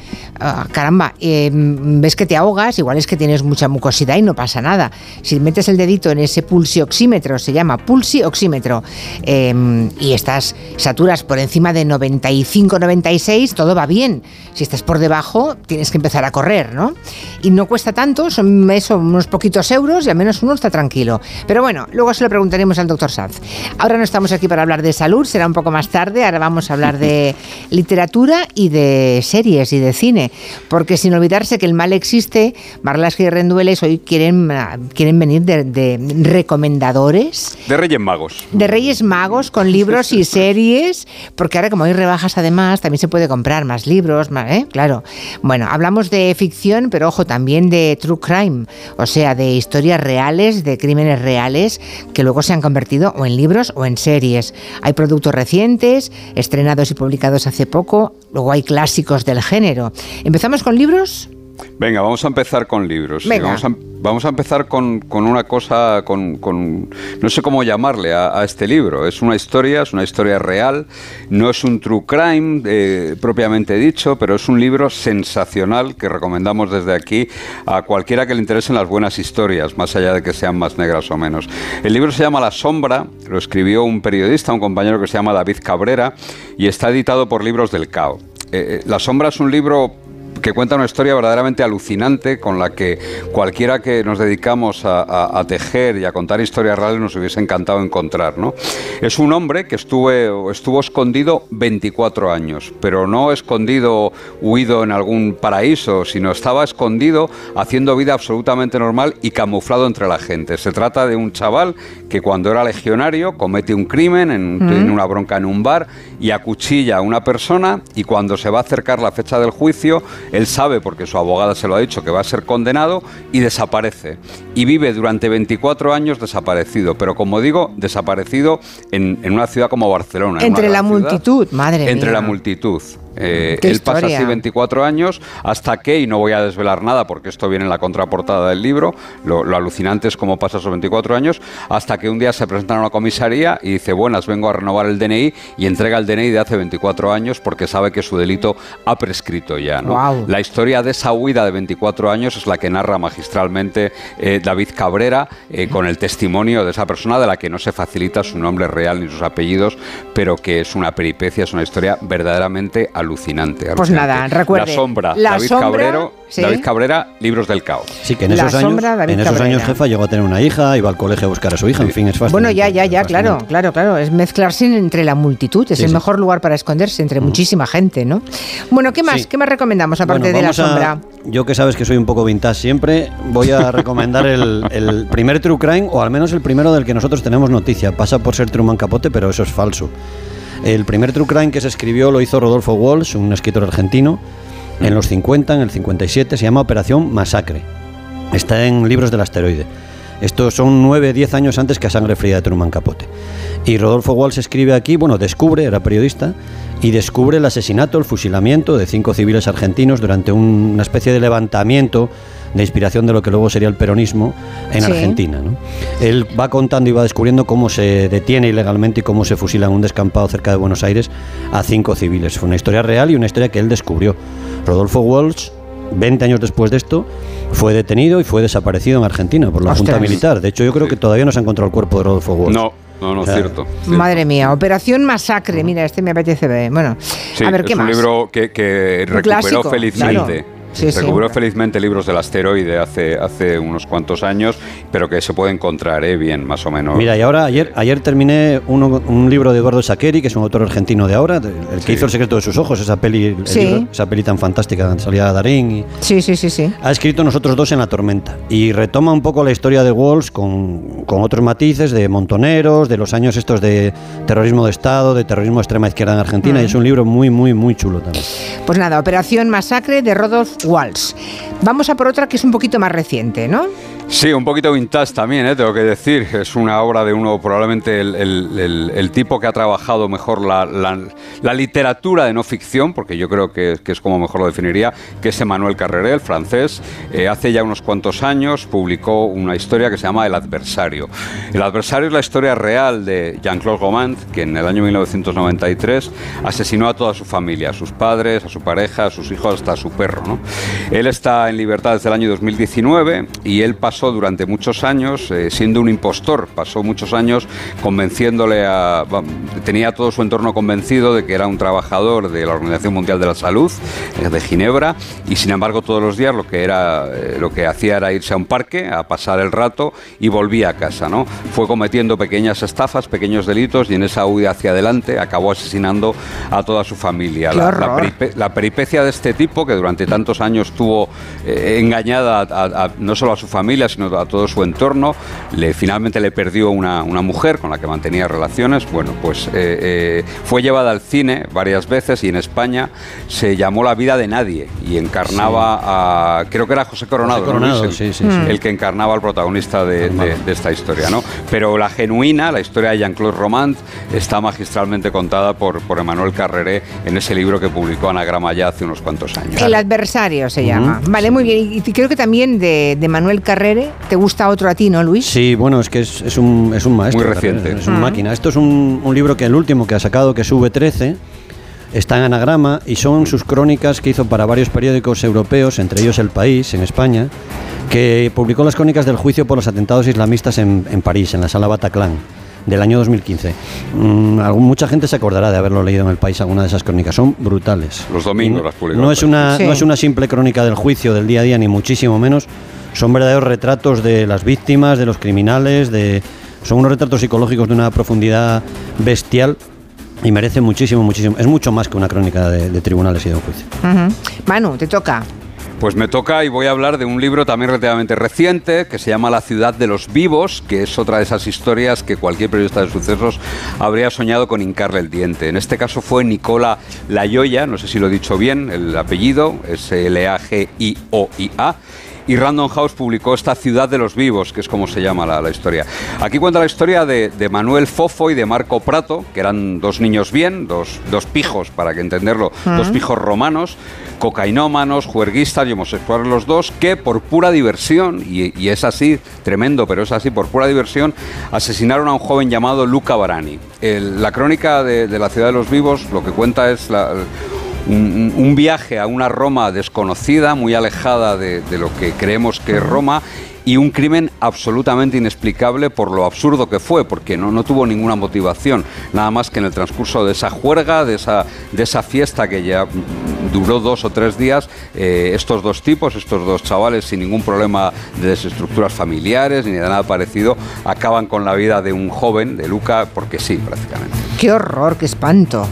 ah, caramba, eh, ves que te ahogas, igual es que tienes mucha mucosidad y no pasa nada. Si metes el dedito en ese pulsioxímetro, se llama pulsioxímetro, eh, y estás, saturas por encima de 95-96, todo va bien. Si estás por debajo, tienes que empezar a correr, ¿no? Y no cuesta tanto, son eso, unos poquitos euros y al menos uno está tranquilo. Pero bueno, luego se lo preguntaremos al doctor Sanz. Ahora no estamos aquí para hablar de salud, será un poco más tarde. Ahora vamos a hablar de literatura y de series y de cine. Porque sin olvidarse que el mal existe, Marlaska y Rendueles hoy quieren, ah, quieren venir de, de recomendadores De Reyes Magos. de Reyes Magos con libros y series porque ahora como hay rebajas además, también se puede comprar más libros, más, ¿eh? Claro. Bueno, hablamos de ficción, pero ojo, también de true crime, o sea, de historias reales, de crímenes reales, que luego se han convertido o en libros o en series. Hay productos recientes, estrenados y publicados hace poco, luego hay clásicos del género. ¿Empezamos con libros? Venga, vamos a empezar con libros. Venga. Vamos, a, vamos a empezar con, con una cosa, con, con- no sé cómo llamarle a, a este libro. Es una historia, es una historia real, no es un true crime eh, propiamente dicho, pero es un libro sensacional que recomendamos desde aquí a cualquiera que le interesen las buenas historias, más allá de que sean más negras o menos. El libro se llama La Sombra, lo escribió un periodista, un compañero que se llama David Cabrera, y está editado por Libros del Cao. Eh, eh, La Sombra es un libro que cuenta una historia verdaderamente alucinante con la que cualquiera que nos dedicamos a, a- a tejer y a contar historias reales nos hubiese encantado encontrar. ¿no? Es un hombre que estuve, estuvo escondido 24 años, pero no escondido, huido en algún paraíso, sino estaba escondido haciendo vida absolutamente normal y camuflado entre la gente. Se trata de un chaval que cuando era legionario comete un crimen en, Mm. en una bronca en un bar y acuchilla a una persona y cuando se va a acercar la fecha del juicio, él sabe, porque su abogada se lo ha dicho, que va a ser condenado y desaparece. Y vive durante 24 años desaparecido, pero como digo, desaparecido en, en una ciudad como Barcelona. en Entre la ciudad. multitud, madre Entre mía. la multitud. Eh, él pasa así 24 años hasta que, y no voy a desvelar nada porque esto viene en la contraportada del libro, lo, lo alucinante es cómo pasa esos 24 años, hasta que un día se presenta a una comisaría y dice, buenas, vengo a renovar el DNI y entrega el DNI de hace 24 años porque sabe que su delito ha prescrito ya. ¿no? Guau. La historia de esa huida de 24 años es la que narra magistralmente eh, David Cabrera eh, con el testimonio de esa persona de la que no se facilita su nombre real ni sus apellidos, pero que es una peripecia, es una historia verdaderamente alucinante. Pues alucinante. nada, recuerde, La sombra, La David Sombra, Cabrero, sí. David Cabrera, Libros del Caos. Sí, que en La esos años, David en esos Cabrera. años jefa llegó a tener una hija, iba al colegio a buscar a su hija, en fin, es fácil. Bueno, ya, ya, ya, claro, claro, claro. Es mezclarse entre la multitud. Es Sí, el sí. mejor lugar para esconderse entre muchísima gente, ¿no? Bueno, ¿qué más? Sí. ¿Qué más recomendamos aparte Bueno, de la a- sombra? yo que sabes que soy un poco vintage siempre, voy a recomendar el, el primer True Crime, o al menos el primero del que nosotros tenemos noticia. Pasa por ser Truman Capote, pero eso es falso. El primer True Crime que se escribió lo hizo Rodolfo Walsh, un escritor argentino, en los 50, en el 57, se llama Operación Masacre. Está en Libros del Asteroide. Estos son 9, 10 años antes que a Sangre Fría de Truman Capote. Y Rodolfo Walsh escribe aquí, bueno, descubre, era periodista, y descubre el asesinato, el fusilamiento de cinco civiles argentinos durante un- una especie de levantamiento de inspiración de lo que luego sería el peronismo en Sí. Argentina. ¿no? Él va contando y va descubriendo cómo se detiene ilegalmente y cómo se fusila en un descampado cerca de Buenos Aires a cinco civiles. Fue una historia real y una historia que él descubrió. Rodolfo Walsh 20 años después de esto, fue detenido y fue desaparecido en Argentina por la Ostras. Junta Militar. De hecho, yo creo que todavía no se ha encontrado el cuerpo de Rodolfo Walsh. No, no, no, O sea, cierto. Madre mía, Operación Masacre. Mira, este me apetece ver. Bueno, Sí, a ver, ¿qué es un libro que, recuperó clásico, felizmente. claro. Sí, sí. recuperó felizmente libros del asteroide hace, hace unos cuantos años, pero que se puede encontrar ¿eh? bien, más o menos. Mira, y ahora ayer, ayer terminé uno- un libro de Eduardo Saqueri, que es un autor argentino de ahora, el que Sí. hizo El secreto de sus ojos, esa peli, el Sí. libro, esa peli tan fantástica, donde salía Darín y Sí, sí, sí, sí. ha escrito Nosotros dos en la tormenta y retoma un poco la historia de Walsh con, con otros matices de montoneros, de los años estos de terrorismo de Estado, de terrorismo de extrema izquierda en Argentina Mm. y es un libro muy, muy, muy chulo también. Pues nada, Operación Masacre de Rodolph Vamos a por otra que es un poquito más reciente, ¿no? Sí, un poquito vintage también, ¿eh? tengo que decir. Es una obra de uno, probablemente el, el- el- el tipo que ha trabajado mejor la, la- la literatura de no ficción, porque yo creo que, que es como mejor lo definiría, que es Emmanuel Carreré, el francés. Eh, hace ya unos cuantos años publicó una historia que se llama El adversario. El adversario es la historia real de Jean-Claude Gomand, que en el año 1993 asesinó a toda su familia, a sus padres, a su pareja, a sus hijos, hasta a su perro. ¿no? Él está en libertad desde el año 2019 y él pasó durante muchos años eh, siendo un impostor, pasó muchos años convenciéndole a... tenía todo su entorno convencido de que era un trabajador de la Organización Mundial de la Salud, eh, de Ginebra, y sin embargo todos los días lo que, era, eh, lo que hacía era irse a un parque a pasar el rato y volvía a casa. ¿no? Fue cometiendo pequeñas estafas, pequeños delitos y en esa huida hacia adelante acabó asesinando a toda su familia. ¡Qué La- la peripe- la peripecia de este tipo, que durante tantos años tuvo eh, engañada a- a- a- no solo a su familia, ella, sino a todo su entorno. Le, finalmente le perdió una, una mujer con la que mantenía relaciones. Bueno, pues eh, eh, fue llevada al cine varias veces y en España se llamó La vida de nadie y encarnaba a, creo que era José Coronado, José ¿no, Coronado, Luis? sí, sí, el, sí. el que encarnaba al protagonista de, de- de esta historia, ¿no? Pero la genuina, la historia de Jean-Claude Romand, está magistralmente contada por, por Emmanuel Carreré en ese libro que publicó Anagrama ya hace unos cuantos años. El adversario se llama. Vale, muy bien. Y creo que también de, de Manuel Te gusta otro a ti, ¿no, Luis? Sí, bueno, es que es, es un, es un maestro. Muy reciente. Es una máquina. Esto es un, un libro que el último que ha sacado, que es V13, está en anagrama y son sus crónicas que hizo para varios periódicos europeos, entre ellos El País, en España, que publicó las crónicas del juicio por los atentados islamistas en, en París, en la sala Bataclan del año 2015. Mm, algún- mucha gente se acordará de haberlo leído en el país alguna de esas crónicas. Son brutales. Los domingos las publicó. No es, una, Sí. no es una simple crónica del juicio del día a día, ni muchísimo menos. Son verdaderos retratos de las víctimas, de los criminales, de, son unos retratos psicológicos de una profundidad bestial y merece muchísimo, muchísimo. Es mucho más que una crónica de, de tribunales y de un juicio. Ujú. Manu, te toca. Pues me toca y voy a hablar de un libro también relativamente reciente que se llama La ciudad de los vivos, que es otra de esas historias que cualquier periodista de sucesos habría soñado con hincarle el diente. En este caso fue Nicola Layoya, no sé si lo he dicho bien, el apellido es L-A-G-I-O-I-A. Y Random House publicó esta Ciudad de los Vivos, que es como se llama la, la historia. Aquí cuenta la historia de, de Manuel Fofo y de Marco Prato, que eran dos niños bien, dos, dos pijos, para que entenderlo, dos Ujú. pijos romanos, cocainómanos, juerguistas y homosexuales los dos, que por pura diversión, y, y es así, tremendo, pero es así, por pura diversión, asesinaron a un joven llamado Luca Barani. El- la crónica de, de la ciudad de los vivos lo que cuenta es la- un, viaje a una Roma desconocida, muy alejada de, de lo que creemos que es Roma. Y un crimen absolutamente inexplicable por lo absurdo que fue, porque no, no tuvo ninguna motivación, nada más que en el transcurso de esa juerga, de esa, de esa fiesta que ya duró dos o tres días, eh, estos dos tipos, estos dos chavales sin ningún problema de desestructuras familiares ni de nada parecido, acaban con la vida de un joven, de Luca, porque sí, prácticamente. Qué horror, qué espanto.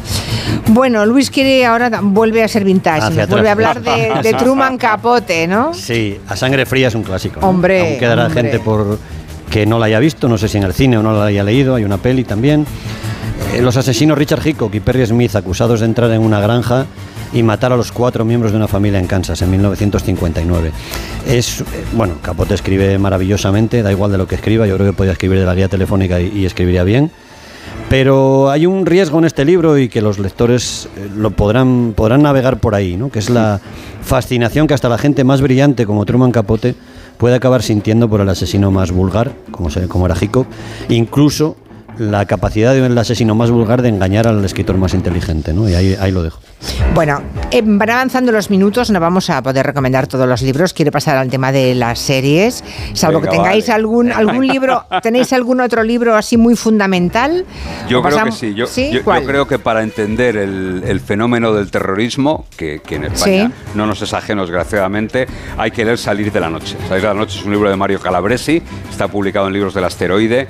Bueno, Luis quiere ahora vuelve a ser vintage, Hacia vuelve a hablar de, de Truman Capote, ¿no? Sí, A Sangre Fría es un clásico. ¿no? Hombre, Aún quedará hombre. gente por que no la haya visto, no sé si en el cine o no la haya leído, hay una peli también. Eh, los asesinos Richard Hickok y Perry Smith acusados de entrar en una granja y matar a los cuatro miembros de una familia en Kansas en 1959. Es, eh, bueno, Capote escribe maravillosamente, da igual de lo que escriba, yo creo que podía escribir de la guía telefónica y, escribiría bien. Pero hay un riesgo en este libro y que los lectores eh, lo podrán, podrán navegar por ahí, ¿no? que es la fascinación que hasta la gente más brillante como Truman Capote puede acabar sintiendo por el asesino más vulgar, como, como era Hickok, incluso la capacidad del asesino más vulgar de engañar al escritor más inteligente. ¿no? Y ahí, ahí lo dejo. Bueno, eh, van avanzando los minutos, no vamos a poder recomendar todos los libros. Quiero pasar al tema de las series, salvo Venga, que tengáis vale. algún algún libro, ¿tenéis algún otro libro así muy fundamental? Yo ¿O creo que sí. Yo, ¿Sí? yo- yo ¿Cuál? creo que para entender el, el fenómeno del terrorismo, que, que en España Sí. no nos es ajeno, desgraciadamente, hay que leer Salir de la Noche. Salir de la Noche es un libro de Mario Calabresi, está publicado en Libros del Asteroide.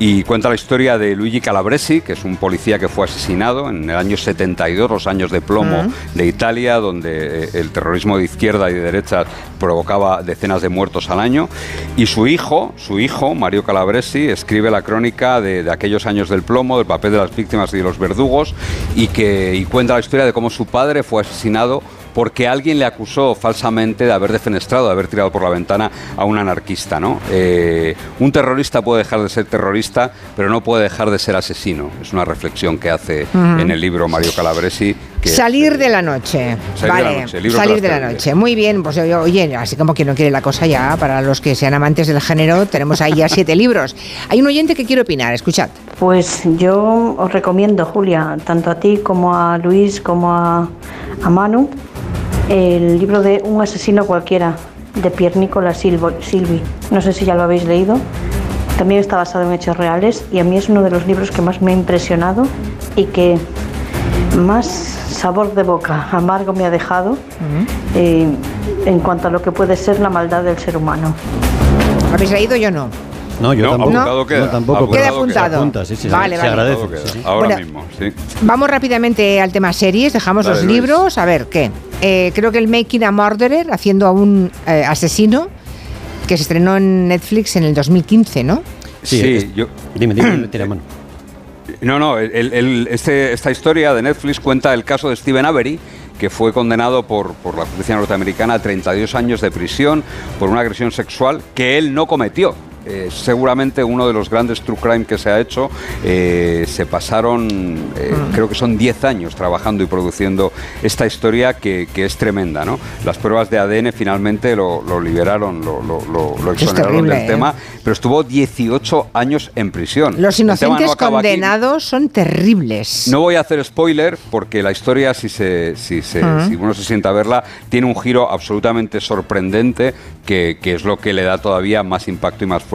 Y cuenta la historia de Luigi Calabresi, que es un policía que fue asesinado en el año 72, los años de plomo de Italia, donde eh, el terrorismo de izquierda y de derecha provocaba decenas de muertos al año. Y su hijo, su hijo, Mario Calabresi, escribe la crónica de, de aquellos años del plomo, del papel de las víctimas y de los verdugos, y que y cuenta la historia de cómo su padre fue asesinado porque alguien le acusó falsamente de haber defenestrado, de haber tirado por la ventana a un anarquista. ¿no? Eh, un terrorista puede dejar de ser terrorista, pero no puede dejar de ser asesino. Es una reflexión que hace en el libro Mario Calabresi. Que Salir de la noche. Salir de la vale, noche, salir de la noche. Muy bien, pues oye, oye, así como que no quiere la cosa ya, para los que sean amantes del género, tenemos ahí ya siete libros. Hay un oyente que quiere opinar, escuchad. Pues yo os recomiendo, Julia, tanto a ti como a Luis como a, a Manu, el libro de Un asesino cualquiera, de Pier Nicola Silvo- Silvi. No sé si ya lo habéis leído. También está basado en hechos reales y a mí es uno de los libros que más me ha impresionado y que más sabor de boca amargo me ha dejado eh, en cuanto a lo que puede ser la maldad del ser humano. ¿Habéis leído? Yo no. No, yo No, tampoco. apuntado queda. Yo tampoco. Queda apuntado. apunta, sí, sí, Vale, se vale. agradece. Sí, sí. Ahora Bueno, mismo, sí. Vamos rápidamente al tema series, dejamos Dale, los Luis. libros. A ver, ¿qué? Eh, creo que el Making a Murderer, haciendo a un eh, asesino, que se estrenó en Netflix en el 2015, ¿no? Sí, es- yo... Dime, dime, tira mano. No, no, el- el- este- esta historia de Netflix cuenta el caso de Stephen Avery, que fue condenado por, por la justicia norteamericana a 32 años de prisión por una agresión sexual que él no cometió. Eh, seguramente uno de los grandes true crime que se ha hecho. Eh, se pasaron, eh, creo que son 10 años trabajando y produciendo esta historia que, que es tremenda. ¿no? Las pruebas de ADN finalmente lo, lo liberaron, lo, exoneraron terrible, del tema, pero estuvo 18 años en prisión. Los no inocentes aquí. condenados son terribles. No voy a hacer spoiler porque la historia, si, se, si, se- si uno se sienta a verla, tiene un giro absolutamente sorprendente que, que es lo que le da todavía más impacto y más fuerza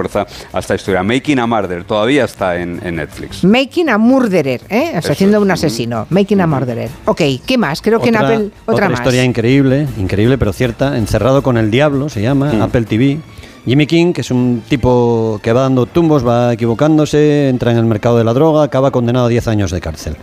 a esta historia. Making a Murder todavía está en, en Netflix. Making a murderer, ¿eh? O sea, Eso haciendo es. un asesino. Making a murderer. Ok, ¿qué más? Creo que en Apple otra, más. historia increíble, increíble pero cierta. Encerrado con el diablo se llama, Mm. Apple TV. Jimmy King, que es un tipo que va dando tumbos, va equivocándose, entra en el mercado de la droga, acaba condenado a 10 años de cárcel.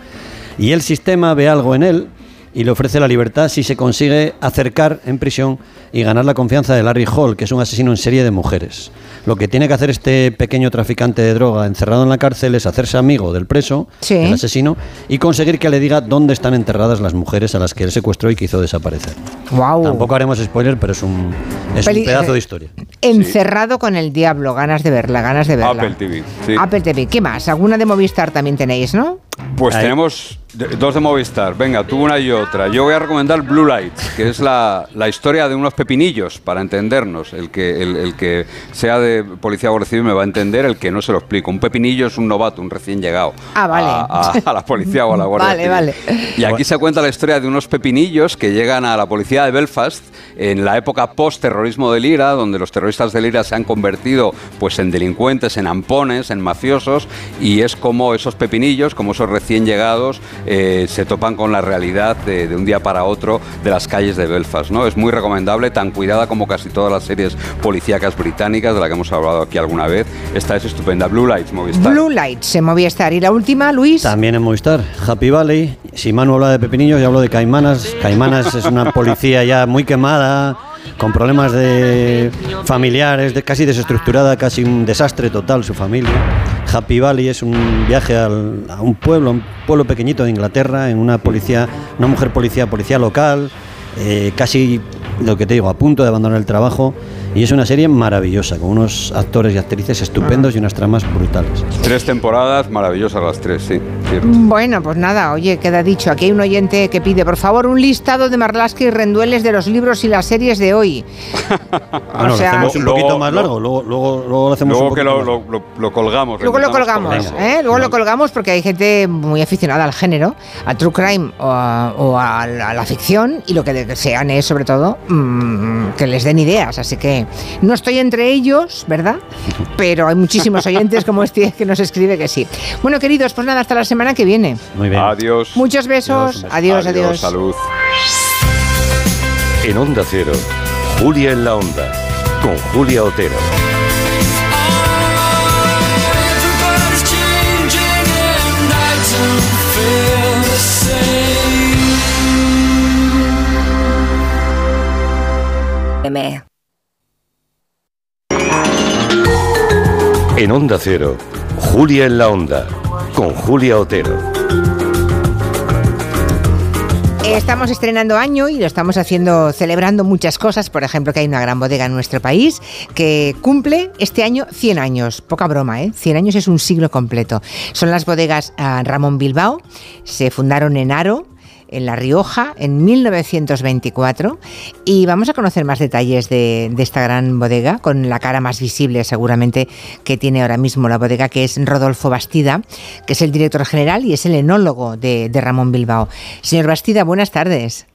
Y el sistema ve algo en él y le ofrece la libertad si se consigue acercar en prisión y ganar la confianza de Larry Hall, que es un asesino en serie de mujeres. Lo que tiene que hacer este pequeño traficante de droga encerrado en la cárcel es hacerse amigo del preso, Sí. el asesino, y conseguir que le diga dónde están enterradas las mujeres a las que él secuestró y que hizo desaparecer. Wow. Tampoco haremos spoiler, pero es un, es Peli- un pedazo de historia. Encerrado con el diablo. Ganas de verla, ganas de verla. Apple TV. sí. Apple TV. ¿Qué más? ¿Alguna de Movistar también tenéis, no? Pues Ahí. tenemos dos de Movistar. Venga, tú una y otra. Yo voy a recomendar Blue Lights, que es la, la historia de unos pepinillos, para entendernos. El que, el, el que sea de policía o me va a entender, el que no se lo explico. Un pepinillo es un novato, un recién llegado Ah, vale. a, a- a la policía o a la guardia Vale, vale. Y aquí se cuenta la historia de unos pepinillos que llegan a la policía de Belfast en la época post-terrorismo del IRA, donde los terroristas del IRA se han convertido pues, en delincuentes, en ampones, en mafiosos, y es como esos pepinillos, como esos recién llegados, eh, se topan con la realidad de, de un día para otro de las calles de Belfast. ¿no? Es muy recomendable, tan cuidada como casi todas las series policíacas británicas de la que hemos hablado aquí alguna vez. Esta es estupenda. Blue Lights, Movistar. Blue Lights en Movistar. Y la última, Luis. También en Movistar, Happy Valley. Si Manu habla de pepinillos, yo hablo de Caimanas. Caimanas es una policía ya muy quemada, con problemas de familiares, de, casi desestructurada, casi un desastre total su familia. Happy Valley es un viaje a un pueblo, un pueblo pequeñito de Inglaterra, en una policía, una mujer policía, policía local, eh, casi lo que te digo, a punto de abandonar el trabajo. Y es una serie maravillosa, con unos actores y actrices estupendos y unas tramas brutales. Tres temporadas, maravillosas las tres, sí. cierto. Bueno, pues nada, oye, queda dicho. Aquí hay un oyente que pide, por favor, un listado de Marlaska y Rendueles de los libros y las series de hoy. Bueno, o sea, lo hacemos un Luego- poquito más largo, luego, luego, luego lo hacemos Luego un que lo, más. lo- lo- lo colgamos. Luego lo colgamos. ¿eh? Luego lo colgamos porque hay gente muy aficionada al género, al true crime o a, o a la, a la ficción y lo que desean es, sobre todo, mm, que les den ideas. Así que no estoy entre ellos, ¿verdad? Pero hay muchísimos oyentes como este que nos escribe que sí. Bueno, queridos, pues nada, hasta la semana que viene. Muy bien. Adiós. Muchos besos. Adiós, adiós. Salud. En Onda Cero, Julia en la Onda, con Julia Otero. Me. En Onda Cero, Julia en la Onda, con Julia Otero. Estamos estrenando año y lo estamos haciendo celebrando muchas cosas. Por ejemplo, que hay una gran bodega en nuestro país que cumple este año 100 años. Poca broma, ¿eh? 100 años es un siglo completo. Son las bodegas ah, Ramón Bilbao. Se fundaron en Aro, en La Rioja, en 1924. Y vamos a conocer más detalles de, de esta gran bodega, con la cara más visible seguramente que tiene ahora mismo la bodega, que es Rodolfo Bastida, que es el director general y es el enólogo de, de Ramón Bilbao. Señor Bastida, buenas tardes.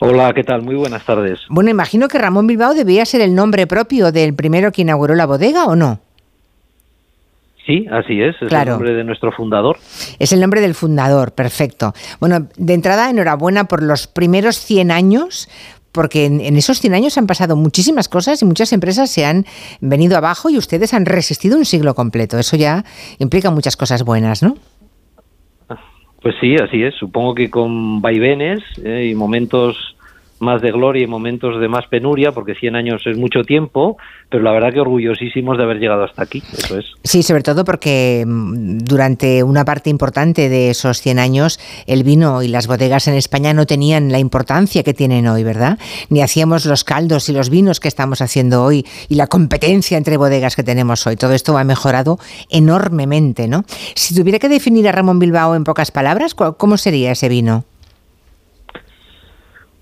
Hola, ¿qué tal? Muy buenas tardes. Bueno, imagino que Ramón Bilbao debía ser el nombre propio del primero que inauguró la bodega, ¿o no? Sí, así es, es Claro. el nombre de nuestro fundador. Es el nombre del fundador, perfecto. Bueno, de entrada, enhorabuena por los primeros 100 años, porque en, en esos 100 años han pasado muchísimas cosas y muchas empresas se han venido abajo y ustedes han resistido un siglo completo. Eso ya implica muchas cosas buenas, ¿no? Pues sí, así es. Supongo que con vaivenes eh, y momentos más de gloria y momentos de más penuria, porque 100 años es mucho tiempo, pero la verdad que orgullosísimos de haber llegado hasta aquí, eso es. Sí, sobre todo porque mm, durante una parte importante de esos 100 años el vino y las bodegas en España no tenían la importancia que tienen hoy, ¿verdad? Ni hacíamos los caldos y los vinos que estamos haciendo hoy y la competencia entre bodegas que tenemos hoy. Todo esto ha mejorado enormemente, ¿no? Si tuviera que definir a Ramón Bilbao en pocas palabras, ¿cómo sería ese vino?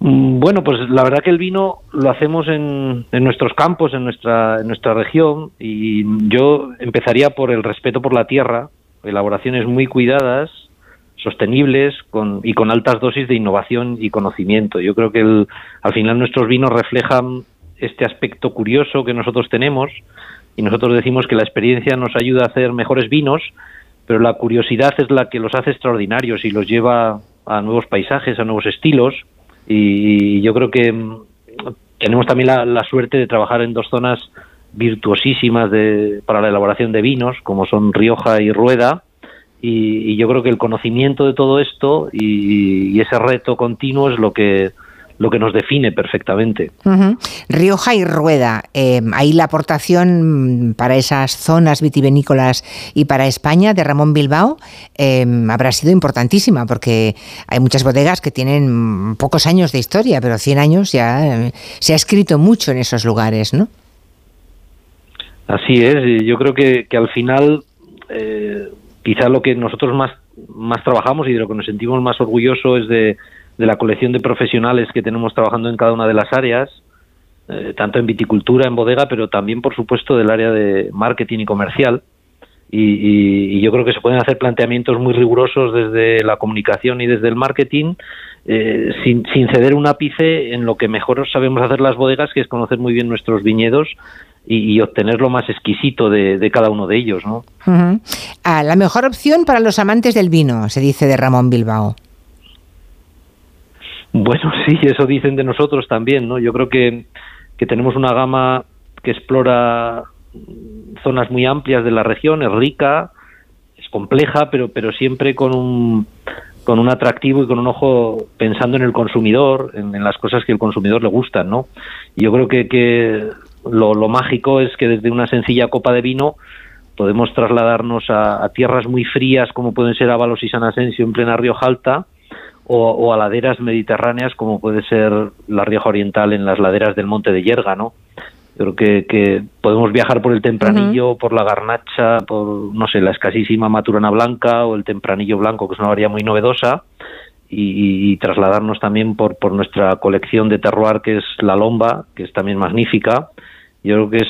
Mm, bueno, pues la verdad que el vino lo hacemos en, nuestros campos, en nuestra, en nuestra región, y yo empezaría por el respeto por la tierra, elaboraciones muy cuidadas, sostenibles con, y con altas dosis de innovación y conocimiento. Yo creo que al final nuestros vinos reflejan este aspecto curioso que nosotros tenemos y nosotros decimos que la experiencia nos ayuda a hacer mejores vinos, pero la curiosidad es la que los hace extraordinarios y los lleva a nuevos paisajes, a nuevos estilos y yo creo que mm, tenemos también la, suerte de trabajar en dos zonas virtuosísimas de, para la elaboración de vinos, como son Rioja y Rueda, y, yo creo que el conocimiento de todo esto y, ese reto continuo es lo que lo que nos define perfectamente. Rioja y Rueda, em, ahí la aportación para esas zonas vitivinícolas y para España de Ramón Bilbao em, habrá sido importantísima, porque hay muchas bodegas que tienen pocos años de historia, pero 100 años ya em, se ha escrito mucho en esos lugares, ¿no? Así es, yo creo que, que al final eh, quizá lo que nosotros más, más trabajamos y de lo que nos sentimos más orgullosos es de de la colección de profesionales que tenemos trabajando en cada una de las áreas, eh, tanto en viticultura, en bodega, pero también, por supuesto, del área de marketing y comercial. Y, yo creo que se pueden hacer planteamientos muy rigurosos desde la comunicación y desde el marketing, eh, sin, sin, ceder un ápice en lo que mejor sabemos hacer las bodegas, que es conocer muy bien nuestros viñedos y, obtener lo más exquisito de, cada uno de ellos. ¿no? Ah, la mejor opción para los amantes del vino, se dice de Ramón Bilbao. Bueno, sí, eso dicen de nosotros también, ¿no? Yo creo que, que tenemos una gama que explora zonas muy amplias de la región, es rica, es compleja, pero, pero siempre con un, con un atractivo y con un ojo pensando en el consumidor, en, las cosas que el consumidor le gustan, ¿no? Y yo creo que, que lo, lo, mágico es que desde una sencilla copa de vino podemos trasladarnos a, a tierras muy frías como pueden ser Ábalos y San Asensio en plena Rioja Alta, o, a laderas mediterráneas como puede ser la Rioja Oriental en las laderas del Monte de Yerga, ¿no? Creo que, que podemos viajar por el Tempranillo, por la Garnacha, por, no sé, la escasísima Maturana Blanca o el Tempranillo Blanco, que es una variedad muy novedosa, y, trasladarnos también por, por nuestra colección de terroir, que es la Lomba, que es también magnífica, yo creo que es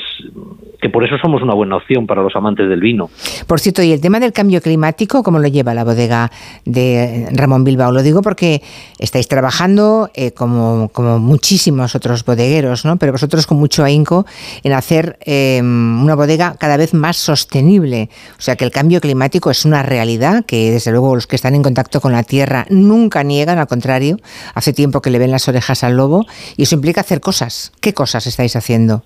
que por eso somos una buena opción para los amantes del vino. Por cierto, ¿y el tema del cambio climático cómo lo lleva la bodega de Ramón Bilbao? Lo digo porque estáis trabajando eh, como, como, muchísimos otros bodegueros, ¿no? pero vosotros con mucho ahínco en hacer em, una bodega cada vez más sostenible. O sea que el cambio climático es una realidad que desde luego los que están en contacto con la tierra nunca niegan, al contrario, hace tiempo que le ven las orejas al lobo y eso implica hacer cosas. ¿Qué cosas estáis haciendo?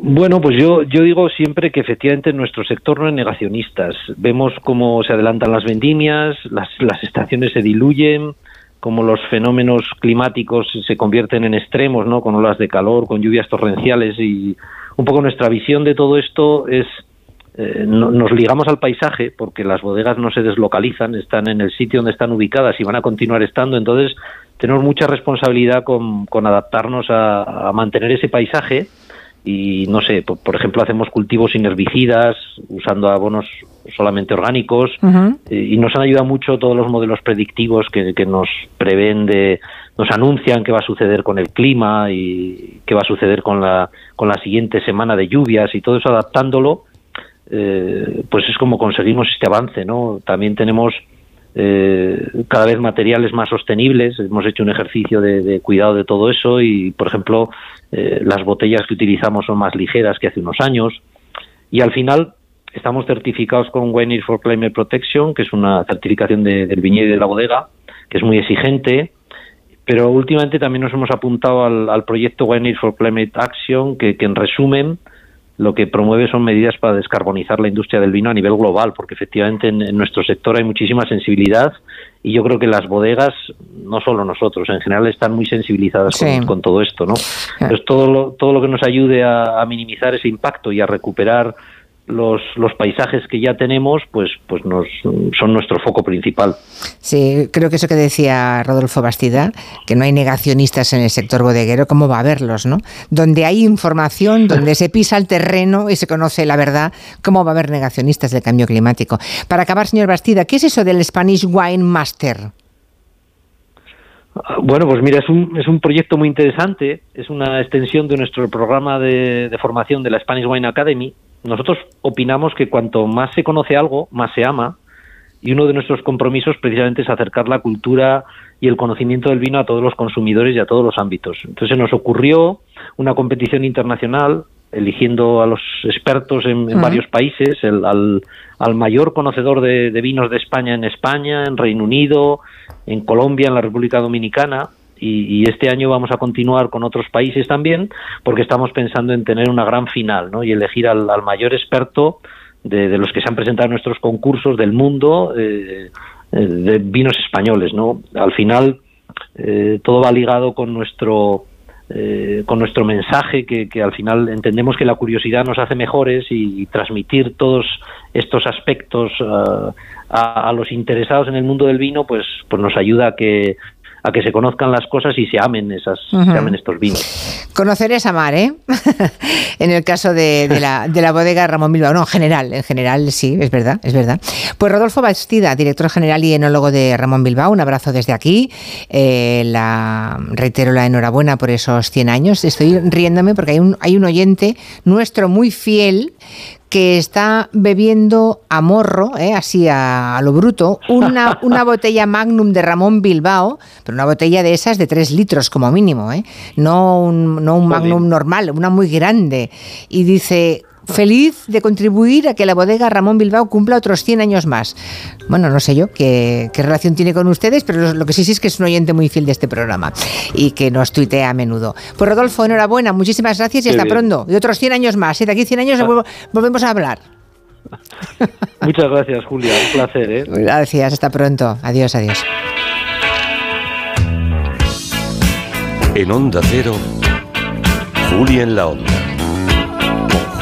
Bueno, pues yo, yo digo siempre que efectivamente nuestro sector no es negacionistas. Vemos cómo se adelantan las vendimias, las, las estaciones se diluyen, cómo los fenómenos climáticos se convierten en extremos, ¿no? Con olas de calor, con lluvias torrenciales y un poco nuestra visión de todo esto es eh, nos ligamos al paisaje porque las bodegas no se deslocalizan, están en el sitio donde están ubicadas y van a continuar estando. Entonces tenemos mucha responsabilidad con, con adaptarnos a mantener ese paisaje y no sé, por, ejemplo, hacemos cultivos sin herbicidas, usando abonos solamente orgánicos y nos han ayudado mucho todos los modelos predictivos que, nos prevén de, nos anuncian qué va a suceder con el clima y qué va a suceder con la, con la siguiente semana de lluvias y todo eso adaptándolo, eh, pues es como conseguimos este avance, ¿no? También tenemos eh, cada vez materiales más sostenibles. Hemos hecho un ejercicio de, cuidado de todo eso y, por ejemplo, eh, las botellas que utilizamos son más ligeras que hace unos años. Y al final estamos certificados con Winery for Climate Protection, que es una certificación del viñedo y de la bodega, que es muy exigente. Pero últimamente también nos hemos apuntado al, proyecto Winery for Climate Action, que en resumen lo que promueve son medidas para descarbonizar la industria del vino a nivel global, porque efectivamente en, nuestro sector hay muchísima sensibilidad y yo creo que las bodegas, no solo nosotros, en general están muy sensibilizadas con, todo esto, ¿no? Entonces todo lo, todo lo que nos ayude a minimizar ese impacto y a recuperar los, los paisajes que ya tenemos pues, pues nos, son nuestro foco principal. Sí, creo que eso que decía Rodolfo Bastida, que no hay negacionistas en el sector bodeguero, ¿cómo va a haberlos? ¿no? Donde hay información, donde se pisa el terreno y se conoce la verdad, ¿cómo va a haber negacionistas del cambio climático? Para acabar, señor Bastida, ¿qué es eso del Spanish Wine Master? Bueno, pues mira, es un, es un proyecto muy interesante, es una extensión de nuestro programa de, de formación de la Spanish Wine Academy, nosotros opinamos que cuanto más se conoce algo, más se ama, y uno de nuestros compromisos precisamente es acercar la cultura y el conocimiento del vino a todos los consumidores y a todos los ámbitos. Entonces se nos ocurrió una competición internacional eligiendo a los expertos en, varios países, al, mayor conocedor de, vinos de España en España, en Reino Unido, en Colombia, en la República Dominicana, y, este año vamos a continuar con otros países también porque estamos pensando en tener una gran final ¿no? y elegir al, mayor experto de, los que se han presentado en nuestros concursos del mundo eh, eh, de vinos españoles. ¿no? Al final eh, todo va ligado con nuestro con nuestro mensaje que, al final entendemos que la curiosidad nos hace mejores y, transmitir todos estos aspectos a, a, los interesados en el mundo del vino pues pues nos ayuda a que a que se conozcan las cosas y se amen esas, se amen estos vinos. Conocer es amar, ¿eh? en el caso de, la, de la bodega Ramón Bilbao, no, en general, en general sí, es verdad, es verdad. Pues Rodolfo Bastida, director general y enólogo de Ramón Bilbao, un abrazo desde aquí. Eh, la, reitero la enhorabuena por esos 100 años. Estoy riéndome porque hay un, hay un oyente nuestro muy fiel que está bebiendo a morro, eh, así a, lo bruto, una, una, botella Magnum de Ramón Bilbao, pero una botella de esas de 3 litros como mínimo, eh, no un, no un Magnum normal, una muy grande. Y dice, feliz de contribuir a que la bodega Ramón Bilbao cumpla otros 100 años más. Bueno, no sé yo qué, relación tiene con ustedes, pero lo, que sí, sí es que es un oyente muy fiel de este programa y que nos tuitea a menudo. Pues Rodolfo, enhorabuena, muchísimas gracias y hasta pronto. Y otros 100 años más. ¿eh? De aquí 100 años ah. volvemos a hablar. Muchas gracias, Julia. Un placer. ¿eh? Gracias, hasta pronto. Adiós, adiós. En Onda Cero, Julia en la Onda.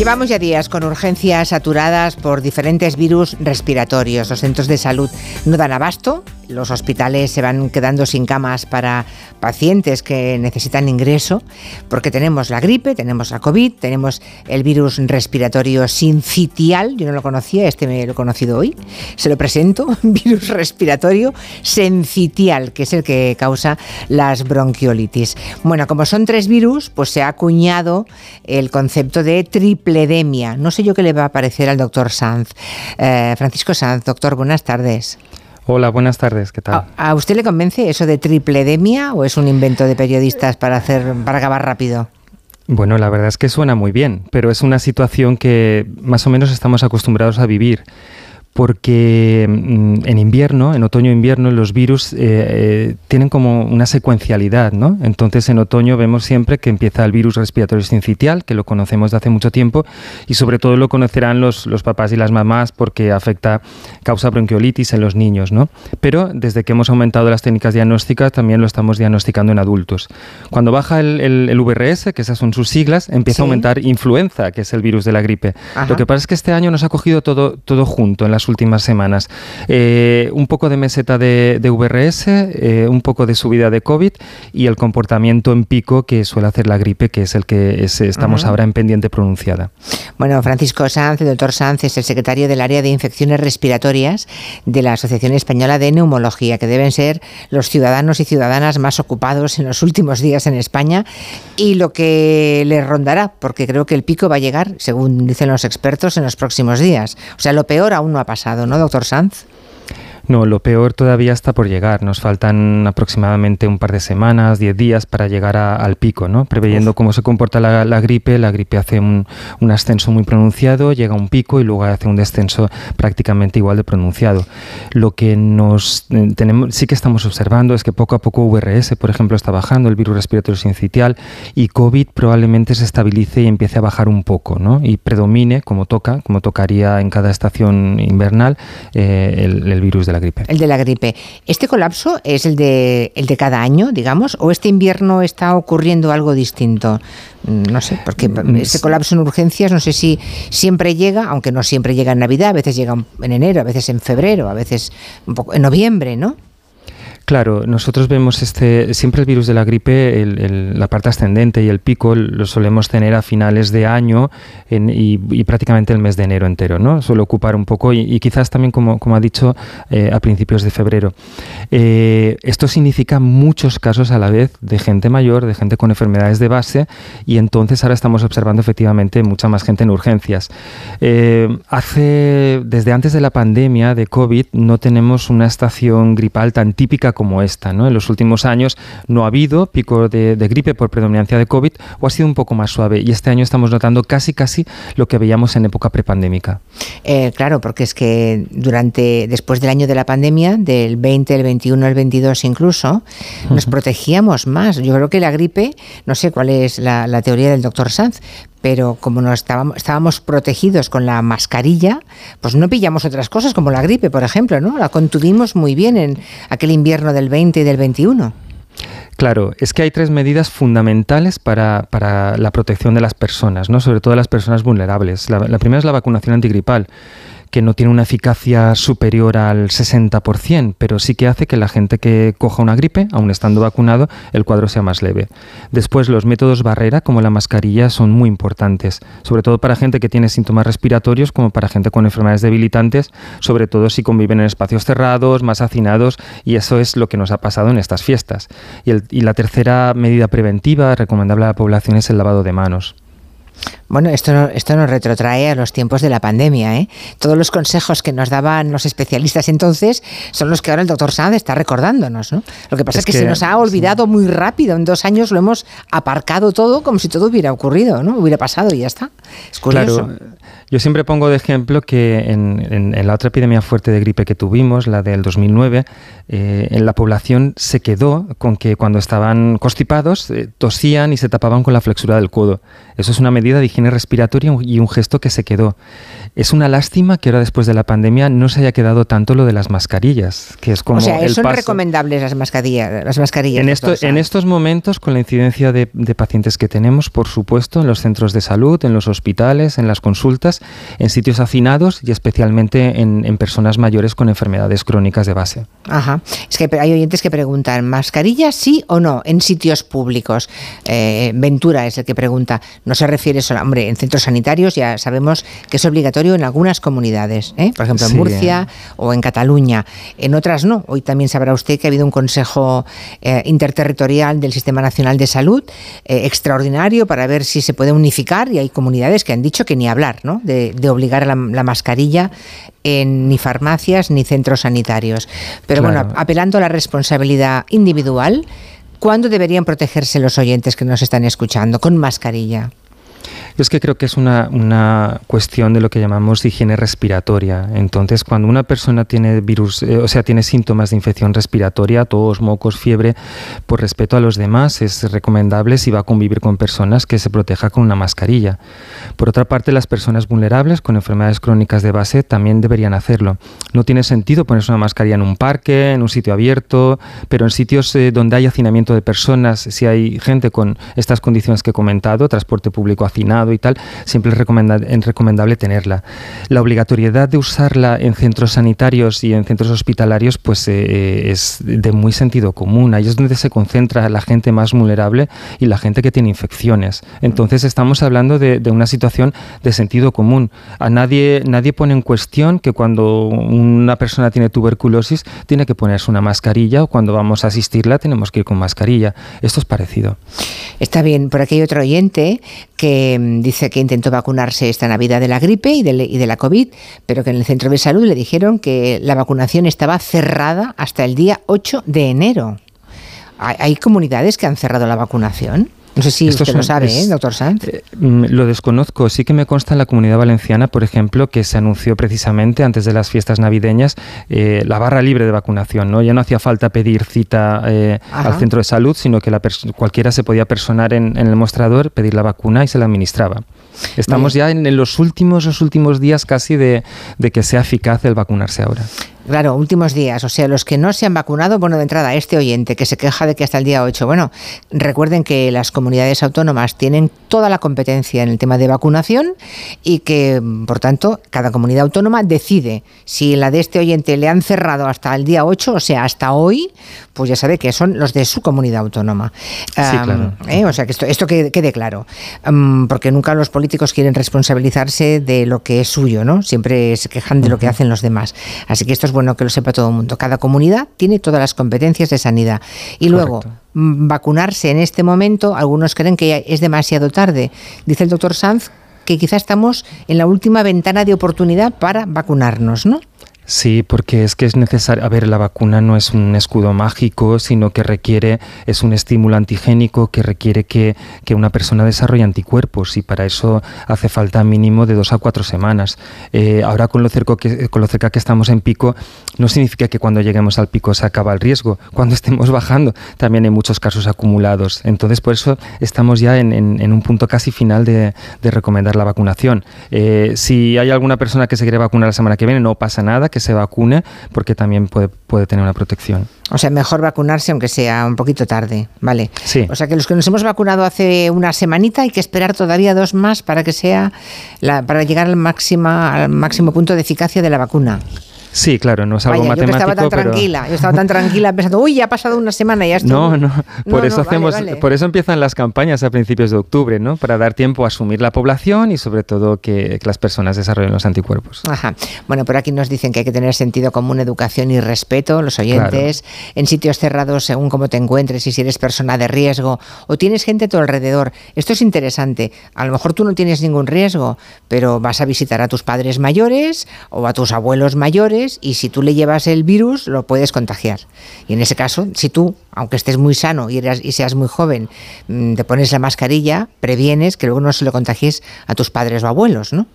Llevamos ya días con urgencias saturadas por diferentes virus respiratorios. Los centros de salud no dan abasto los hospitales se van quedando sin camas para pacientes que necesitan ingreso, porque tenemos la gripe, tenemos la COVID, tenemos el virus respiratorio sincitial, yo no lo conocía, este me lo he conocido hoy, se lo presento, virus respiratorio sincitial, que es el que causa las bronquiolitis. Bueno, como son tres virus, pues se ha acuñado el concepto de tripledemia. No sé yo qué le va a parecer al doctor Sanz. Eh, Francisco Sanz, doctor, buenas tardes. Hola, buenas tardes, ¿qué tal? ¿A, usted le convence eso de tripledemia o es un invento de periodistas para hacer para acabar rápido? Bueno, la verdad es que suena muy bien, pero es una situación que más o menos estamos acostumbrados a vivir porque mm, en invierno, en otoño-invierno, los virus eh, eh, tienen como una secuencialidad, ¿no? Entonces en otoño vemos siempre que empieza el virus respiratorio sincitial, que lo conocemos de hace mucho tiempo, y sobre todo lo conocerán los, los papás y las mamás porque afecta, causa bronquiolitis en los niños, ¿no? Pero desde que hemos aumentado las técnicas diagnósticas, también lo estamos diagnosticando en adultos. Cuando baja el, el, VRS, que esas son sus siglas, empieza a aumentar influenza, que es el virus de la gripe. Lo que pasa es que este año nos ha cogido todo, todo junto en las últimas semanas. Eh, un poco de meseta de, VRS, eh, un poco de subida de COVID y el comportamiento en pico que suele hacer la gripe, que es el que estamos ahora en pendiente pronunciada. Bueno, Francisco Sanz, el doctor Sanz, es el secretario del área de infecciones respiratorias de la Asociación Española de Neumología, que deben ser los ciudadanos y ciudadanas más ocupados en los últimos días en España y lo que les rondará, porque creo que el pico va a llegar, según dicen los expertos, en los próximos días. O sea, lo peor aún no ha pasado, ¿no, doctor Sanz? No, lo peor todavía está por llegar. Nos faltan aproximadamente un par de semanas, diez días para llegar al pico, ¿no? Preveyendo cómo se comporta la, gripe, la gripe hace un, ascenso muy pronunciado, llega a un pico y luego hace un descenso prácticamente igual de pronunciado. Lo que nos eh, tenemos, sí que estamos observando es que poco a poco VRS, por ejemplo, está bajando, el virus respiratorio sincitial, y COVID probablemente se estabilice y empiece a bajar un poco, ¿no? Y predomine, como toca, como tocaría en cada estación invernal, eh, el, el virus de la gripe. El de la gripe. ¿Este colapso es el de, el de cada año, digamos, o este invierno está ocurriendo algo distinto? Mm, no sé, porque mm, este colapso en urgencias no sé si siempre llega, aunque no siempre llega en Navidad, a veces llega en enero, a veces en febrero, a veces un poco en noviembre, ¿no? Claro, nosotros vemos este siempre el virus de la gripe, la parte ascendente y el pico lo solemos tener a finales de año y, prácticamente el mes de enero entero, ¿no? Suele ocupar un poco y, quizás también, como, como ha dicho, eh, a principios de febrero. Eh, esto significa muchos casos a la vez de gente mayor, de gente con enfermedades de base y entonces ahora estamos observando efectivamente mucha más gente en urgencias. Eh, hace, desde antes de la pandemia de COVID no tenemos una estación gripal tan típica como esta. ¿no? En los últimos años no ha habido pico de, gripe por predominancia de COVID o ha sido un poco más suave y este año estamos notando casi casi lo que veíamos en época prepandémica. Eh, claro, porque es que durante después del año de la pandemia, del 20, el 21, el 22 incluso, nos protegíamos más. Yo creo que la gripe, no sé cuál es la, la teoría del doctor Sanz, pero como no estábamos, estábamos protegidos con la mascarilla, pues no pillamos otras cosas como la gripe, por ejemplo, ¿no? La contuvimos muy bien en aquel invierno del 20 y del 21. Claro, es que hay tres medidas fundamentales para, la protección de las personas, ¿no? sobre todo las personas vulnerables. la primera es la vacunación antigripal que no tiene una eficacia superior al 60%, pero sí que hace que la gente que coja una gripe, aun estando vacunado, el cuadro sea más leve. Después, los métodos barrera, como la mascarilla, son muy importantes, sobre todo para gente que tiene síntomas respiratorios, como para gente con enfermedades debilitantes, sobre todo si conviven en espacios cerrados, más hacinados, y eso es lo que nos ha pasado en estas fiestas. Y, y la tercera medida preventiva recomendable a la población es el lavado de manos. Bueno, esto, esto nos retrotrae a los tiempos de la pandemia. ¿eh? Todos los consejos que nos daban los especialistas entonces son los que ahora el doctor Sanz está recordándonos. ¿no? Lo que pasa es, que, se nos ha olvidado muy rápido. En dos años lo hemos aparcado todo como si todo hubiera ocurrido, ¿no? hubiera pasado y ya está. Es curioso. Yo siempre pongo de ejemplo que en, la otra epidemia fuerte de gripe que tuvimos, la del 2009, eh, en la población se quedó con que cuando estaban constipados eh, tosían y se tapaban con la flexura del codo. Eso es una medida de higiene respiratoria y un gesto que se quedó. Es una lástima que ahora después de la pandemia no se haya quedado tanto lo de las mascarillas, que es como o sea, son recomendables las mascarillas, las mascarillas. En, en estos momentos, con la incidencia de, de pacientes que tenemos, por supuesto, en los centros de salud, en los hospitales, en las consultas, en sitios hacinados y especialmente en, personas mayores con enfermedades crónicas de base. Ajá. Es que hay oyentes que preguntan, ¿mascarilla sí o no en sitios públicos? Eh, Ventura es el que pregunta. No se refiere solo, hombre, en centros sanitarios ya sabemos que es obligatorio en algunas comunidades, ¿eh? por ejemplo en Murcia o en Cataluña. En otras no. Hoy también sabrá usted que ha habido un consejo eh, interterritorial del Sistema Nacional de Salud extraordinario para ver si se puede unificar y hay comunidades que han dicho que ni hablar, ¿no? de, obligar la, la, mascarilla en ni farmacias ni centros sanitarios. Pero bueno, apelando a la responsabilidad individual, ¿cuándo deberían protegerse los oyentes que nos están escuchando con mascarilla? Es que creo que es una, una cuestión de lo que llamamos higiene respiratoria. Entonces, cuando una persona tiene virus, eh, o sea, tiene síntomas de infección respiratoria, tos, mocos, fiebre, por respeto a los demás, es recomendable si va a convivir con personas que se proteja con una mascarilla. Por otra parte, las personas vulnerables con enfermedades crónicas de base también deberían hacerlo. No tiene sentido ponerse una mascarilla en un parque, en un sitio abierto, pero en sitios eh, donde hay hacinamiento de personas, si hay gente con estas condiciones que he comentado, transporte público hacinado y tal, siempre es, recomendable tenerla. La obligatoriedad de usarla en centros sanitarios y en centros hospitalarios pues eh, eh, es de muy sentido común. Ahí es donde se concentra la gente más vulnerable y la gente que tiene infecciones. Entonces estamos hablando de, una situación de sentido común. A nadie, nadie pone en cuestión que cuando una persona tiene tuberculosis tiene que ponerse una mascarilla o cuando vamos a asistirla tenemos que ir con mascarilla. Esto es parecido. Está bien, por aquí hay otro oyente que dice que intentó vacunarse esta Navidad de la gripe y de, y de la COVID, pero que en el centro de salud le dijeron que la vacunación estaba cerrada hasta el día 8 de enero. ¿Hay comunidades que han cerrado la vacunación? No sé si usted lo sabe, ¿eh, doctor Sanz. Eh, mm, lo desconozco. Sí que me consta en la comunidad valenciana, por ejemplo, que se anunció precisamente antes de las fiestas navideñas eh, la barra libre de vacunación. ¿no? Ya no hacía falta pedir cita al centro de salud, sino que la cualquiera se podía personar en, el mostrador, pedir la vacuna y se la administraba. Estamos ya en, los últimos, los últimos días casi de, de que sea eficaz el vacunarse ahora. Claro, últimos días. O sea, los que no se han vacunado, bueno, de entrada, este oyente que se queja de que hasta el día 8, bueno, recuerden que las comunidades autónomas tienen toda la competencia en el tema de vacunación y que, por tanto, cada comunidad autónoma decide si la de este oyente le han cerrado hasta el día 8, o sea, hasta hoy, pues ya sabe que son los de su comunidad autónoma. Sí, claro. ¿eh? O sea, que esto, esto quede, claro. porque nunca los políticos quieren responsabilizarse de lo que es suyo, ¿no? Siempre se quejan de lo que hacen los demás. Así que esto es bueno que lo sepa todo el mundo. Cada comunidad tiene todas las competencias de sanidad. Y luego, mm, vacunarse en este momento, algunos creen que es demasiado tarde. Dice el doctor Sanz que quizá estamos en la última ventana de oportunidad para vacunarnos, ¿no? Sí, porque es que es necesario. A ver, la vacuna no es un escudo mágico, sino que requiere, es un estímulo antigénico que requiere que, una persona desarrolle anticuerpos y para eso hace falta mínimo de dos a cuatro semanas. Eh, ahora con lo, cerca que, con lo cerca que estamos en pico, no significa que cuando lleguemos al pico se acaba el riesgo. Cuando estemos bajando, también hay muchos casos acumulados. Entonces, por eso estamos ya en, un punto casi final de, recomendar la vacunación. Eh, si hay alguna persona que se quiere vacunar la semana que viene, no pasa nada, que se vacune porque también puede, puede tener una protección. O sea, mejor vacunarse aunque sea un poquito tarde, ¿vale? Sí. O sea, que los que nos hemos vacunado hace una semanita hay que esperar todavía dos más para que sea la, para llegar al máxima al máximo punto de eficacia de la vacuna. Sí, claro, no es algo matemático. Yo estaba tan tranquila, yo estaba tan tranquila pensando, uy, ya ha pasado una semana y ya estoy. No, no, por eso hacemos, por eso empiezan las campañas a principios de octubre, ¿no? Para dar tiempo a asumir la población y sobre todo que, las personas desarrollen los anticuerpos. Ajá. Bueno, por aquí nos dicen que hay que tener sentido común, educación y respeto, los oyentes, en sitios cerrados según cómo te encuentres y si eres persona de riesgo o tienes gente a tu alrededor. Esto es interesante. A lo mejor tú no tienes ningún riesgo, pero vas a visitar a tus padres mayores o a tus abuelos mayores y si tú le llevas el virus lo puedes contagiar. Y en ese caso, si tú, aunque estés muy sano y, eras, y seas muy joven, mm, te pones la mascarilla, previenes que luego no se lo contagies a tus padres o abuelos, ¿no?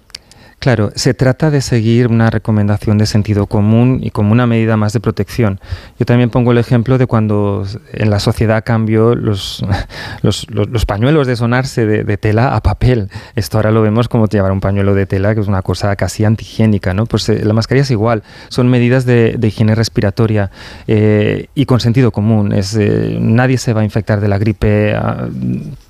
Claro, se trata de seguir una recomendación de sentido común y como una medida más de protección. Yo también pongo el ejemplo de cuando en la sociedad cambió los, los, pañuelos de sonarse de, tela a papel. Esto ahora lo vemos como llevar un pañuelo de tela, que es una cosa casi antihigiénica. ¿no? Pues eh, la mascarilla es igual, son medidas de, higiene respiratoria eh, y con sentido común. Es, eh, nadie se va a infectar de la gripe ah,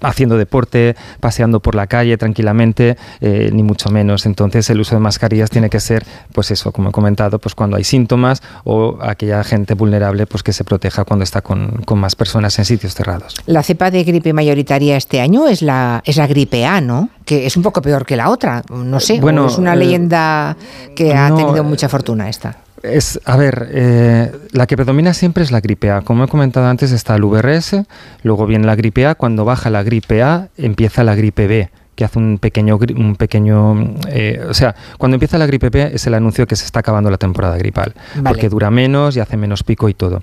haciendo deporte, paseando por la calle tranquilamente, ni mucho menos. Entonces, el uso de mascarillas tiene que ser, pues eso, como he comentado, pues cuando hay síntomas o aquella gente vulnerable, pues que se proteja cuando está con, más personas en sitios cerrados. La cepa de gripe mayoritaria este año es la, es la gripe A, ¿no? Que es un poco peor que la otra, no sé, bueno, es una eh, leyenda que ha tenido mucha fortuna esta. Es, a ver, eh, la que predomina siempre es la gripe A. Como he comentado antes, está el VRS, luego viene la gripe A. Cuando baja la gripe A, empieza la gripe B que hace un pequeño, un pequeño, eh, o sea, cuando empieza la gripe B es el anuncio que se está acabando la temporada gripal, Vale. porque dura menos y hace menos pico y todo.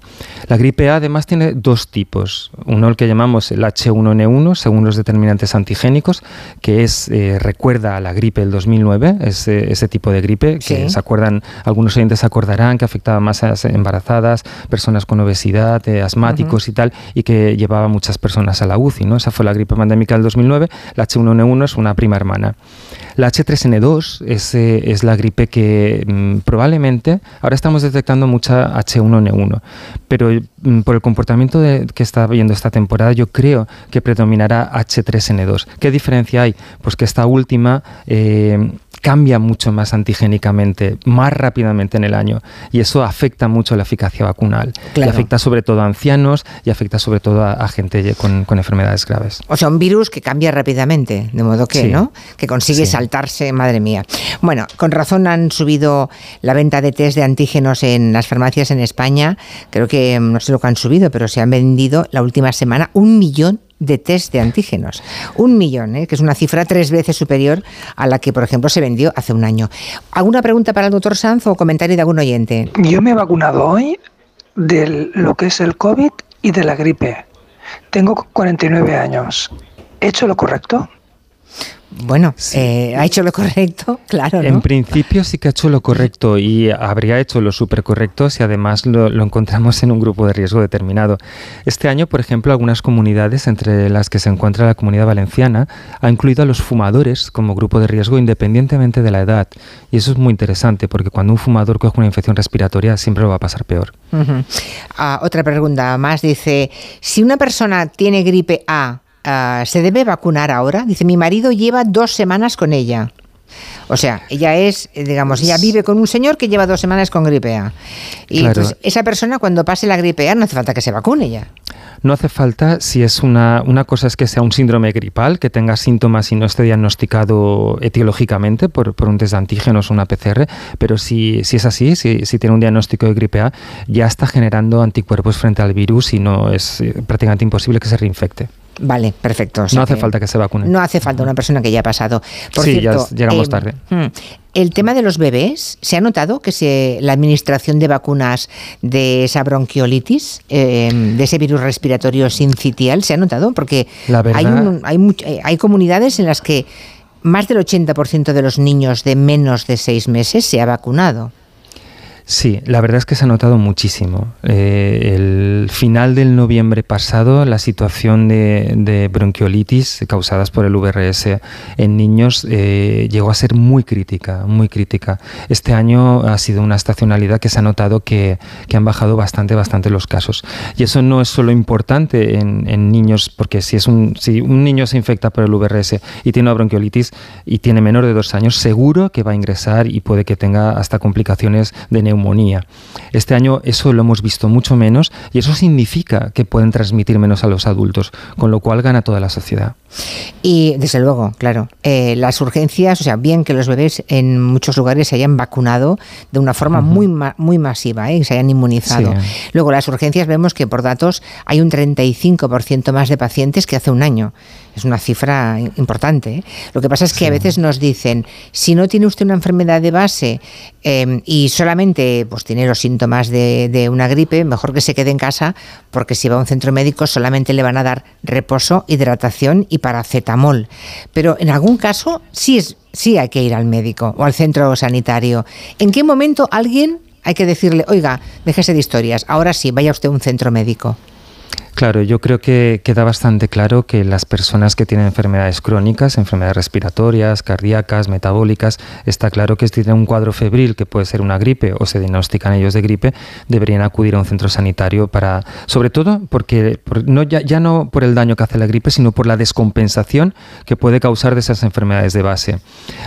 La gripe A además tiene dos tipos, uno el que llamamos el H1N1 según los determinantes antigénicos, que es eh, recuerda a la gripe del 2009, ese, ese tipo de gripe que se acuerdan, algunos oyentes se acordarán que afectaba más a las embarazadas, personas con obesidad, eh, asmáticos y tal, y que llevaba muchas personas a la UCI, ¿no? Esa fue la gripe pandémica del 2009, la H1N1 es una prima hermana. La H3N2 es, eh, es la gripe que mm, probablemente, ahora estamos detectando mucha H1N1, pero mm, por el comportamiento que está viendo esta temporada, yo creo que predominará H3N2. ¿Qué diferencia hay? Pues que esta última eh, cambia mucho más antigénicamente, más rápidamente en el año, y eso afecta mucho la eficacia vacunal. Claro. Y afecta sobre todo a ancianos y afecta sobre todo a, a gente con, con enfermedades graves. O sea, un virus que cambia rápidamente, de modo que, Sí. ¿no? Que consigue Sí. saltarse, madre mía. Bueno, con razón han subido la venta de test de antígenos en las farmacias en España. Creo que mm, no sé lo que han subido, pero se han vendido la última semana un millón de test de antígenos. Un millón, ¿eh? que es una cifra tres veces superior a la que, por ejemplo, se vendió hace un año. ¿Alguna pregunta para el doctor Sanz o comentario de algún oyente? Yo me he vacunado hoy de lo que es el COVID y de la gripe. Tengo 49 años. ¿He hecho lo correcto? Bueno, eh, ha hecho lo correcto, claro, ¿no? En principio sí que ha hecho lo correcto y habría hecho lo súper correcto si además lo, lo encontramos en un grupo de riesgo determinado. Este año, por ejemplo, algunas comunidades, entre las que se encuentra la comunidad valenciana, ha incluido a los fumadores como grupo de riesgo independientemente de la edad. Y eso es muy interesante porque cuando un fumador coge una infección respiratoria siempre lo va a pasar peor. Ah, otra pregunta más dice, si una persona tiene gripe A, ah, ¿se debe vacunar ahora? Dice, mi marido lleva dos semanas con ella. O sea, ella es, eh, digamos, ella vive con un señor que lleva dos semanas con gripe A. Y Claro. entonces, esa persona cuando pase la gripe A no hace falta que se vacune ya. No hace falta si es una, una cosa es que sea un síndrome gripal, que tenga síntomas y no esté diagnosticado etiológicamente por, por un test de antígenos o una PCR, pero si, si es así, si, si tiene un diagnóstico de gripe A, ya está generando anticuerpos frente al virus y no es eh, prácticamente imposible que se reinfecte. Vale, perfecto. o sea no hace falta que se vacune. No hace falta una persona que ya ha pasado. Por Sí, ya cierto, es- llegamos eh, tarde. hmm, El tema de los bebés, ¿se ha notado que se, la administración de vacunas de esa bronquiolitis, eh, de ese virus respiratorio sincitial, se ha notado? Porque La verdad- hay, un- hay, much- eh, hay comunidades en las que más del 80% de los niños de menos de seis meses se ha vacunado. Sí, la verdad es que se ha notado muchísimo. Eh, el final del noviembre pasado, la situación de, bronquiolitis causadas por el VRS en niños eh, llegó a ser muy crítica, muy crítica. Este año ha sido una estacionalidad que se ha notado que, han bajado bastante, bastante los casos. Y eso no es solo importante en, niños, porque si, un, si un niño se infecta por el VRS y tiene una bronquiolitis y tiene menor de dos años, seguro que va a ingresar y puede que tenga hasta complicaciones de neumonía. Este año eso lo hemos visto mucho menos y eso significa que pueden transmitir menos a los adultos, con lo cual gana toda la sociedad. Y desde luego, claro, eh, las urgencias, o sea, bien que los bebés en muchos lugares se hayan vacunado de una forma muy, ma- muy masiva, ¿eh? que se hayan inmunizado. Sí. Luego, las urgencias vemos que por datos hay un 35% más de pacientes que hace un año. Es una cifra importante. ¿eh? Lo que pasa es que a veces nos dicen, si no tiene usted una enfermedad de base eh, y solamente pues, tiene los síntomas de, de una gripe, mejor que se quede en casa, porque si va a un centro médico solamente le van a dar reposo, hidratación y paracetamol. Pero en algún caso sí, es, sí hay que ir al médico o al centro sanitario. ¿En qué momento alguien hay que decirle, oiga, déjese de historias, ahora sí, vaya usted a un centro médico? Claro, yo creo que queda bastante claro que las personas que tienen enfermedades crónicas, enfermedades respiratorias, cardíacas, metabólicas, está claro que si tienen un cuadro febril, que puede ser una gripe o se diagnostican ellos de gripe, deberían acudir a un centro sanitario para, sobre todo porque por- no, ya, ya no por el daño que hace la gripe, sino por la descompensación que puede causar de esas enfermedades de base.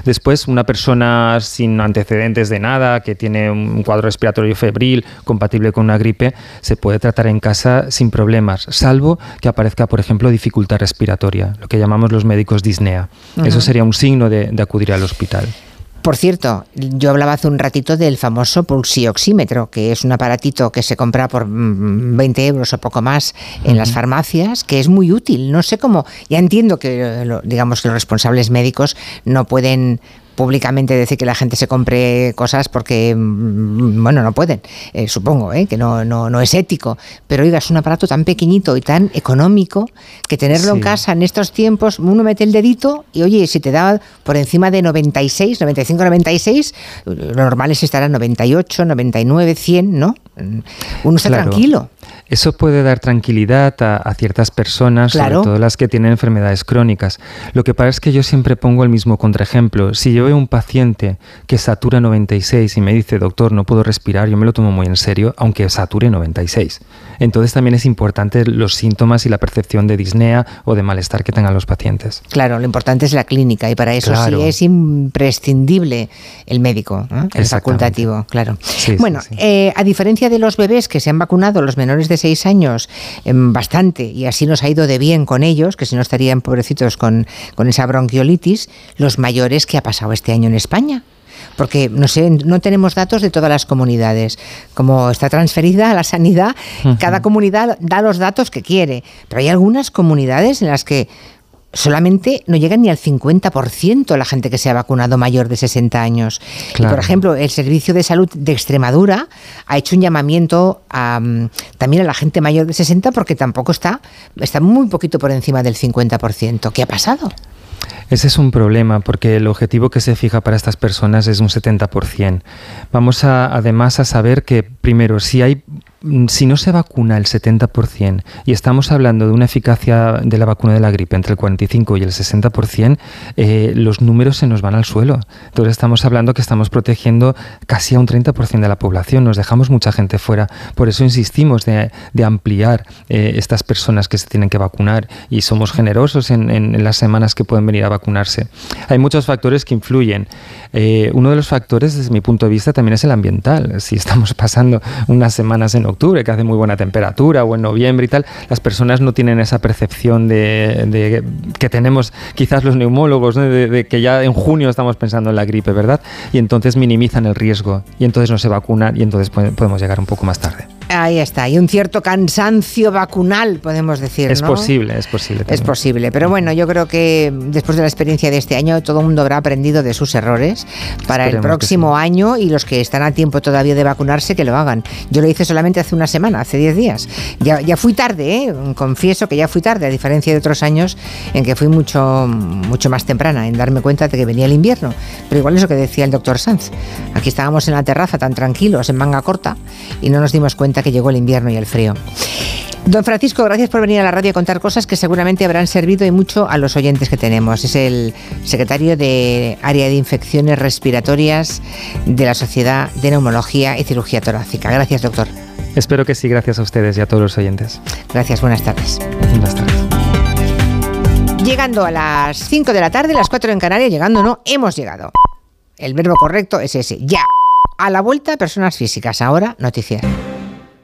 Después, una persona sin antecedentes de nada, que tiene un cuadro respiratorio febril compatible con una gripe, se puede tratar en casa sin problemas, salvo que aparezca, por ejemplo, dificultad respiratoria, lo que llamamos los médicos disnea. Eso sería un signo de, de acudir al hospital. Por cierto, yo hablaba hace un ratito del famoso pulsioxímetro, que es un aparatito que se compra por mm, 20 euros o poco más en las farmacias, que es muy útil. No sé cómo, ya entiendo que, digamos, que los responsables médicos no pueden públicamente decir que la gente se compre cosas porque, mm, bueno, no pueden, eh, supongo, ¿eh? que no, no, no es ético. Pero oiga, es un aparato tan pequeñito y tan económico que tenerlo en casa en estos tiempos, uno mete el dedito y oye, si te da por encima de 96, 95, 96, lo normal es estar a 98, 99, 100, ¿no? Uno está Claro. tranquilo. Eso puede dar tranquilidad a, a ciertas personas, Claro. sobre todo las que tienen enfermedades crónicas. Lo que pasa es que yo siempre pongo el mismo contraejemplo. Si yo veo un paciente que satura 96 y me dice, doctor, no puedo respirar, yo me lo tomo muy en serio, aunque sature 96. Entonces también es importante los síntomas y la percepción de disnea o de malestar que tengan los pacientes. Claro, lo importante es la clínica y para eso Claro. sí es imprescindible el médico, el facultativo, claro. Sí, sí, bueno, sí. eh, a diferencia de los bebés que se han vacunado, los menores de 6 años, em, bastante, y así nos ha ido de bien con ellos, que si no estarían pobrecitos con, con esa bronquiolitis, los mayores, ¿qué ha pasado este año en España? Porque no sé, no tenemos datos de todas las comunidades. Como está transferida a la sanidad, cada comunidad da los datos que quiere. Pero hay algunas comunidades en las que solamente no llegan ni al 50% la gente que se ha vacunado mayor de 60 años. Y, por ejemplo, el Servicio de Salud de Extremadura ha hecho un llamamiento a, también a la gente mayor de 60 porque tampoco está, está muy poquito por encima del 50%. ¿Qué ha pasado? Ese es un problema porque el objetivo que se fija para estas personas es un 70%. Vamos a, además a saber que, primero, si hay si no se vacuna el 70% y estamos hablando de una eficacia de la vacuna de la gripe entre el 45 y el 60%, eh, los números se nos van al suelo. Entonces estamos hablando que estamos protegiendo casi a un 30% de la población, nos dejamos mucha gente fuera. Por eso insistimos de, de ampliar eh, estas personas que se tienen que vacunar y somos generosos en, en- en las semanas que pueden venir a vacunarse. Hay muchos factores que influyen. Eh, uno de los factores, desde mi punto de vista, también es el ambiental. Si estamos pasando unas semanas en que hace muy buena temperatura, o en noviembre y tal, las personas no tienen esa percepción de, de- que tenemos quizás los neumólogos, ¿no? de, de que ya en junio estamos pensando en la gripe, ¿verdad? Y entonces minimizan el riesgo y entonces no se vacunan y entonces po- podemos llegar un poco más tarde. Ahí está, y un cierto cansancio vacunal, podemos decir. Es ¿no? posible, es posible. Es posible, pero bueno, yo creo que después de la experiencia de este año todo el mundo habrá aprendido de sus errores para el Esperemos próximo año y los que están a tiempo todavía de vacunarse que lo hagan. Yo lo hice solamente hace una semana, hace 10 días. Ya, ya fui tarde, ¿eh? confieso que ya fui tarde, a diferencia de otros años en que fui mucho, mucho más temprana en darme cuenta de que venía el invierno. Pero igual es lo que decía el doctor Sanz. Aquí estábamos en la terraza tan tranquilos, en manga corta, y no nos dimos cuenta que llegó el invierno y el frío. Don Francisco, gracias por venir a la radio a contar cosas que seguramente habrán servido y mucho a los oyentes que tenemos. Es el secretario de Área de Infecciones Respiratorias de la Sociedad de Neumología y Cirugía Torácica. Gracias, doctor. Espero que sí, gracias a ustedes y a todos los oyentes. Gracias, buenas tardes. Buenas tardes. Llegando a las 5 de la tarde, las 4 en Canarias, llegando no, hemos llegado. El verbo correcto es ese, ya. A la vuelta, personas físicas. Ahora, noticias.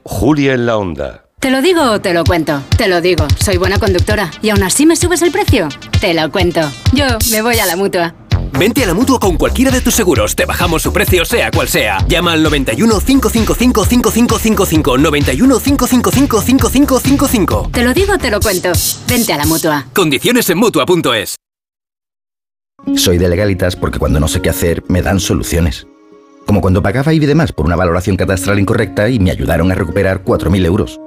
Julia en la onda. ¿Te lo digo o te lo cuento? Te lo digo, soy buena conductora. ¿Y aún así me subes el precio? Te lo cuento. Yo me voy a la mutua. Vente a la mutua con cualquiera de tus seguros. Te bajamos su precio, sea cual sea. Llama al 91 555 5555. 91 555 5555. Te lo digo o te lo cuento. Vente a la mutua. Condiciones en mutua.es. Soy de legalitas porque cuando no sé qué hacer, me dan soluciones. Como cuando pagaba IBI de más por una valoración catastral incorrecta y me ayudaron a recuperar 4.000 euros.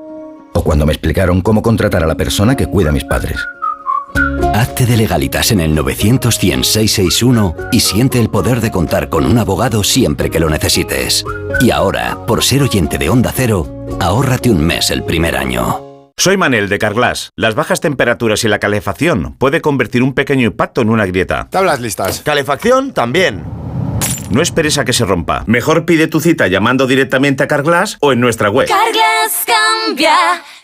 O cuando me explicaron cómo contratar a la persona que cuida a mis padres. Hazte de legalitas en el 900 100 661 y siente el poder de contar con un abogado siempre que lo necesites. Y ahora, por ser oyente de Onda Cero, ahórrate un mes el primer año. Soy Manel de Carglass. Las bajas temperaturas y la calefacción puede convertir un pequeño impacto en una grieta. Tablas listas. Calefacción también. No esperes a que se rompa. Mejor pide tu cita llamando directamente a Carglass o en nuestra web. Carglass cambia,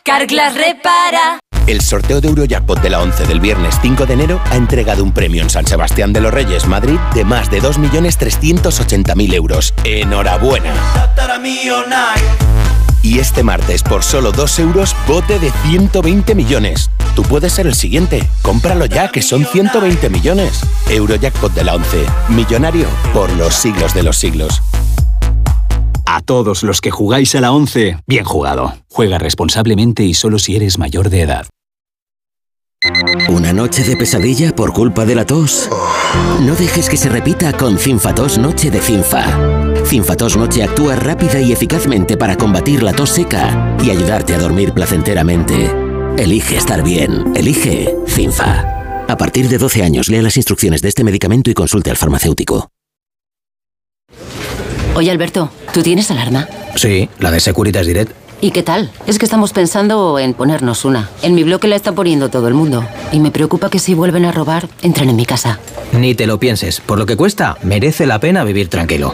Carglass repara. El sorteo de Eurojackpot de la 11 del viernes 5 de enero ha entregado un premio en San Sebastián de los Reyes, Madrid, de más de 2.380.000 euros. ¡Enhorabuena! Y este martes, por solo 2 euros, bote de 120 millones. Tú puedes ser el siguiente. Cómpralo ya, que son 120 millones. Eurojackpot de la 11. Millonario por los siglos de los siglos. A todos los que jugáis a la 11, bien jugado. Juega responsablemente y solo si eres mayor de edad. ¿Una noche de pesadilla por culpa de la tos? No dejes que se repita con Cinfatos Noche de Cinfa. Cinfatos Noche actúa rápida y eficazmente para combatir la tos seca y ayudarte a dormir placenteramente. Elige estar bien. Elige Cinfa. A partir de 12 años, lea las instrucciones de este medicamento y consulte al farmacéutico. Oye, Alberto, ¿tú tienes alarma? Sí, la de Securitas Direct. ¿Y qué tal? Es que estamos pensando en ponernos una. En mi bloque la está poniendo todo el mundo. Y me preocupa que si vuelven a robar, entren en mi casa. Ni te lo pienses. Por lo que cuesta, merece la pena vivir tranquilo.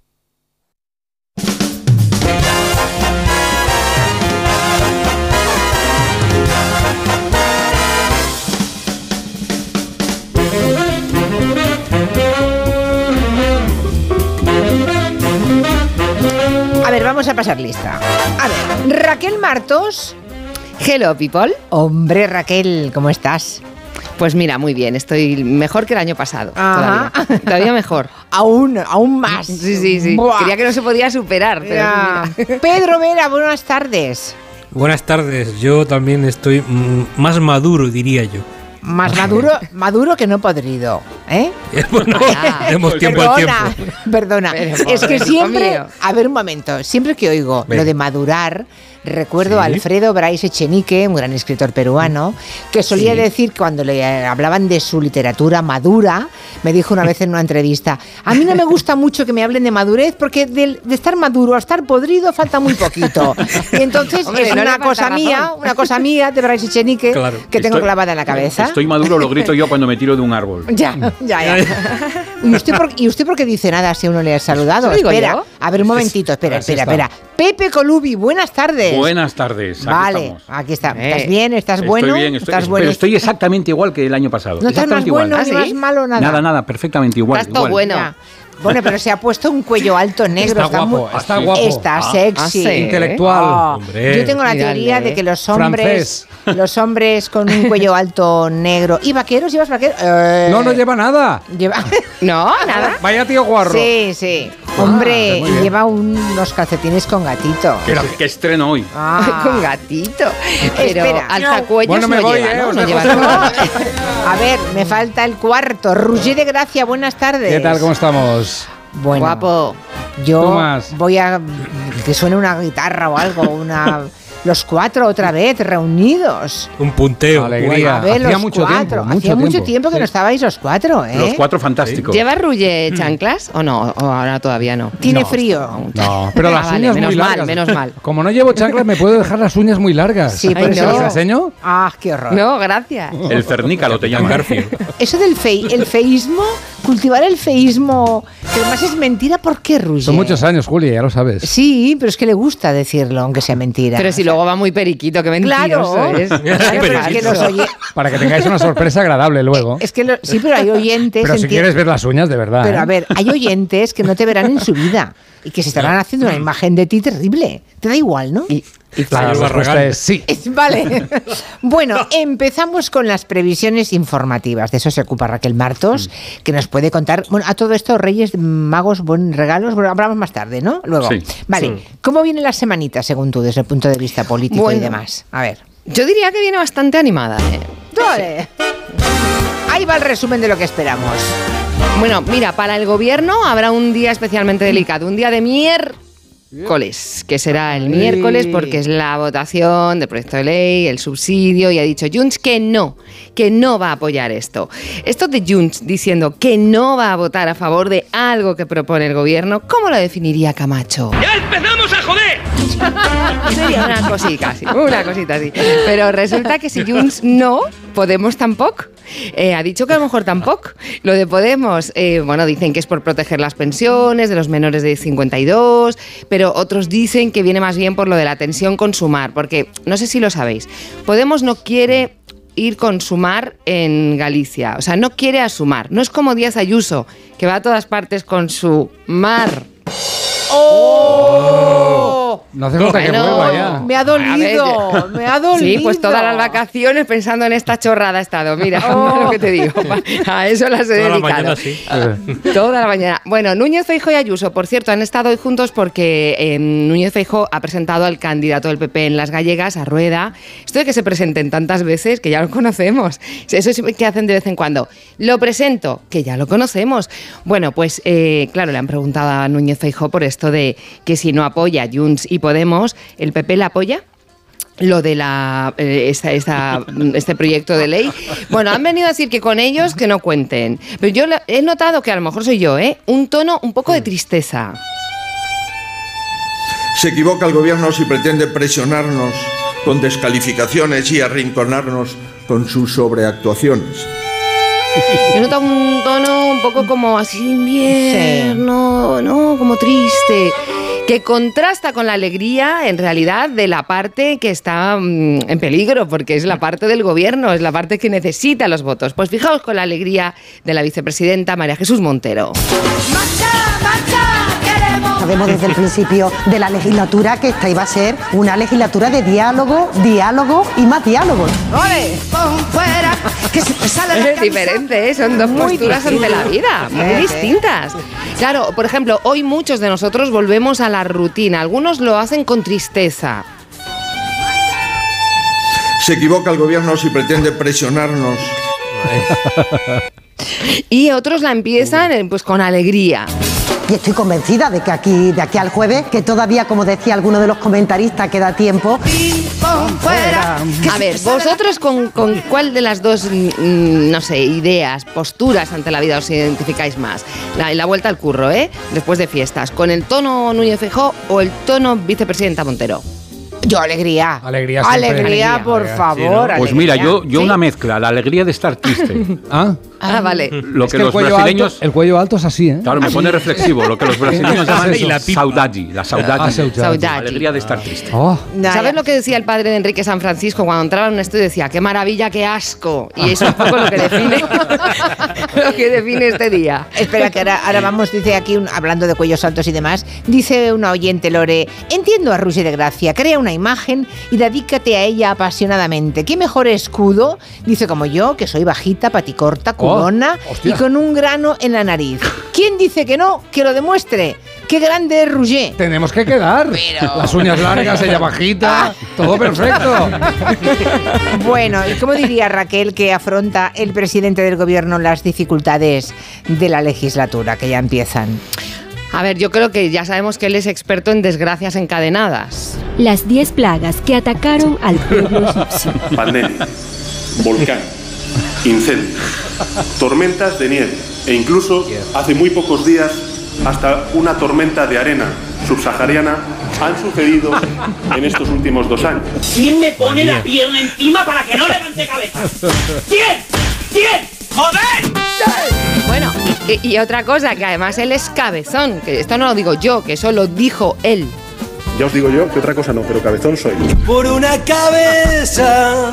Vamos a pasar lista. A ver, Raquel Martos. Hello, people. Hombre, Raquel, ¿cómo estás? Pues mira, muy bien, estoy mejor que el año pasado. Ajá. Todavía, todavía mejor. Aún, aún más. Sí, sí, sí. Buah. Quería que no se podía superar, pero. Pedro Vera, buenas tardes. Buenas tardes, yo también estoy mm, más maduro, diría yo. Más maduro, maduro que no podrido, ¿eh? bueno, demos tiempo al perdona, tiempo. perdona. Pero, es que siempre, a ver un momento, siempre que oigo Ven. lo de madurar, recuerdo a Sí. Alfredo Brais Echenique, un gran escritor peruano, que solía Sí. decir cuando le hablaban de su literatura madura, me dijo una vez en una entrevista, a mí no me gusta mucho que me hablen de madurez porque del- de, estar maduro a estar podrido falta muy poquito. Y entonces Hombre, es no una cosa razón. mía, una cosa mía de Brais Echenique Claro. que tengo Estoy- clavada en la cabeza. Estoy maduro, lo grito yo cuando me tiro de un árbol. Ya, ya, ya. ¿Y usted, por, ¿Y usted por qué dice nada si uno le ha saludado? ¿Se lo digo espera, yo? a ver un momentito, espera, espera, espera. Pepe Colubi, buenas tardes. Buenas tardes. aquí Vale, estamos. aquí está. Eh, ¿Estás bien? ¿Estás Estoy bueno? bien, estoy, ¿Estás pero estoy exactamente igual que el año pasado. ¿No estás más bueno, igual. ni ¿Ah, más malo, nada? Nada, nada, perfectamente igual. Estás todo igual. bueno. Ya. Bueno, pero se ha puesto un cuello alto negro. Está guapo, muy- está guapo. Está Ah, sexy. ah, sí. Intelectual. Oh, Hombre. Yo tengo la teoría de que los hombres, los hombres con un cuello alto negro y vaqueros, ¿llevas vaqueros? Eh, No, no lleva nada. lleva. No, nada. Vaya tío guarro. Sí, sí. Hombre, y bien. lleva unos calcetines con gatito. Que, que estreno hoy. Ah. Con gatito. Pero Espera. alzacuellos Bueno, me no voy, lleva, eh, ¿no? No lleva. A ver, me falta el cuarto. Roger de Gracia, buenas tardes. ¿Qué tal? ¿Cómo estamos? Bueno, Guapo. yo Tomás. voy a que suene una guitarra o algo, una los cuatro otra vez reunidos. Un punteo. Alegría. A ver, Hacía los mucho cuatro. tiempo, mucho Hacía mucho tiempo. tiempo que no estabais los cuatro, ¿eh? Los cuatro fantásticos. ¿Lleva Rulle chanclas o no? O ahora todavía no. Tiene No, frío. No, pero las Ah, vale, uñas menos muy mal, largas. menos mal. Como no llevo chanclas, me puedo dejar las uñas muy largas. Sí, Ay, por ¿Se eso. no. las enseño? Ah, qué horror. No, gracias. El cernícalo te llama. Eso del fei, el feísmo, cultivar el feísmo, que además es mentira, ¿por qué, Roger? Son muchos años, Julia, ya lo sabes. Sí, pero es que le gusta decirlo, aunque sea mentira. Pero si luego va muy periquito, que mentiroso Claro. es. Claro, pero es que los oye- Para que tengáis una sorpresa agradable luego. Es que lo- sí, pero hay oyentes. Pero si enti- quieres ver las uñas, de verdad. Pero ¿eh? a ver, hay oyentes que no te verán en su vida y que se estarán haciendo una imagen de ti terrible. Te da igual, ¿no? La respuesta es sí. Es- Vale. Bueno, empezamos con las previsiones informativas. De eso se ocupa Raquel Martos, Mm. que nos puede contar. Bueno, a todo esto, Reyes Magos, buen regalos. Bueno, hablamos más tarde, ¿no? Luego. Sí. Vale. Sí. ¿Cómo viene la semanita, según tú, desde el punto de vista político y demás? A ver. Yo diría que viene bastante animada. ¿eh? Vale. Ahí va el resumen de lo que esperamos. Bueno, mira, para el gobierno habrá un día especialmente delicado, un día de miércoles, que será el miércoles porque es la votación del proyecto de ley, el subsidio, y ha dicho Junts que no, que no va a apoyar esto. Esto de Junts diciendo que no va a votar a favor de algo que propone el gobierno, ¿cómo lo definiría Camacho? ¡Ya empezamos a joder! Sería una cosita así, una cosita así. Pero resulta que si Junts no, Podemos tampoco. Eh, ha dicho que a lo mejor tampoco. Lo de Podemos, eh, bueno, dicen que es por proteger las pensiones de los menores de 52, pero otros dicen que viene más bien por lo de la tensión consumar, porque no sé si lo sabéis. Podemos no quiere ir con Sumar en Galicia. O sea, no quiere asumar. No es como Díaz Ayuso, que va a todas partes con su mar. ¡Oh! No hace falta que vuelva ya. Me ha dolido, me ha dolido. Sí, pues todas las vacaciones pensando en esta chorrada he estado. Mira, Oh. lo que te digo. A eso las he Toda la dedicado. mañana sí. Toda la mañana. Bueno, Núñez Feijo y Ayuso, por cierto, han estado hoy juntos porque eh, Núñez Feijo ha presentado al candidato del PP en las gallegas, a Rueda. Esto de que se presenten tantas veces, que ya lo conocemos. Eso es que hacen de vez en cuando. Lo presento, que ya lo conocemos. Bueno, pues eh, claro, le han preguntado a Núñez Feijo por esto de que si no apoya Junts y Podemos, ¿el PP la apoya? lo de la eh, esta- esta- este proyecto de ley. Bueno, han venido a decir que con ellos que no cuenten. Pero yo he notado que a lo mejor soy yo, ¿eh? Un tono un poco de tristeza. Se equivoca el gobierno si pretende presionarnos con descalificaciones y arrinconarnos con sus sobreactuaciones. Yo he notado un tono un poco como así de invierno, ¿no? Como triste. Que contrasta con la alegría, en realidad, de la parte que está mm, en peligro, porque es la parte del gobierno, es la parte que necesita los votos. Pues fijaos con la alegría de la vicepresidenta María Jesús Montero. Sabemos desde el principio de la legislatura que esta iba a ser una legislatura de diálogo, diálogo y más diálogo. ¡Ole! Es diferente, ¿eh? son dos Muy posturas ante la vida, muy distintas. Claro, por ejemplo, hoy muchos de nosotros volvemos a la rutina, algunos lo hacen con tristeza. Se equivoca el gobierno si pretende presionarnos Y otros la empiezan eh, pues con alegría. Y estoy convencida de que aquí, de aquí al jueves, que todavía, como decía alguno de los comentaristas, queda tiempo. A ver, vosotros con, con cuál de las dos, mm, no sé, ideas, posturas ante la vida os identificáis más? La, la vuelta al curro, ¿eh? Después de fiestas. ¿Con el tono Núñez Feijóo o el tono vicepresidenta Montero? Yo, alegría. Alegría siempre. Alegría, Alegría, por sí, favor. Pues alegría. mira, yo, yo ¿Sí? una mezcla, la alegría de estar triste. ¿Ah? Ah, vale. Lo Es que, que el los cuello, brasileños. alto, el cuello alto es así, ¿eh? Claro, me pone reflexivo, lo que los brasileños ¿Qué llaman es eso? la saudade, la saudade. Ah. Alegría de estar triste. Oh. ¿Sabes lo que decía el padre de Enrique San Francisco cuando entraba en un estudio? Decía, qué maravilla, qué asco. Y es un poco lo que define, lo que define este día. Espera, que ahora, ahora vamos, dice aquí, un- hablando de cuellos altos y demás, dice una oyente, Lore, entiendo a Rusi de Gracia, crea una imagen y dedícate a ella apasionadamente. ¿Qué mejor escudo? Dice como yo, que soy bajita, paticorta, culona y hostia. con un grano en la nariz. ¿Quién dice que no? Que lo demuestre. ¡Qué grande es Rouget! Tenemos que quedar. Las uñas largas, ella bajita, todo perfecto. Bueno, ¿y cómo diría Raquel que afronta el presidente del gobierno las dificultades de la legislatura que ya empiezan? A ver, yo creo que ya sabemos que él es experto en desgracias encadenadas. Las 10 plagas que atacaron al pueblo egipcio. pandemia, volcán, incendios, tormentas de nieve e incluso hace muy pocos días hasta una tormenta de arena subsahariana han sucedido en estos últimos dos años. ¿Quién me pone la pierna encima para que no levante cabeza? ¿Quién? ¿Quién? ¡Joder! Bueno, y, y otra cosa, que además él es cabezón, que esto no lo digo yo, que eso lo dijo él. Ya os digo yo que otra cosa no, pero cabezón soy. Por una cabeza.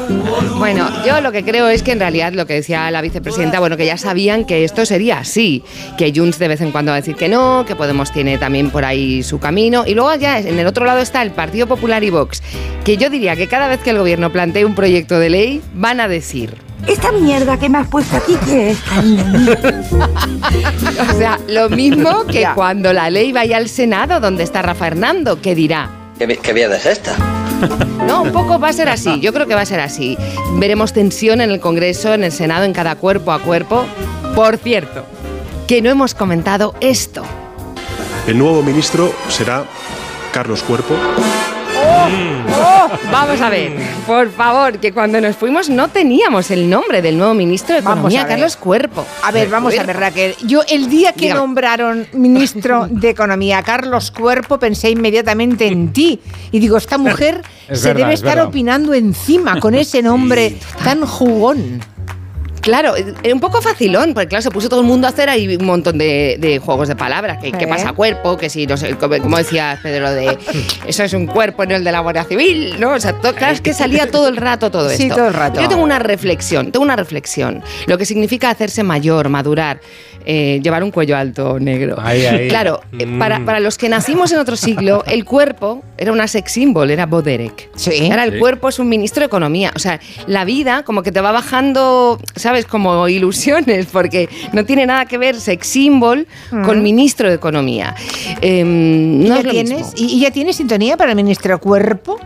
Bueno, yo lo que creo es que en realidad lo que decía la vicepresidenta, bueno, que ya sabían que esto sería así, que Junts de vez en cuando va a decir que no, que Podemos tiene también por ahí su camino, y luego ya en el otro lado está el Partido Popular y Vox, que yo diría que cada vez que el gobierno plantee un proyecto de ley, van a decir, Esta mierda que me has puesto aquí, ¿qué es, cariño? o sea, lo mismo que cuando la ley vaya al Senado, donde está Rafa Hernando, que dirá, ¿Qué, qué mierda es esta? No, un poco va a ser así. Yo creo que va a ser así. Veremos tensión en el Congreso, en el Senado, en cada cuerpo a cuerpo. Por cierto, que no hemos comentado esto. El nuevo ministro será Carlos Cuerpo. Oh, vamos a ver, por favor, que cuando nos fuimos no teníamos el nombre del nuevo ministro de Vamos Economía. Carlos Cuerpo. A ver, vamos a ver, Raquel. Yo el día que Dígame. nombraron ministro de Economía a Carlos Cuerpo pensé inmediatamente en ti. Y digo, esta mujer Es se verdad, debe es estar verdad. opinando encima con ese nombre tan jugón. Claro, es un poco facilón, porque claro, se puso todo el mundo a hacer ahí un montón de, de juegos de palabras, que, que ¿Eh? pasa cuerpo, que si, no sé, como, como decía Pedro, de eso es un cuerpo, no el de la Guardia Civil, ¿no? O sea, claro, es que salía todo el rato todo Sí, esto. todo el rato. Yo tengo una reflexión, tengo una reflexión. Lo que significa hacerse mayor, madurar, eh, llevar un cuello alto negro. Ahí, ahí. Claro, eh, Mm. para, para los que nacimos en otro siglo, el cuerpo era una sex symbol, era Boderek. Sí. Ahora el Sí. cuerpo es un ministro de Economía. O sea, la vida como que te va bajando, ¿sabes? Como ilusiones, porque no tiene nada que ver sex symbol con ministro de Economía. Em, ¿Y ya tienes, mismo. ¿Y, y ya tienes sintonía para el ministro Cuerpo?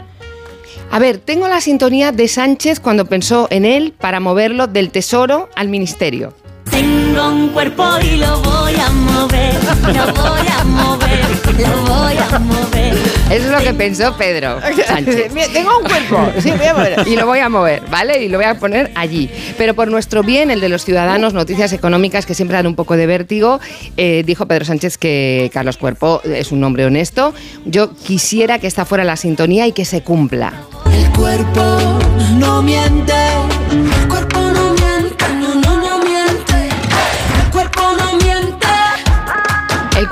A ver, tengo la sintonía de Sánchez cuando pensó en él para moverlo del Tesoro al Ministerio. Tengo un cuerpo y lo voy a mover, lo voy a mover, lo voy a mover. Eso es lo que pensó Pedro Sánchez. Mira, Tengo un cuerpo. Sí, voy a mover. y lo voy a mover, ¿vale? Y lo voy a poner allí. Pero por nuestro bien, el de los ciudadanos, noticias económicas que siempre dan un poco de vértigo, eh, dijo Pedro Sánchez que Carlos Cuerpo es un hombre honesto. Yo quisiera que esta fuera la sintonía y que se cumpla. El cuerpo no miente,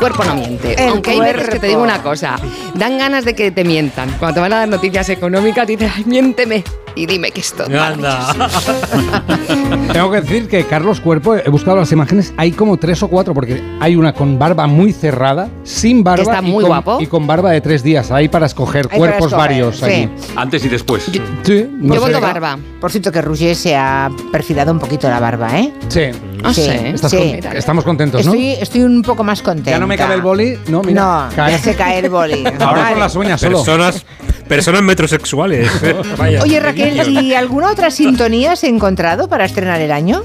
cuerpo no miente. El Aunque hay veces que te digo una cosa, dan ganas de que te mientan. Cuando te van a dar noticias económicas, dices, ay, miénteme y dime que esto. Anda. Tengo que decir que Carlos Cuerpo, he buscado las imágenes, hay como tres o cuatro, porque hay una con barba muy cerrada, sin barba está y, muy con, guapo. y con barba de tres días. Hay para escoger Hay para cuerpos escoger, varios sí. allí. Antes y después. Sí, no Yo sé. voto barba. Por cierto, que Roger se ha perfilado un poquito la barba, ¿eh? Sí. Ah, sí. Estás sí. con- estamos contentos, ¿no? Estoy, estoy un poco más contenta. ¿Ya no me cabe el boli? No, mira. No, cae. ya se cae el boli. Ahora Vale. con las uñas solo. Personas, personas metrosexuales. Vaya. Oye, Raquel, ¿y alguna otra sintonía has encontrado para estrenar el año?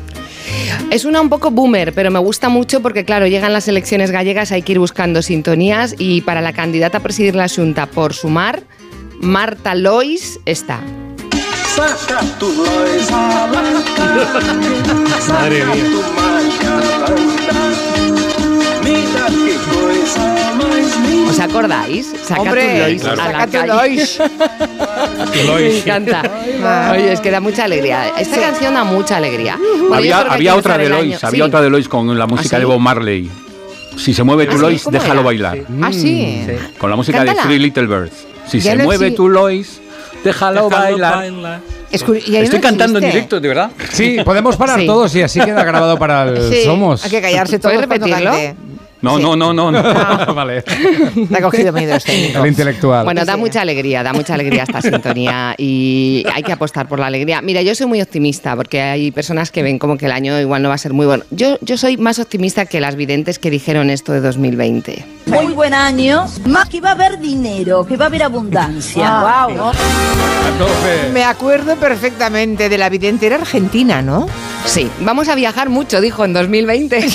Es una un poco boomer, pero me gusta mucho porque, claro, llegan las elecciones gallegas, hay que ir buscando sintonías y para la candidata a presidir la Junta por sumar, Marta Lois está. Madre mía. Saca tu Lois a la saca tu calle. Lois. Tu Lois. Me encanta. Oye, es que da mucha alegría. Esta canción da mucha alegría. Bueno, había había otra de Lois, había Sí. otra de Lois con la música ¿Ah, de sí? Bob Marley. Si se mueve tu ¿Ah, sí? Lois, ¿Cómo déjalo era? bailar. Ah, sí. Con la música Cántala. de Three Little Birds. Si Ya se no mueve tu Lois, déjalo, bailar. Estoy no cantando en directo, de verdad. Sí, podemos parar Sí. todos y así queda grabado para el Sí, Somos. hay que callarse todos ¿Puedes repetirlo? No, Sí. no, no, no, no. vale. Te ha cogido miedo este técnico. El intelectual. Bueno, da Sí. mucha alegría, da mucha alegría esta sintonía y hay que apostar por la alegría. Mira, yo soy muy optimista porque hay personas que ven como que el año igual no va a ser muy bueno. Yo, yo soy más optimista que las videntes que dijeron esto de 2020. Muy buen año, más que va a haber dinero, que va a haber abundancia. Wow. Me acuerdo perfectamente de la videntera argentina, ¿no? Sí, vamos a viajar mucho, dijo en 2020.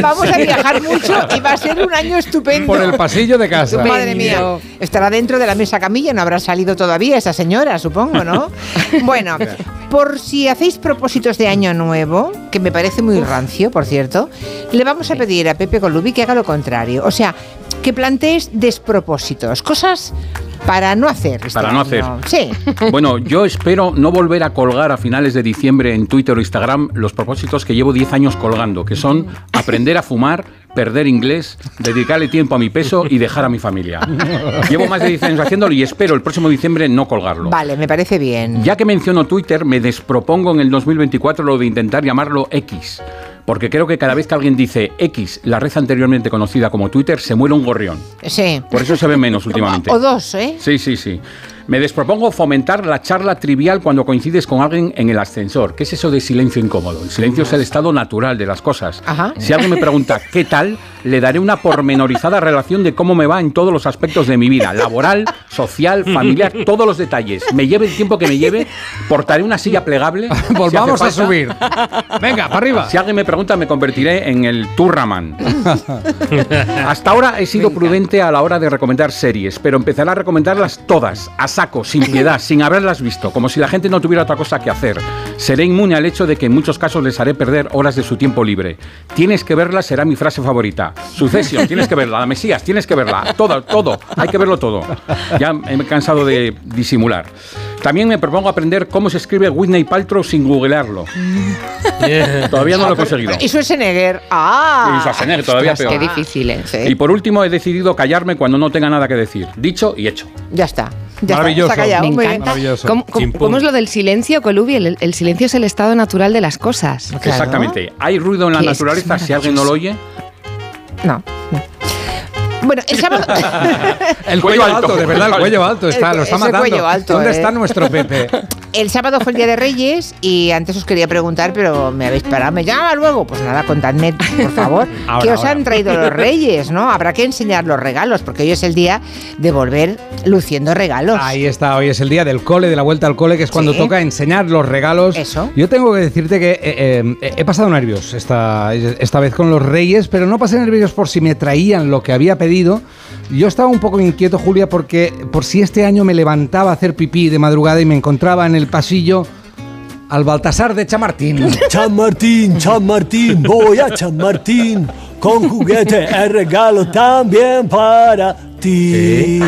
Vamos a viajar mucho y va a ser un año estupendo. Por el pasillo de casa. Madre mía, estará dentro de la mesa camilla, no habrá salido todavía esa señora, supongo, ¿no? Bueno, por si hacéis propósitos de año nuevo, que me parece muy rancio, por cierto, le vamos a pedir a Pepe Golubi que haga lo contrario. O sea, que plantees despropósitos, cosas para no hacer. este Para no año. hacer. Sí. Bueno, yo espero no volver a colgar a finales de diciembre en Twitter o Instagram los propósitos que llevo 10 años colgando, que son aprender a fumar, perder inglés, dedicarle tiempo a mi peso y dejar a mi familia. Llevo más de 10 años haciéndolo y espero el próximo diciembre no colgarlo. Vale, me parece bien. Ya que menciono Twitter, me despropongo en el 2024 lo de intentar llamarlo X. Porque creo que cada vez que alguien dice X, la red anteriormente conocida como Twitter, se muere un gorrión. Sí. Por eso se ve menos últimamente. O dos, ¿eh? Sí, sí, sí. Me despropongo fomentar la charla trivial cuando coincides con alguien en el ascensor. ¿Qué es eso de silencio incómodo? El silencio es el estado natural de las cosas. Ajá. Si alguien me pregunta ¿qué tal? Le daré una pormenorizada relación de cómo me va en todos los aspectos de mi vida, laboral, social, familiar, todos los detalles. Me lleve el tiempo que me lleve, portaré una silla plegable. Volvamos a subir. Venga, para arriba. Si alguien me pregunta, me convertiré en el Turraman. Hasta ahora he sido prudente a la hora de recomendar series, pero empezaré a recomendarlas todas, saco, sin piedad, sin haberlas visto, como si la gente no tuviera otra cosa que hacer. Seré inmune al hecho de que en muchos casos les haré perder horas de su tiempo libre. Tienes que verlas, será mi frase favorita. Sucesión, tienes que verla. La Mesías, tienes que verla. Todo, todo. Hay que verlo todo. Ya me he cansado de disimular. También me propongo aprender cómo se escribe Whitney Paltrow sin googlearlo. Todavía no lo he conseguido. Y Schwarzenegger. ¡Ah! Y Schwarzenegger, todavía Ostras, peor. Qué difícil, ¿eh? Y por último he decidido callarme cuando no tenga nada que decir. Dicho y hecho. Ya está. Ya Maravilloso. Está, está callado. Me encanta. Maravilloso. ¿Cómo, cómo- Chimpún. cómo es lo del silencio, Colubi? El, el silencio es el estado natural de las cosas. Exactamente. Hay ruido en la naturaleza, si alguien no lo oye. No. Bueno, el sábado. El cuello alto, de verdad, el cuello alto está, El- lo está ese matando. cuello alto, ¿Dónde eh. está nuestro Pepe? El sábado fue el Día de Reyes y antes os quería preguntar, pero me habéis parado. ¿Me llama luego? Pues nada, contadme, por favor, Ahora, ¿qué os ahora. han traído los Reyes? ¿no? Habrá que enseñar los regalos, porque hoy es el día de volver luciendo regalos. Ahí está, hoy es el día del cole, de la vuelta al cole, que es cuando Sí. toca enseñar los regalos. Eso. Yo tengo que decirte que eh, eh, he pasado nervios esta, esta vez con los reyes, pero no pasé nervios por si me traían lo que había pedido. Yo estaba un poco inquieto, Julia, porque por si este año me levantaba a hacer pipí de madrugada y me encontraba en el pasillo al Baltasar de Chamartín. Chamartín, Chamartín, voy a Chamartín con juguete el regalo también para ti.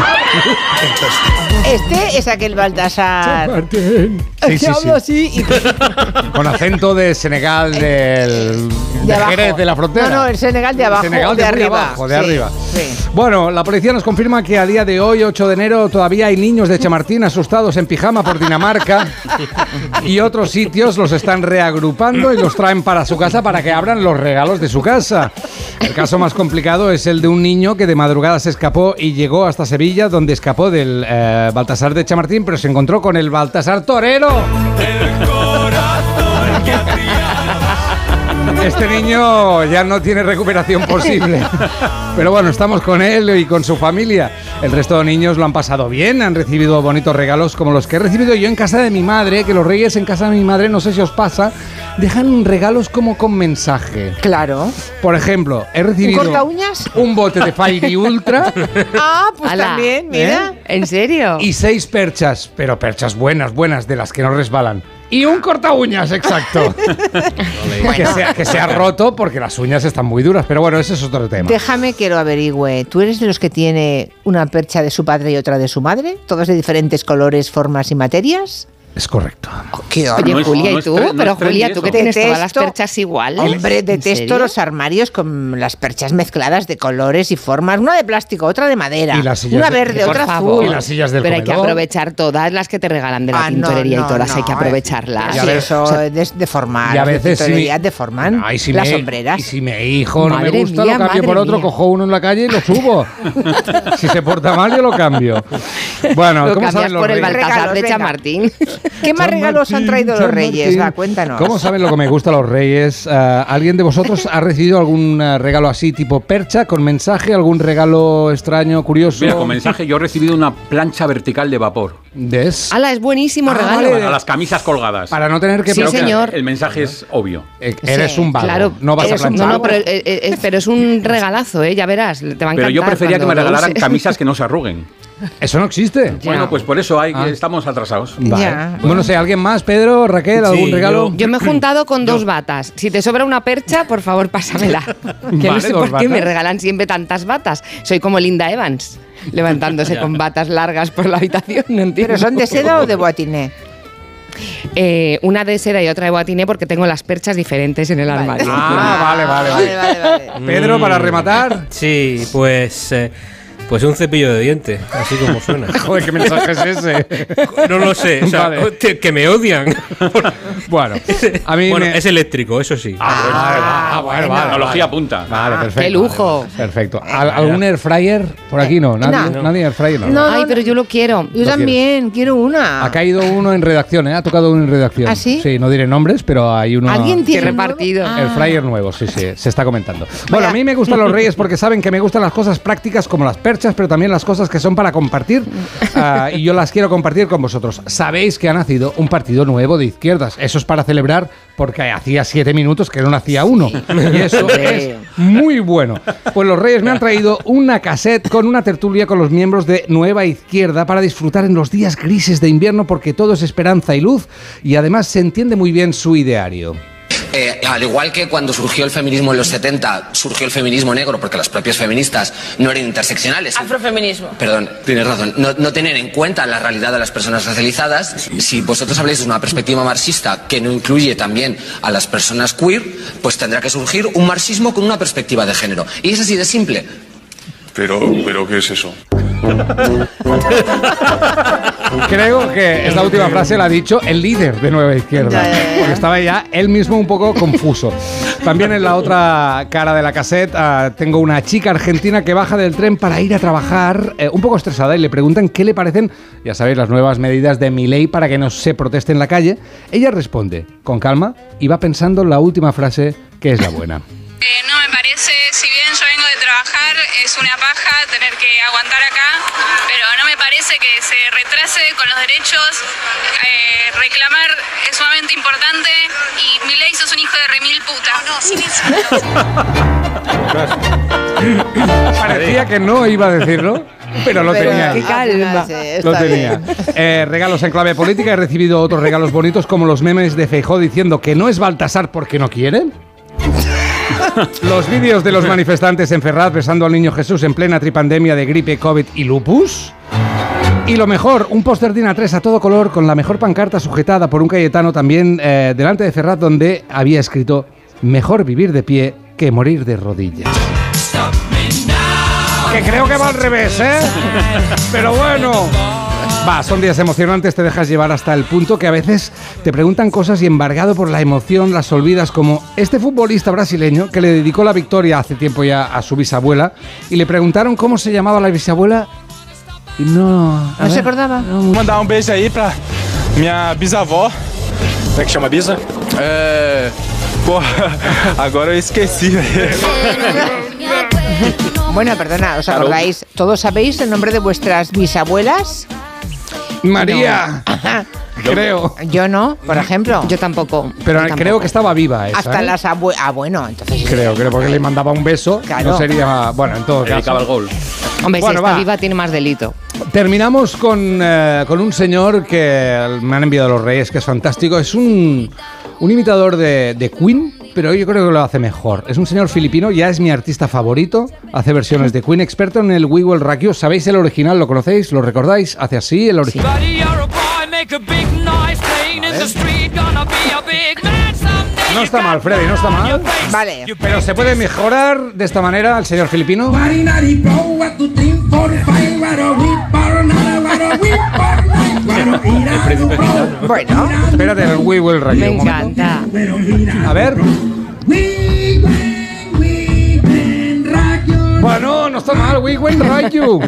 Este es aquel Baltasar. Sí, que sí, hablo así y Con acento de Senegal, del, de, abajo. Jerez, de la frontera. No, no, el Senegal de abajo, Senegal de, de muy arriba. abajo, de Sí, arriba. sí. Bueno, la policía nos confirma que a día de hoy, 8 de enero, todavía hay niños de Chamartín asustados en pijama por Dinamarca y otros sitios los están reagrupando y los traen para su casa para que abran los regalos de su casa. El caso más complicado es el de un niño que de madrugada se escapó y llegó hasta Sevilla, donde escapó del eh, Baltasar de Chamartín, pero se encontró con el Baltasar Torero. Este niño ya no tiene recuperación posible. Pero bueno, estamos con él y con su familia. El resto de niños lo han pasado bien, han recibido bonitos regalos como los que he recibido yo en casa de mi madre, que los reyes en casa de mi madre, no sé si os pasa, dejan regalos como con mensaje. Claro. Por ejemplo, he ¿Un recibido corta uñas? un bote de Fairy Ultra Ah, pues Ala. también, mira. ¿Eh? ¿En serio? y seis perchas, pero perchas buenas, buenas, de las que no resbalan. Y un corta uñas, exacto. que, se, que se ha roto porque las uñas están muy duras, pero bueno, ese es otro tema. Déjame que lo averigüe. ¿Tú eres de los que tiene una percha de su padre y otra de su madre? ¿Todas de diferentes colores, formas y materias? Es correcto. ¿Qué Oye, No es- Julia, ¿y es tú? no Pero es Julia, tú que tienes todas las perchas iguales. Hombre, ¿En detesto los armarios con las perchas mezcladas de colores y formas. Una de plástico, otra de madera. Y las sillas una de- verde, otra azul. Y las sillas del Pero hay que aprovechar todas las que te regalan de la Ah, tintorería no, y todas, hay que no, aprovecharlas. Ves, eso o sea, de, deformar. y a veces si deforman si las me- sombreras. Y si mi hijo no me gusta, mía, lo cambio por otro, mía. cojo uno en la calle y lo subo. si se porta mal, yo lo cambio. Bueno, ¿cómo saben los por el? Baltasar de. Chamartín. ¿Qué más regalos han traído los reyes? Va, cuéntanos. ¿Cómo saben lo que me gusta a los reyes? Ah, ¿Alguien de vosotros ha recibido algún ah, regalo así, tipo percha, con mensaje? ¿Algún regalo extraño, curioso? Mira, con mensaje yo he recibido una plancha vertical de vapor. ¿Des? ¡Hala, es buenísimo Ah, regalo! vale. Para las camisas colgadas. Para no tener que... Sí, Creo que señor. El mensaje es obvio. Eh, Eres Sí, un vago, Claro, no vas a un- planchar. No, no, pero, eh, eh, eh, pero es un regalazo, ¿eh? Ya verás, te va a Pero yo encantar prefería que me regalaran camisas que no se arruguen. Eso no existe. Ya. Bueno, pues por eso hay, Ah. estamos atrasados. Vale. Ya. Bueno, no sé, ¿alguien más? Pedro, Raquel, algún Sí, regalo? Yo me he juntado con dos batas. Si te sobra una percha, por favor, pásamela. Que no Vale, sé dos por qué me regalan siempre tantas batas. Soy como Linda Evans, levantándose con batas largas por la habitación. No entiendo. ¿Pero son de seda o de boatiné? Eh, una de seda y otra de boatiné porque tengo las perchas diferentes en el armario. Ah, vale, vale, vale. Vale, vale, vale. Pedro, para rematar. Sí, pues. eh, pues un cepillo de dientes, así como suena. Joder, ¿qué mensaje es ese? No lo sé, o sea, Vale. te- que me odian. Bueno, a mí bueno, me... es eléctrico, eso sí. Ah, bueno, vale, Tecnología vale. punta. Vale, perfecto. ¡Qué lujo! Perfecto. ¿Al- ¿Algún air fryer por aquí no? ¿Nadie, No. ¿nadie air fryer? No. No, Ay, pero yo lo quiero. Yo también, quiero una. Ha caído uno en redacción, ¿eh? Ha tocado uno en redacción. ¿Ah, sí? Sí, no diré nombres, pero hay uno... ¿Alguien tiene repartido. Ah. El fryer nuevo, sí, sí, se está comentando. Bueno, a mí me gustan los reyes porque saben que me gustan las cosas prácticas como las perchas, pero también las cosas que son para compartir. Ah, y yo las quiero compartir con vosotros. Sabéis que ha nacido un partido nuevo de izquierdas. Eso es para celebrar porque hacía siete minutos que no nacía uno. Y eso es muy bueno. Pues los reyes me han traído una cassette con una tertulia con los miembros de Nueva Izquierda para disfrutar en los días grises de invierno porque todo es esperanza y luz y además se entiende muy bien su ideario. Eh, al igual que cuando surgió el feminismo en los 70, surgió el feminismo negro porque las propias feministas no eran interseccionales. Afrofeminismo. Perdón, tienes razón. No, no tener en cuenta la realidad de las personas racializadas. Si vosotros habláis de una perspectiva marxista que no incluye también a las personas queer, pues tendrá que surgir un marxismo con una perspectiva de género. Y es así de simple. Pero, pero ¿qué es eso? Creo que esta última frase la ha dicho el líder de Nueva Izquierda. Ya, ya, ya. Porque estaba ya él mismo un poco confuso. También en la otra cara de la cassette ah, tengo una chica argentina que baja del tren para ir a trabajar, eh, un poco estresada, y le preguntan qué le parecen, ya sabéis, las nuevas medidas de mi ley para que no se proteste en la calle. Ella responde con calma y va pensando la última frase que es la buena. Eh, no me parece, trabajar, es una paja tener que aguantar acá, pero no me parece que se retrase con los derechos. Eh, reclamar es sumamente importante y mi ley sos un hijo de remil puta. Parecía que no iba a decirlo, pero lo Pero tenía. qué calma. Lo tenía. Eh, regalos en clave política. He recibido otros regalos bonitos como los memes de Feijó diciendo que no es Baltasar porque no quiere. Los vídeos de los manifestantes en Ferraz besando al niño Jesús en plena tripandemia de gripe, COVID y lupus. Y lo mejor, un póster de A3 a todo color con la mejor pancarta sujetada por un cayetano también eh, delante de Ferraz donde había escrito Mejor vivir de pie que morir de rodillas. Que creo que va al revés, ¿eh? Pero bueno. Va, son días emocionantes, te dejas llevar hasta el punto que a veces te preguntan cosas y embargado por la emoción las olvidas, como este futbolista brasileño que le dedicó la victoria hace tiempo ya a su bisabuela y le preguntaron cómo se llamaba la bisabuela y no... a ¿No se acordaba? Mandar um beijo aí pra minha bisavó. Como é que chama a bisa? Agora eu esqueci. Bueno, perdona, ¿os acordáis? ¿Todos sabéis el nombre de vuestras bisabuelas? María. No. Ajá. Creo. Yo no, por ejemplo. Yo tampoco. Pero creo que estaba viva esa. Hasta ¿eh? las abuelas. Ah, bueno, entonces. Creo, creo, porque le mandaba un beso. Claro. No sería. Bueno, en todo caso. Dedicaba el gol. Hombre, Bueno, si está va. viva tiene más delito. Terminamos con, eh, con un señor que me han enviado los Reyes, que es fantástico. Es un, un imitador de, de Queen, pero yo creo que lo hace mejor. Es un señor filipino, ya es mi artista favorito. Hace versiones de Queen, experto en el We Will Rock You. ¿Sabéis el original? ¿Lo conocéis? ¿Lo recordáis? Hace así el original. No está mal, Freddy, no está mal. Vale. Pero se puede mejorar de esta manera el señor filipino. Bueno, Espérate, el We Will Rock You. Me un momento. encanta. A ver. Bueno, no está mal, We Rock You.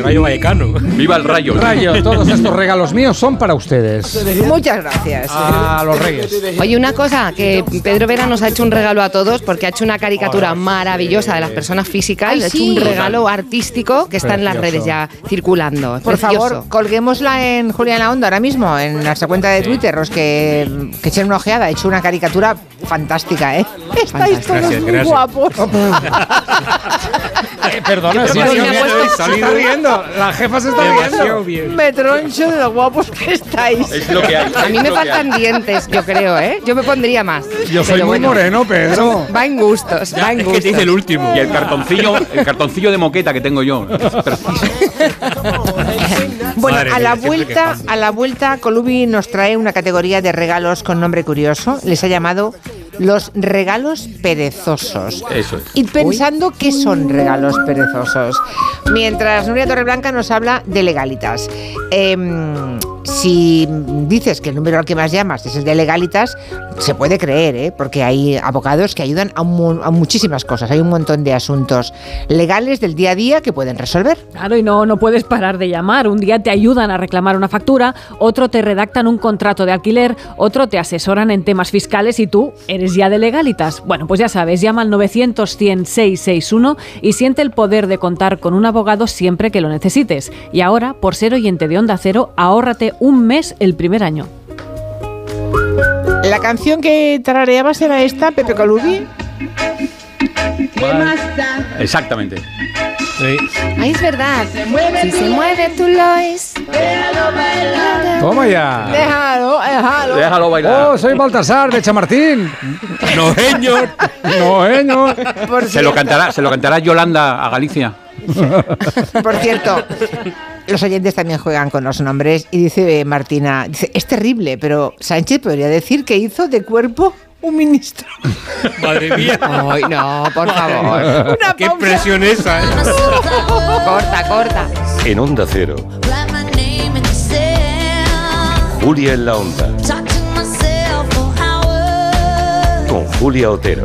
Rayo Vallecano. ¡Viva el rayo! Rayo, todos estos regalos míos son para ustedes. muchas gracias. A los Reyes. Oye, una cosa, que Pedro Vera nos ha hecho un regalo a todos porque ha hecho una caricatura maravillosa de las personas físicas. Ay, ha hecho sí. un regalo artístico que está en las redes ya circulando. Por precioso. favor, colguémosla en Juliana Onda ahora mismo, en nuestra cuenta de Twitter. Los que, que echen una ojeada, ha hecho una caricatura fantástica, ¿eh? Estáis todos Gracias, muy gracias. guapos. Eh, perdona, sí, se está riendo. La jefa se está Demasiado riendo. bien. Me troncho de lo guapos que estáis. Es lo que hay. A mí me faltan hay. dientes, yo creo, ¿eh? Yo me pondría más. Yo soy muy bueno, moreno, Pedro. Va en gustos, va en Es que gustos. te dice el último. Y el cartoncillo, el cartoncillo de moqueta que tengo yo. Bueno, Madre a la vuelta, a la vuelta, Colubi nos trae una categoría de regalos con nombre curioso. Les ha llamado los regalos perezosos. Eso es. Id pensando qué son regalos perezosos. Mientras Nuria Torreblanca nos habla de legalitas. Em, si dices que el número al que más llamas es el de legalitas, se puede creer, ¿eh? porque hay abogados que ayudan a, mu- a muchísimas cosas. Hay un montón de asuntos legales del día a día que pueden resolver. Claro, y no, no puedes parar de llamar. Un día te ayudan a reclamar una factura, otro te redactan un contrato de alquiler, otro te asesoran en temas fiscales y tú eres ya de legalitas. Bueno, pues ya sabes, llama al 900 100 661 y siente el poder de contar con un abogado siempre que lo necesites. Y ahora, por ser oyente de Onda Cero, ahórrate un mes el primer año. La canción que tarareabas era esta, Pepe Colubi. Exactamente. Ay, es verdad. Si se mueve, tú lo es. Toma ya. Déjalo, Déjalo. Déjalo bailar. Oh, soy Baltasar de Chamartín. No, señor. No, señor. Por Se lo cantará, se lo cantará Yolanda a Galicia. Por cierto, los oyentes también juegan con los nombres y dice eh, Martina, dice, es terrible, pero Sánchez podría decir que hizo de cuerpo un ministro. Madre mía. Ay, no, por favor. Una Qué presión esa. ¿eh? Corta, corta. En Onda Cero, Julia en la Onda, con Julia Otero.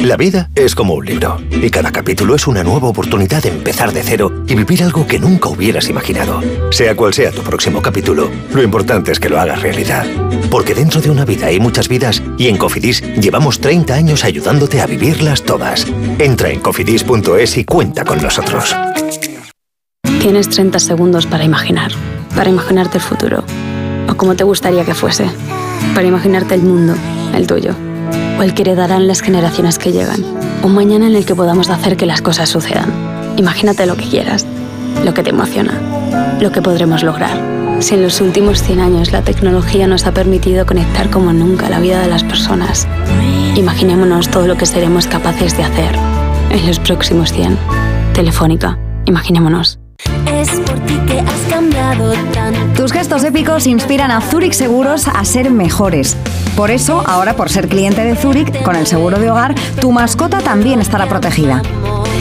La vida es como un libro y cada capítulo es una nueva oportunidad de empezar de cero y vivir algo que nunca hubieras imaginado. Sea cual sea tu próximo capítulo, lo importante es que lo hagas realidad. Porque dentro de una vida hay muchas vidas y en Cofidis llevamos 30 años ayudándote a vivirlas todas. Entra en cofidis.es y cuenta con nosotros. Tienes 30 segundos para imaginar, para imaginarte el futuro, o como te gustaría que fuese, para imaginarte el mundo, el tuyo, o el que heredarán las generaciones que llegan, un mañana en el que podamos hacer que las cosas sucedan. Imagínate lo que quieras, lo que te emociona, lo que podremos lograr. Si en los últimos 100 años la tecnología nos ha permitido conectar como nunca la vida de las personas, imaginémonos todo lo que seremos capaces de hacer en los próximos 100. Telefónica, imaginémonos. Es por ti que has cambiado tanto. Tus gestos épicos inspiran a Zurich Seguros a ser mejores. Por eso, ahora por ser cliente de Zurich, con el seguro de hogar, tu mascota también estará protegida.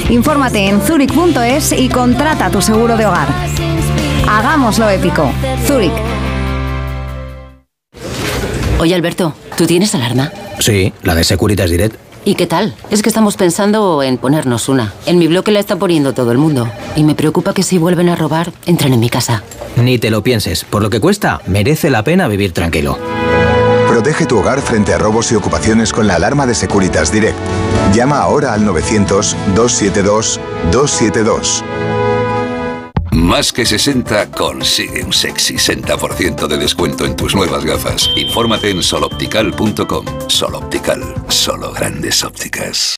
Infórmate en zurich.es y contrata tu seguro de hogar. Hagámoslo épico. Zurich. Oye, Alberto, ¿tú tienes alarma? Sí, la de Securitas Direct. ¿Y qué tal? Es que estamos pensando en ponernos una. En mi bloque la está poniendo todo el mundo. Y me preocupa que si vuelven a robar, entren en mi casa. Ni te lo pienses. Por lo que cuesta, merece la pena vivir tranquilo. Protege tu hogar frente a robos y ocupaciones con la alarma de Securitas Direct. Llama ahora al 900-272-272. Más que 60 consigue un sexy 60% de descuento en tus nuevas gafas. Infórmate en soloptical.com. Soloptical, solo grandes ópticas.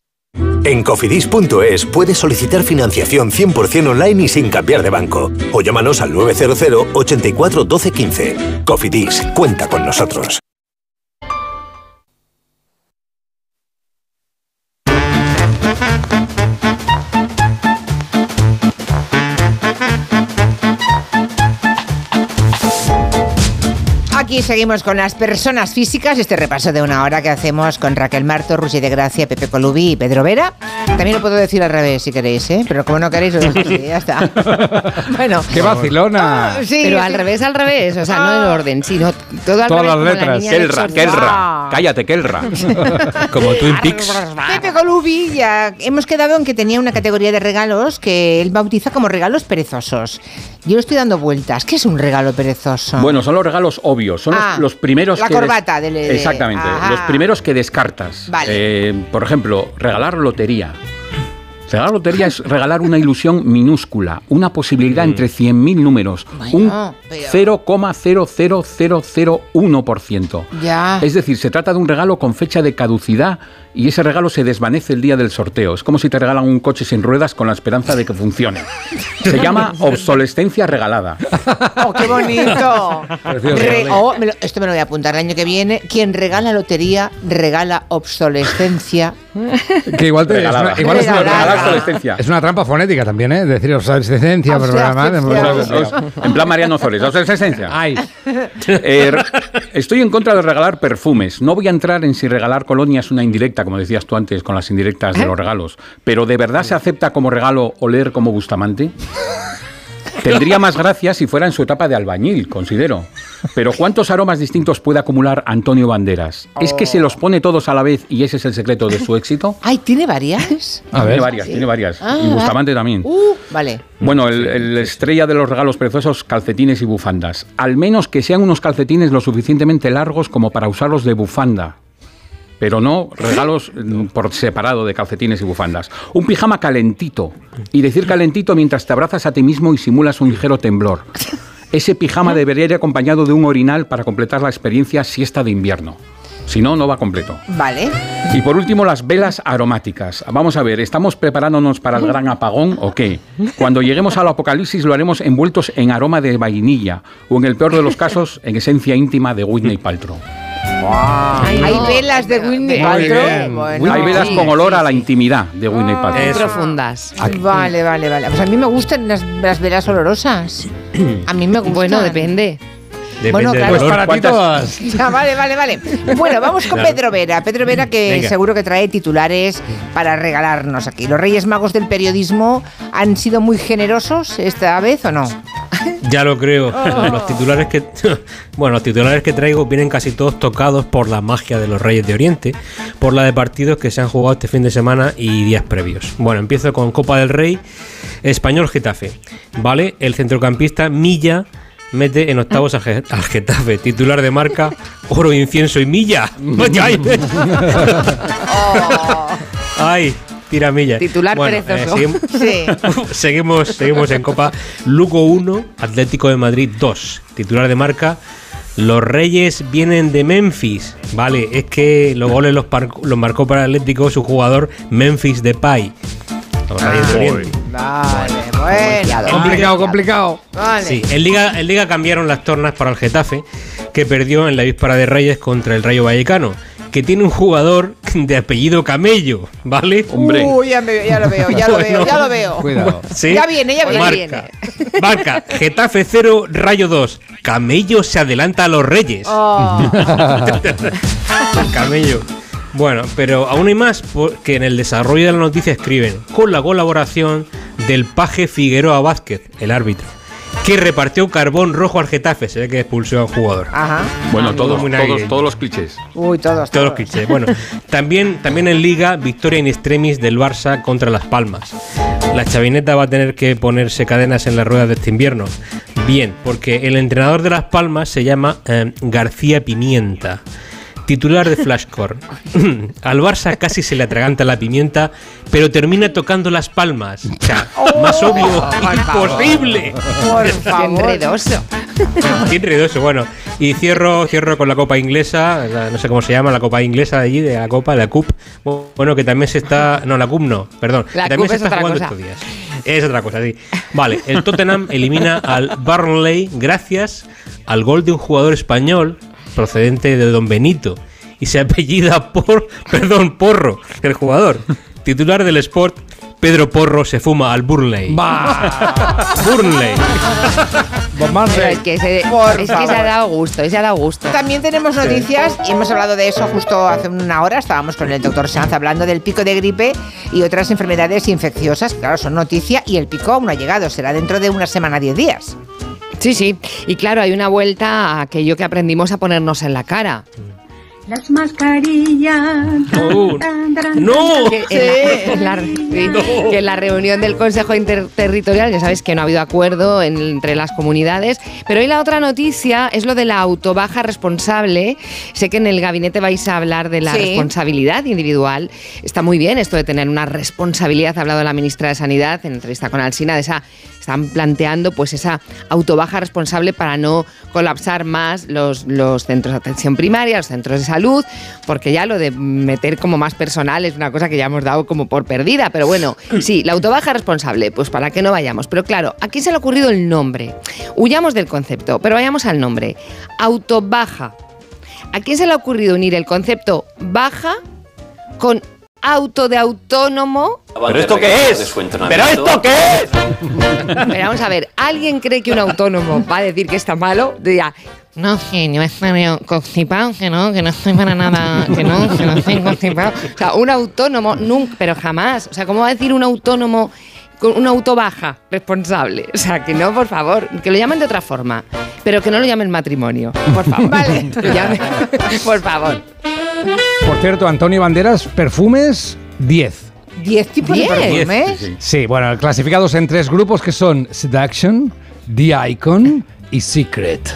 En cofidis.es puedes solicitar financiación 100% online y sin cambiar de banco. O llámanos al 900 84 12 15. Cofidis, cuenta con nosotros. Seguimos con las personas físicas, este repaso de una hora que hacemos con Raquel Marto, Rusi de Gracia, Pepe Colubi y Pedro Vera. También lo puedo decir al revés si queréis, ¿eh? pero como no queréis, lo así, ya está. bueno, ¡Qué vacilona! sí, Pero sí. al revés, al revés. O sea, no en orden, sino todo al Todas revés. las la letras. del Kelra. Kelra. Cállate, Kelra. Como Twin Peaks. Pepe Colubi, ya hemos quedado en que tenía una categoría de regalos que él bautiza como regalos perezosos. Yo estoy dando vueltas. ¿Qué es un regalo perezoso? Bueno, son los regalos obvios, son los- Ah, los, primeros la que corbata del- de- Exactamente, Ajá. los primeros que descartas. Vale. Eh, por ejemplo, regalar lotería. Regalar lotería es regalar una ilusión minúscula, una posibilidad entre 100.000 números, un Bueno, pero- 0,00001%. Ya. Es decir, se trata de un regalo con fecha de caducidad y ese regalo se desvanece el día del sorteo. Es como si te regalan un coche sin ruedas con la esperanza de que funcione. Se llama obsolescencia regalada. ¡Oh, qué bonito! Re- oh, me lo- esto me lo voy a apuntar el año que viene. Quien regala lotería, regala obsolescencia. Que igual, te, es Regalada. una, igual es, una Regalada. trampa, obsolescencia. es una trampa fonética también, ¿eh? Decir obsolescencia. En plan Mariano Flores, obsolescencia. Ay. Eh, estoy en contra de regalar perfumes. No voy a entrar en si regalar colonia es una indirecta, como decías tú antes, con las indirectas de los regalos. Pero ¿de verdad se acepta como regalo oler como Bustamante? Tendría más gracia si fuera en su etapa de albañil, considero. Pero ¿cuántos aromas distintos puede acumular Antonio Banderas? ¿Es que se los pone todos a la vez y ese es el secreto de su éxito? Ay, ¿tiene varias? tiene varias, Sí. tiene varias. Ah, y Bustamante también. Uh, vale. Bueno, el, el estrella de los regalos preciosos, calcetines y bufandas. Al menos que sean unos calcetines lo suficientemente largos como para usarlos de bufanda. Pero no regalos mm, por separado de calcetines y bufandas. Un pijama calentito. Y decir calentito mientras te abrazas a ti mismo y simulas un ligero temblor. Ese pijama debería ir acompañado de un orinal para completar la experiencia siesta de invierno. Si no, no va completo. Vale. Y por último, las velas aromáticas. Vamos a ver, ¿estamos preparándonos para el gran apagón o qué? Cuando lleguemos al apocalipsis lo haremos envueltos en aroma de vainilla o en el peor de los casos, en esencia íntima de Whitney Paltrow. Hay velas de Whitney Paltrow. Bueno, Hay velas sí. con olor a la intimidad de Whitney Paltrow. Muy profundas. Vale, vale, vale. Pues a mí me gustan las, las velas olorosas. A mí me gustan. Bueno, depende. Depende Bueno, claro. Pues para ti ¿Cuántas- todas. Ya, vale, vale, vale. Bueno, vamos con Claro. Pedro Vera. Pedro Vera que Venga. seguro que trae titulares para regalarnos aquí. ¿Los Reyes Magos del periodismo han sido muy generosos esta vez o no? Ya lo creo. Oh. Los titulares que bueno, los titulares que traigo vienen casi todos tocados por la magia de los Reyes de Oriente, por la de partidos que se han jugado este fin de semana y días previos. Bueno, empiezo con Copa del Rey, Español Getafe. ¿Vale? El centrocampista Milla mete en octavos al Ge- al Getafe, titular de marca Oro, incienso y Milla. Ay. Ay, tira Milla. Titular Bueno, perezoso. eh, seguim- Sí. seguimos, seguimos en Copa. Lugo 1, Atlético de Madrid 2. Titular de marca. Los Reyes vienen de Memphis. Vale, es que los goles los, marcó para el Atlético su jugador Memphis Depay. Los Reyes de. Vale, bueno. Complicado, complicado. Vale. Sí, en Liga, en Liga cambiaron las tornas para el Getafe, que perdió en la víspera de Reyes contra el Rayo Vallecano, que tiene un jugador de apellido Camello, ¿vale? Hombre. Uy, ya, me- ya lo veo, ya lo veo, Bueno. ya lo veo. Cuidado. Sí. Ya viene, ya viene. Marca. Marca, Getafe 0, Rayo 2. Camello se adelanta a los Reyes. Oh. Camello. Bueno, pero aún hay más porque en el desarrollo de la noticia escriben con la colaboración del paje Figueroa Vázquez, el árbitro, que repartió carbón rojo al Getafe, se ve que expulsó a un jugador. Ajá. Bueno, todos, muy todos, navideño. todos los clichés. Uy, todos. Todos los clichés. Bueno, también, también en Liga, victoria in extremis del Barça contra Las Palmas. La chavineta va a tener que ponerse cadenas en las ruedas de este invierno. Bien, porque el entrenador de Las Palmas se llama eh, García Pimienta. Titular de Flashcore. Al Barça casi se le atraganta la pimienta, pero termina tocando las palmas. O sea, más obvio imposible. Por Qué favor. enredoso. Qué enredoso, bueno. Y cierro, cierro con la Copa Inglesa, la- no sé cómo se llama, la Copa Inglesa de allí, de la Copa, la CUP. Bueno, que también se está. No, la CUP no, perdón. La que también CUP se es está otra jugando cosa. estos días. Es otra cosa, sí. Vale, el Tottenham elimina al Burnley gracias al gol de un jugador español procedente de Don Benito y se apellida por, perdón, Porro, el jugador. Titular del Sport, Pedro Porro se fuma al Burnley. Burnley. Pero es que, se, es que se ha dado gusto, se ha dado gusto. También tenemos noticias y hemos hablado de eso justo hace una hora. Estábamos con el doctor Sanz hablando del pico de gripe y otras enfermedades infecciosas. Claro, son noticia y el pico aún no ha llegado. Será dentro de una semana, 10 días. Sí, sí. Y claro, hay una vuelta a aquello que aprendimos a ponernos en la cara. Las mascarillas. Oh, Tan, tan, tan, ¡No! Que en, la, en la- sí, que en la reunión del Consejo Interterritorial, ya sabes que no ha habido acuerdo en- entre las comunidades, pero hoy la otra noticia es lo de la autobaja responsable. Sé que en el gabinete vais a hablar de la Sí. responsabilidad individual. Está muy bien esto de tener una responsabilidad. Ha hablado la ministra de Sanidad en entrevista con Alsina de esa están planteando pues esa autobaja responsable para no colapsar más los, los centros de atención primaria, los centros de salud, porque ya lo de meter como más personal es una cosa que ya hemos dado como por perdida, pero bueno, sí, la autobaja responsable, pues para que no vayamos. Pero claro, aquí se le ha ocurrido el nombre. Huyamos del concepto, pero vayamos al nombre. Autobaja. ¿A quién se le ha ocurrido unir el concepto baja con auto de autónomo? ¿Pero esto qué es? ¿Pero esto qué es? Pero vamos a ver, ¿alguien cree que un autónomo va a decir que está malo? Dirá, no, que yo estoy medio constipado, que no, que no estoy para nada, que no, que no estoy constipado. O sea, un autónomo, nunca, pero jamás. O sea, ¿cómo va a decir un autónomo con una autobaja responsable? O sea, que no, por favor, que lo llamen de otra forma. Pero que no lo llamen matrimonio, por favor. Vale. Lo llamen, por favor. Por cierto, Antonio Banderas, perfumes 10. ¿Diez tipos Diez. de perfumes? Sí, bueno, clasificados en tres grupos que son Seduction, The Icon y Secret.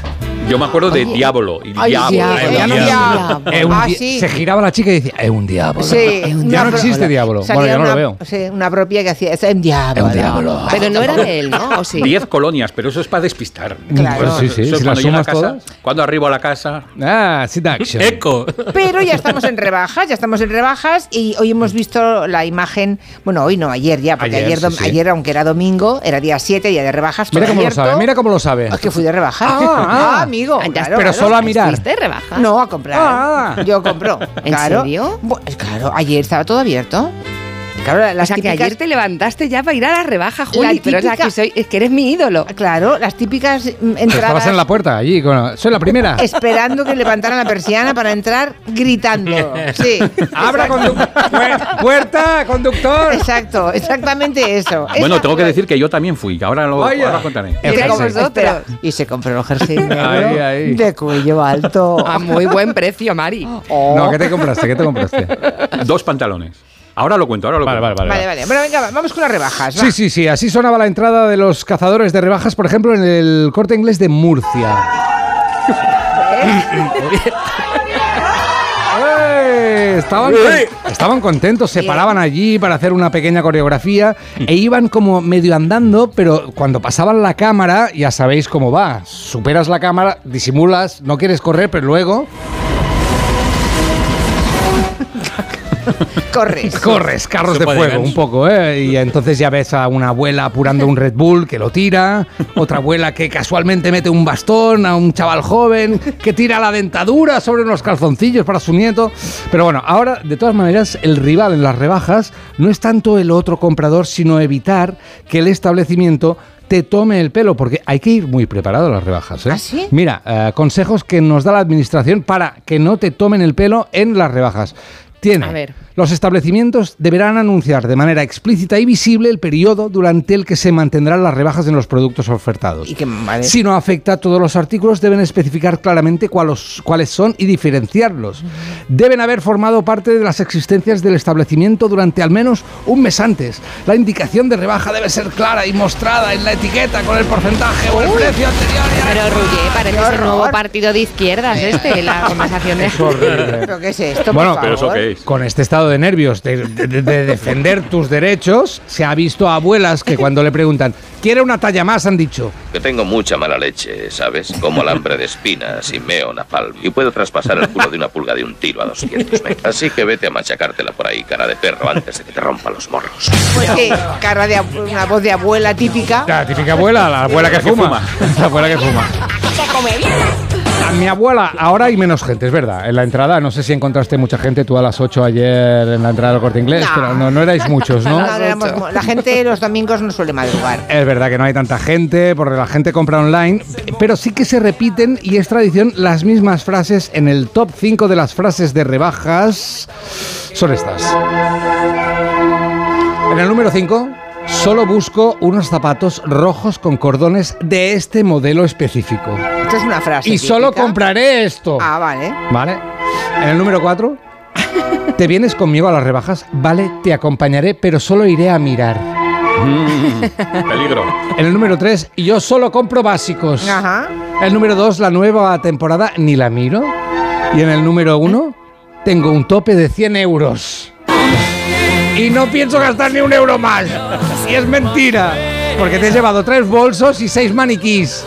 Yo me acuerdo de Diablo. Y Ay, Diablo. Diablo, eh, ya no Diablo. Diablo. Eh, un Ah, di- sí. Se giraba la chica y decía, es un diablo. Sí, ya una no pro- existe diablo. salía Bueno, yo no una, lo veo. Sí, una propia que hacía, es un diablo. Es un diablo. Pero no era de él, ¿no? ¿O sí? Diez colonias, pero eso es para despistar. Claro. Pues sí, sí, Eso es si cuando las llego a sumas casa, todas. Cuando arribo a la casa. Ah, Seduction. Eco. Pero ya estamos en rebajas, ya estamos en rebajas y hoy hemos visto la imagen, bueno, hoy no, ayer ya, porque Ayer, ayer, dom- sí, sí. ayer aunque era domingo, era día 7, día de rebajas. Mira todo cómo lo abierto. sabe, mira cómo lo sabe. Es que fui de rebajas. Ah, ah. Amigo. Ah, claro, Pero claro. solo a mirar. ¿Fuiste de rebajas? No, a comprar. Ah. Yo compro. ¿En claro. serio? Claro, ayer estaba todo abierto. Claro, O las que típicas... ayer te levantaste ya para ir a la rebaja, Juli. La Pero o sea, típica- que, soy, es que eres mi ídolo. Claro, las típicas mm, Pero entradas... estabas en la puerta allí. con- Soy la primera. Esperando que levantaran la persiana para entrar gritando. Sí. Abra condu- puer- puerta, conductor. Exacto, exactamente eso. Bueno, tengo que decir que yo también fui. que Ahora lo, Vaya. ahora contaré. Y El se jersey. compró- espera, y se compró el jersey negro Ahí, ahí. de cuello alto. A muy buen precio, Mari. Oh. No, ¿qué te compraste? ¿Qué te compraste? Dos pantalones. Ahora lo cuento, ahora lo Vale, cuento. vale, vale. Vale, vale. Bueno, venga, va, vamos con las rebajas. va. Sí, sí, sí. Así sonaba la entrada de los cazadores de rebajas, por ejemplo, en el corte inglés de Murcia. ¡Eh! Estaban, estaban contentos, se paraban allí para hacer una pequeña coreografía e iban como medio andando, pero cuando pasaban la cámara, ya sabéis cómo va. Superas la cámara, disimulas, no quieres correr, pero luego Corres. corres, carros de fuego, un poco, ¿eh? Y entonces ya ves a una abuela apurando un Red Bull que lo tira, otra abuela que casualmente mete un bastón a un chaval joven, que tira la dentadura sobre unos calzoncillos para su nieto. Pero bueno, ahora, de todas maneras, el rival en las rebajas no es tanto el otro comprador, sino evitar que el establecimiento te tome el pelo, porque hay que ir muy preparado a las rebajas. ¿eh? ¿Ah, sí? Mira, eh, consejos que nos da la administración para que no te tomen el pelo en las rebajas. Tiene. A ver. Los establecimientos deberán anunciar de manera explícita y visible el periodo durante el que se mantendrán las rebajas en los productos ofertados. Y que, vale. Si no afecta a todos los artículos, deben especificar claramente cuáles, cuáles son y diferenciarlos. Deben haber formado parte de las existencias del establecimiento durante al menos un mes antes. La indicación de rebaja debe ser clara y mostrada en la etiqueta con el porcentaje o el precio anterior. y Pero Ruye, parece el nuevo partido de izquierdas este, la conversación de... Es horrible. ¿Pero qué es esto? Bueno, por Pero eso favor? Con este estado de nervios de, de- de defender tus derechos, se ha visto a abuelas que cuando le preguntan, ¿quiere una talla más? Han dicho, Que tengo mucha mala leche, ¿sabes? Como alambre de espinas y meo napalm. Y puedo traspasar el culo de una pulga de un tiro a 200 metros. Así que vete a machacártela por ahí, cara de perro, antes de que te rompa los morros. Pues que cara de una voz de abuela típica. la típica abuela, la abuela que fuma. La abuela que fuma. A mi abuela, ahora hay menos gente, es verdad. En la entrada, no sé si encontraste mucha gente tú a las 8 ayer en la entrada del corte inglés, No. pero no, no erais muchos, ¿no? No, no éramos mo- la gente los domingos no suele madrugar. Es verdad que no hay tanta gente, porque la gente compra online, pero sí que se repiten y es tradición las mismas frases en el top 5 de las frases de rebajas. Son estas. En el número 5, solo busco unos zapatos rojos con cordones de este modelo específico. Esta es una frase. Y solo compraré esto. Ah, vale. ¿Vale? En el número 4, ¿te vienes conmigo a las rebajas? Vale, te acompañaré, pero solo iré a mirar. Mm, peligro. En el número 3, yo solo compro básicos. Ajá. El número 2, la nueva temporada, ni la miro. Y en el número 1, tengo un tope de 100 euros. Y no pienso gastar ni un euro más. Y es mentira. Porque te he llevado tres bolsos y seis maniquís.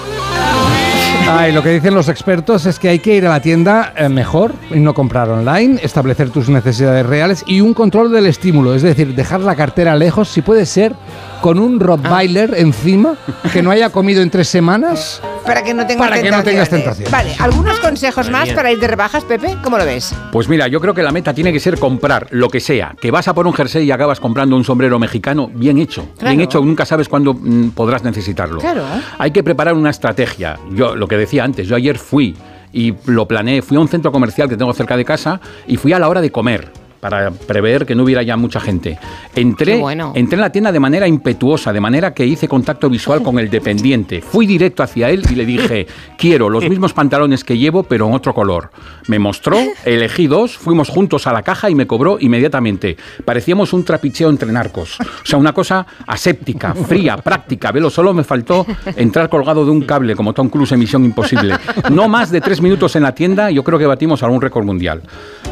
Ay, lo que dicen los expertos es que hay que ir a la tienda eh, mejor y no comprar online, establecer tus necesidades reales y un control del estímulo, es decir, dejar la cartera lejos, si puede ser, con un Rottweiler encima que no haya comido en tres semanas. Para que no tengas Para que no tengas tentaciones. Vale, ¿algunos consejos más para ir de rebajas, Pepe? ¿Cómo lo ves? Pues mira, yo creo que la meta tiene que ser comprar lo que sea. Que vas a por un jersey y acabas comprando un sombrero mexicano, bien hecho. Claro. Bien hecho, nunca sabes cuándo mm, podrás necesitarlo. Claro. Hay que preparar una estrategia. Yo, lo que decía antes, yo ayer fui y lo planeé, fui a un centro comercial que tengo cerca de casa y fui a la hora de comer. Para prever que no hubiera ya mucha gente. Entré, bueno. entré en la tienda de manera impetuosa, de manera que hice contacto visual con el dependiente. Fui directo hacia él y le dije, quiero los mismos pantalones que llevo, pero en otro color. Me mostró, elegí dos, fuimos juntos a la caja y me cobró inmediatamente. Parecíamos un trapicheo entre narcos. O sea, una cosa aséptica, fría, práctica. Velo, solo me faltó entrar colgado de un cable como Tom Cruise en Misión Imposible. No más de tres minutos en la tienda, yo creo que batimos algún récord mundial.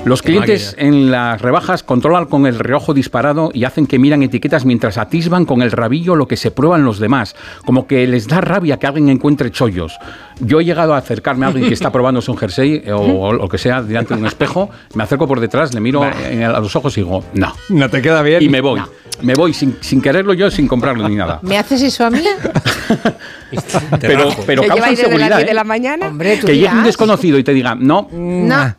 Los clientes en las rebajas controlan con el reojo disparado y hacen que miran etiquetas mientras atisban con el rabillo lo que se prueban los demás. Como que les da rabia que alguien encuentre chollos. Yo he llegado a acercarme a alguien que está probándose un jersey eh, o, lo que sea delante de un espejo, me acerco por detrás, le miro a los ojos y digo, no. No te queda bien. Y me voy. Me voy sin, sin quererlo yo, sin comprarlo ni nada. ¿Me haces eso a mí? Pero, pero ¿Que causa inseguridad. 10 ¿eh? de la mañana? Hombre, tú Que llegue un desconocido y te diga, no, No.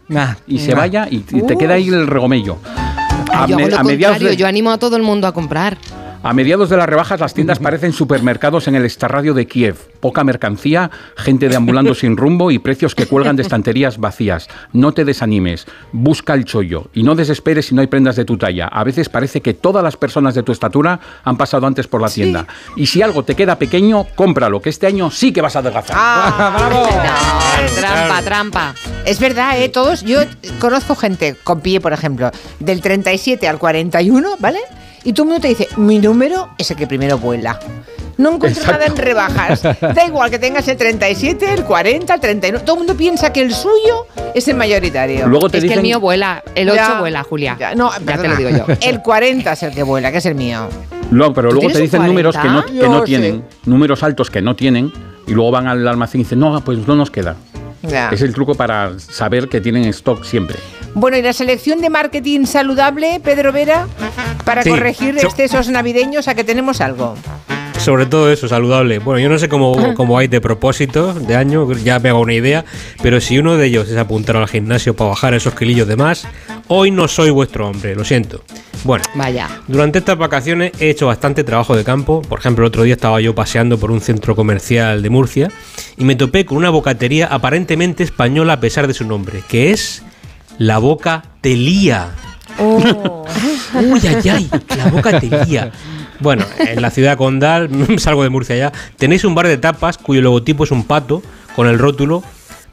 y se vaya y, y te queda ahí el regomello. A, yo me- hago lo a mediados contrario, de, yo animo a todo el mundo a comprar. A mediados de las rebajas las tiendas parecen supermercados en el estarradio de Kiev. Poca mercancía, gente deambulando sin rumbo y precios que cuelgan de estanterías vacías. No te desanimes, busca el chollo y no desesperes si no hay prendas de tu talla. A veces parece que todas las personas de tu estatura han pasado antes por la tienda. Y si algo te queda pequeño, cómpralo, que este año sí que vas a adelgazar. Ah, No, trampa, trampa. Es verdad, ¿eh? Todos, yo conozco gente con pie, por ejemplo, del 37 al 41, ¿vale? Y todo el mundo te dice, mi número es el que primero vuela. No encuentro Exacto. nada en rebajas. Da igual que tengas el 37, el 40, el 39. Todo el mundo piensa que el suyo es el mayoritario. Luego te es que dicen, el mío vuela, el 8 Ya. vuela, Julia. Ya, no, ya te lo digo yo. El 40 es el que vuela, que es el mío. No, pero ¿Tú luego te dicen números que no, 40? que no tienen, números altos que no tienen, y luego van al almacén y dicen, no, pues no nos queda. Ya. Es el truco para saber que tienen stock siempre. Bueno, y la selección de marketing saludable, Pedro Vera, para Sí. corregir So- excesos navideños, a que tenemos algo. Sobre todo eso, saludable. Bueno, yo no sé cómo, cómo hay de propósito de año, ya me hago una idea, pero si uno de ellos es apuntar al gimnasio para bajar esos kilillos de más, hoy no soy vuestro hombre, lo siento. Bueno, Vaya. durante estas vacaciones he hecho bastante trabajo de campo. Por ejemplo, el otro día estaba yo paseando por un centro comercial de Murcia y me topé con una bocatería aparentemente española a pesar de su nombre, que es la Boca Telía. Uy, ay, ay, la boca te lía. Bueno, en la ciudad condal, salgo de Murcia ya, tenéis un bar de tapas cuyo logotipo es un pato con el rótulo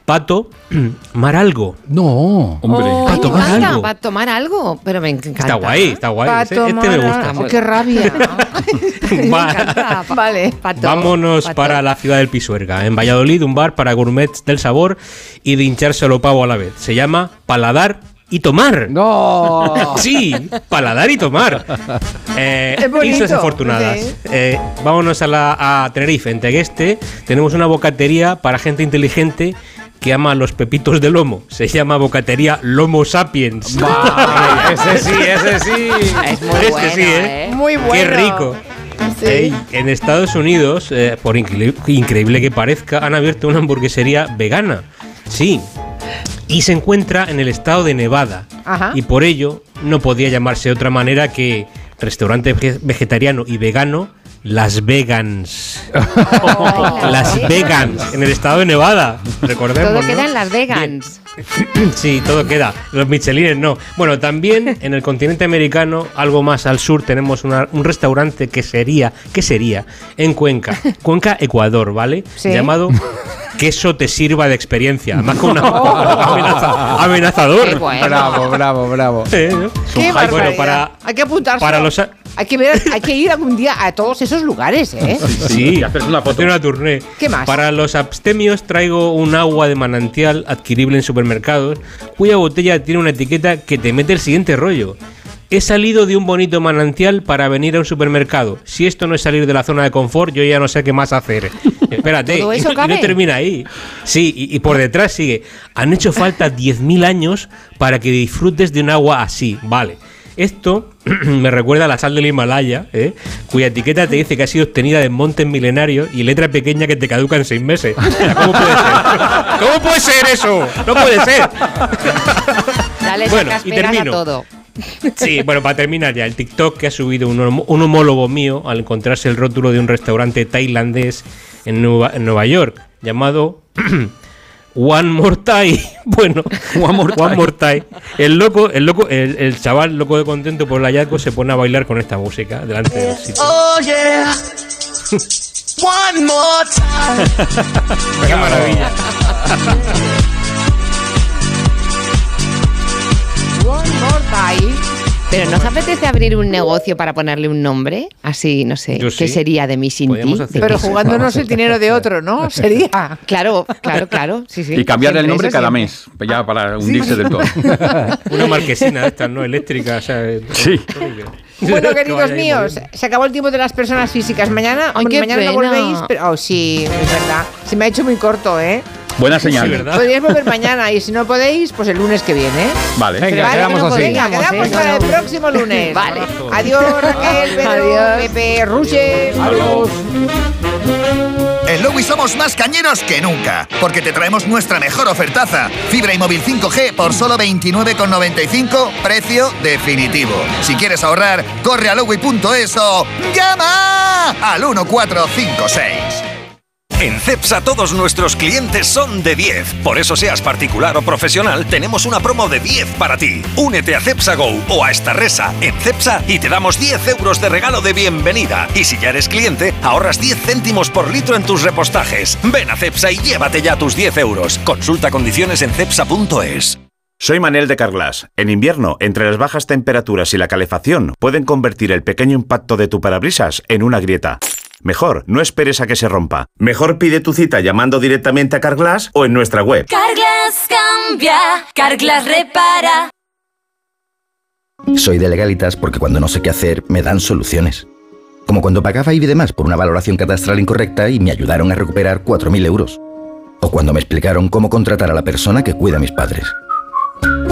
Pato Mar Algo. No. Hombre. Oh, Para tomar encanta, algo. Para tomar algo, pero me encanta. Está guay, está guay. Pa' este me gusta. algo. ¡Qué rabia! Me encanta. Vale. pato, Vámonos pato. para la ciudad del Pisuerga. En Valladolid, un bar para gourmets del sabor y de hinchárselo pavo a la vez. Se llama Paladar y Tomar. No. Sí, paladar y tomar. Eh, Es bonito, islas afortunadas. sí. Eh, vámonos a, la, a Tenerife. En Tegueste tenemos una bocatería para gente inteligente que ama los pepitos de lomo. Se llama bocatería Lomo Sapiens. Ese sí, ese sí. Es muy Este bueno, sí, ¿eh? Muy bueno. Qué rico. Sí. Ey, en Estados Unidos, eh, por incre- increíble que parezca, han abierto una hamburguesería vegana. Sí. Y se encuentra en el estado de Nevada. Ajá. Y por ello no podía llamarse de otra manera que restaurante vege- vegetariano y vegano Las Vegans. Las Vegans, en el estado de Nevada. Recordemos. Todo ¿no? queda en Las Vegans. Sí, todo queda. Los Michelines no. Bueno, también en el continente americano, algo más al sur, tenemos una- un restaurante que sería, ¿qué sería? En Cuenca. Cuenca, Ecuador, ¿vale? Sí. Llamado Queso te sirva de experiencia. Más que una amenaza- amenazador. Qué bueno. Bravo, bravo, bravo. Eh, ¿no? ¡Qué Ay, bueno, para, Hay que apuntarse. para los... Hay que, ver, hay que ir algún día a todos esos lugares, ¿eh? Sí, y haces una foto. hacer una tournée. ¿Qué más? Para los abstemios traigo un agua de manantial adquirible en supermercados, cuya botella tiene una etiqueta que te mete el siguiente rollo. He salido de un bonito manantial para venir a un supermercado. Si esto no es salir de la zona de confort, yo ya no sé qué más hacer. Espérate, ¿Todo y eso no, y no cabe? termina ahí. Sí, y, y por detrás sigue. Han hecho falta 10.000 años para que disfrutes de un agua así. Vale. Esto me recuerda a la sal del Himalaya, ¿eh? cuya etiqueta te dice que ha sido obtenida de montes milenarios y letra pequeña que te caduca en seis meses. O sea, ¿Cómo puede ser? ¿Cómo puede ser eso? No puede ser. Dale Bueno, y termino. todo. Sí, bueno, para terminar ya, el TikTok que ha subido un, homólogo mío al encontrarse el rótulo de un restaurante tailandés en Nueva, en Nueva York llamado One More Time. Bueno, One More Time. El loco, el loco, el, el chaval loco de contento por el hallazgo se pone a bailar con esta música delante del sitio. Oh yeah. One more time. Qué maravilla. Time. Pero ¿no os apetece abrir un negocio para ponerle un nombre? Así, no sé, Yo ¿qué sí. sería de mí sin ti? Podríamos hacer Pero jugándonos el dinero de otro, ¿no? Sería. Claro, claro, claro. Sí, sí. Y cambiar el nombre cada siempre. mes, pues ya para hundirse del todo. Una marquesina de estas, ¿no? Eléctrica, o sea, Sí. Bueno, Que queridos vaya ahí míos, se acabó el tiempo de las personas físicas. Mañana, Ay, qué mañana no pena. volvéis, pero. Oh, sí, es verdad. Se me ha hecho muy corto, ¿eh? Buena señal. Sí. Podríais volver mañana y si no podéis, pues el lunes que viene. ¿eh? Vale. Venga, Vale, quedamos que no así. Venga, Quedamos, ¿eh? para el próximo lunes. Vale. Adiós, Raquel, Pedro, Adiós. Pepe, Ruche. Adiós. En Lowy somos más cañeros que nunca, porque te traemos nuestra mejor ofertaza. Fibra y móvil 5G por solo 29,95, precio definitivo. Si quieres ahorrar, corre a lowy.es o llama al 1456. En CEPSA todos nuestros clientes son de 10. Por eso seas particular o profesional, tenemos una promo de 10 para ti. Únete a CEPSA Go o a esta resa en CEPSA y te damos 10 euros de regalo de bienvenida. Y si ya eres cliente, ahorras 10 céntimos por litro en tus repostajes. Ven a CEPSA y llévate ya tus 10 euros. Consulta condiciones en cepsa.es. Soy Manel de Carglass. En invierno, entre las bajas temperaturas y la calefacción, pueden convertir el pequeño impacto de tu parabrisas en una grieta. Mejor, no esperes a que se rompa. Mejor pide tu cita llamando directamente a Carglass o en nuestra web. Carglass cambia, Carglass repara. Soy de legalitas porque cuando no sé qué hacer me dan soluciones. Como cuando pagaba y demás por una valoración catastral incorrecta y me ayudaron a recuperar 4.000 euros. O cuando me explicaron cómo contratar a la persona que cuida a mis padres.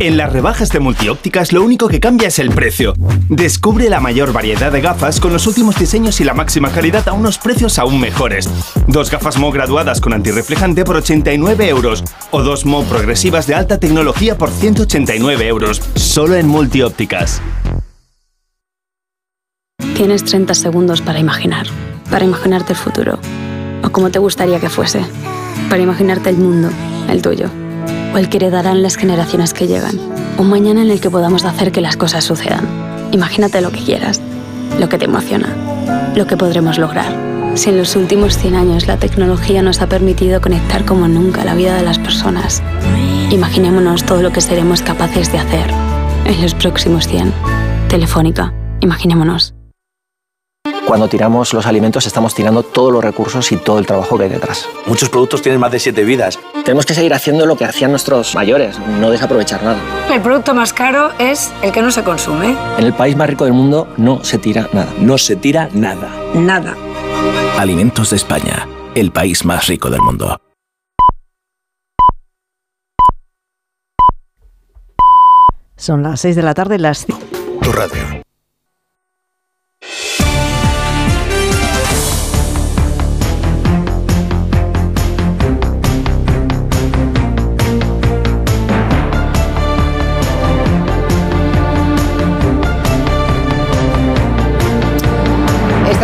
En las rebajas de multiópticas lo único que cambia es el precio. Descubre la mayor variedad de gafas con los últimos diseños y la máxima calidad a unos precios aún mejores. Dos gafas Mo graduadas con antirreflejante por 89 euros o dos Mo progresivas de alta tecnología por 189 euros. Solo en multiópticas. Tienes 30 segundos para imaginar, para imaginarte el futuro, o como te gustaría que fuese, para imaginarte el mundo, el tuyo, o el que heredarán las generaciones que llegan, un mañana en el que podamos hacer que las cosas sucedan. Imagínate lo que quieras, lo que te emociona, lo que podremos lograr. Si en los últimos 100 años la tecnología nos ha permitido conectar como nunca la vida de las personas, imaginémonos todo lo que seremos capaces de hacer en los próximos 100. Telefónica, imaginémonos. Cuando tiramos los alimentos estamos tirando todos los recursos y todo el trabajo que hay detrás. Muchos productos tienen más de siete vidas. Tenemos que seguir haciendo lo que hacían nuestros mayores, no desaprovechar nada. El producto más caro es el que no se consume. En el país más rico del mundo no se tira nada. No se tira nada. Nada. Alimentos de España, el país más rico del mundo. Son las 6 de la tarde, las ci- Tu radio.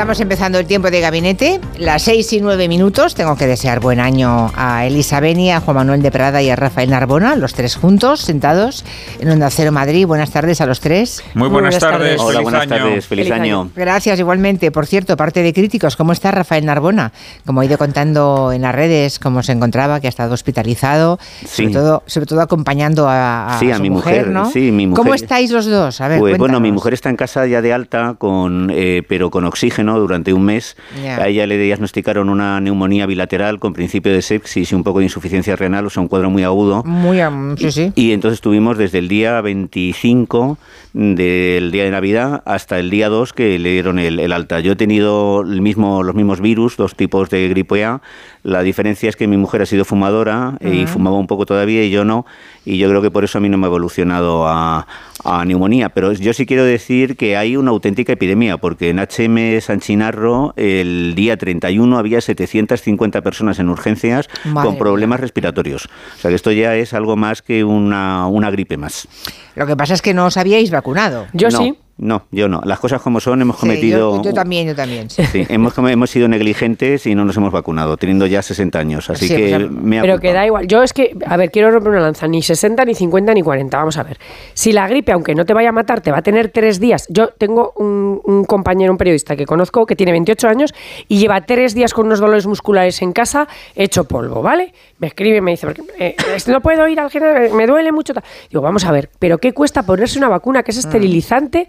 Estamos empezando el tiempo de gabinete, las 6 y 9 minutos. Tengo que desear buen año a Elisa Beni, a Juan Manuel de Prada y a Rafael Narbona, los tres juntos, sentados en Onda Cero Madrid. Buenas tardes a los tres. Muy buenas, tardes. Hola, feliz buenas año. tardes, Feliz, año. Gracias, igualmente. Por cierto, parte de críticos, ¿cómo está Rafael Narbona? Como he ido contando en las redes, cómo se encontraba, que ha estado hospitalizado, Sí. sobre, todo, sobre todo acompañando a, a Sí, a su mi mujer, ¿no? sí, mi ¿Cómo mujer. estáis los dos? A ver, Pues bueno, mi mujer está en casa ya de alta, con, eh, pero con oxígeno durante un mes. A ella le diagnosticaron una neumonía bilateral con principio de sepsis y un poco de insuficiencia renal, o sea, un cuadro muy agudo. Muy, sí, sí. Y entonces estuvimos desde el día 25 del día de Navidad hasta el día 2 que le dieron el, el alta. Yo he tenido el mismo, los mismos virus, dos tipos de gripe A. La diferencia es que mi mujer ha sido fumadora y fumaba un poco todavía y yo no. Y yo creo que por eso a mí no me ha evolucionado a, a neumonía. Pero yo sí quiero decir que hay una auténtica epidemia, porque en HM San Chinarro, el día 31 había 750 personas en urgencias Madre con problemas respiratorios. O sea que esto ya es algo más que una, una gripe más. Lo que pasa es que no os habíais vacunado. No, No, yo no. Las cosas como son, hemos Sí, cometido... yo, yo también, yo también. sí. Sí, hemos, hemos sido negligentes y no nos hemos vacunado, teniendo ya 60 años. Así Sí, que pues, me ha pero que da igual. Yo es que, a ver, quiero romper una lanza. Ni 60, ni 50, ni 40. Vamos a ver. Si la gripe, aunque no te vaya a matar, te va a tener tres días. Yo tengo un, un compañero, un periodista que conozco, que tiene 28 años y lleva tres días con unos dolores musculares en casa, hecho polvo, ¿vale? Me escribe y me dice, porque, eh, no puedo ir al general, me duele mucho. tal". Digo, vamos a ver, ¿pero qué cuesta ponerse una vacuna que es esterilizante?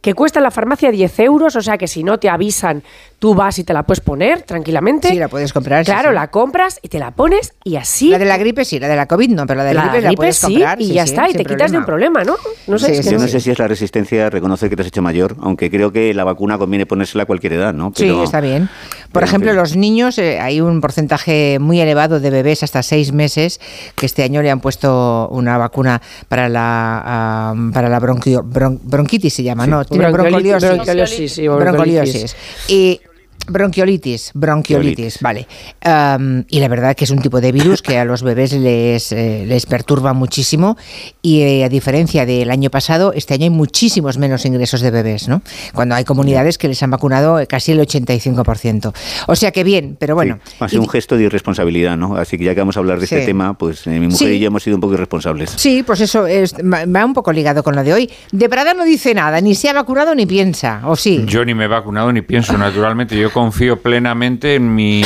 Que cuesta en la farmacia 10 euros, o sea que si no te avisan, tú vas y te la puedes poner tranquilamente. Sí, la puedes comprar. Claro, sí. la compras y te la pones y así. La de la gripe sí, la de la COVID no, pero la de la, gripe, la puedes sí, comprar. y sí, ya sí, está, y te quitas de un problema, ¿no? No sé, es que Yo no no sé. si es la resistencia reconocer que te has hecho mayor, aunque creo que la vacuna conviene ponérsela a cualquier edad, ¿no? Sí, está bien. Por ejemplo, los niños, eh, hay un porcentaje muy elevado de bebés hasta seis meses que este año le han puesto una vacuna para la ah, para la bronquio- bron- bronquitis, se llama, Sí. ¿no? Broncoliosis. Broncoliosis. Y bronquiolitis, bronquiolitis, vale. Y la verdad que es un tipo de virus que a los bebés les, eh, les perturba muchísimo y eh, a diferencia del año pasado, este año hay muchísimos menos ingresos de bebés, ¿no? Cuando hay comunidades que les han vacunado eh, casi el 85%. O sea que bien, pero bueno. Sí, ha sido un gesto de irresponsabilidad, ¿no? Así que ya que vamos a hablar de Sí. este tema, pues eh, mi mujer Sí. y yo hemos sido un poco irresponsables. Sí, pues eso es, va va un poco ligado con lo de hoy. De Prada no dice nada, ni se ha vacunado ni piensa, ¿o sí? Yo ni me he vacunado ni pienso, naturalmente. Yo confío plenamente en mi,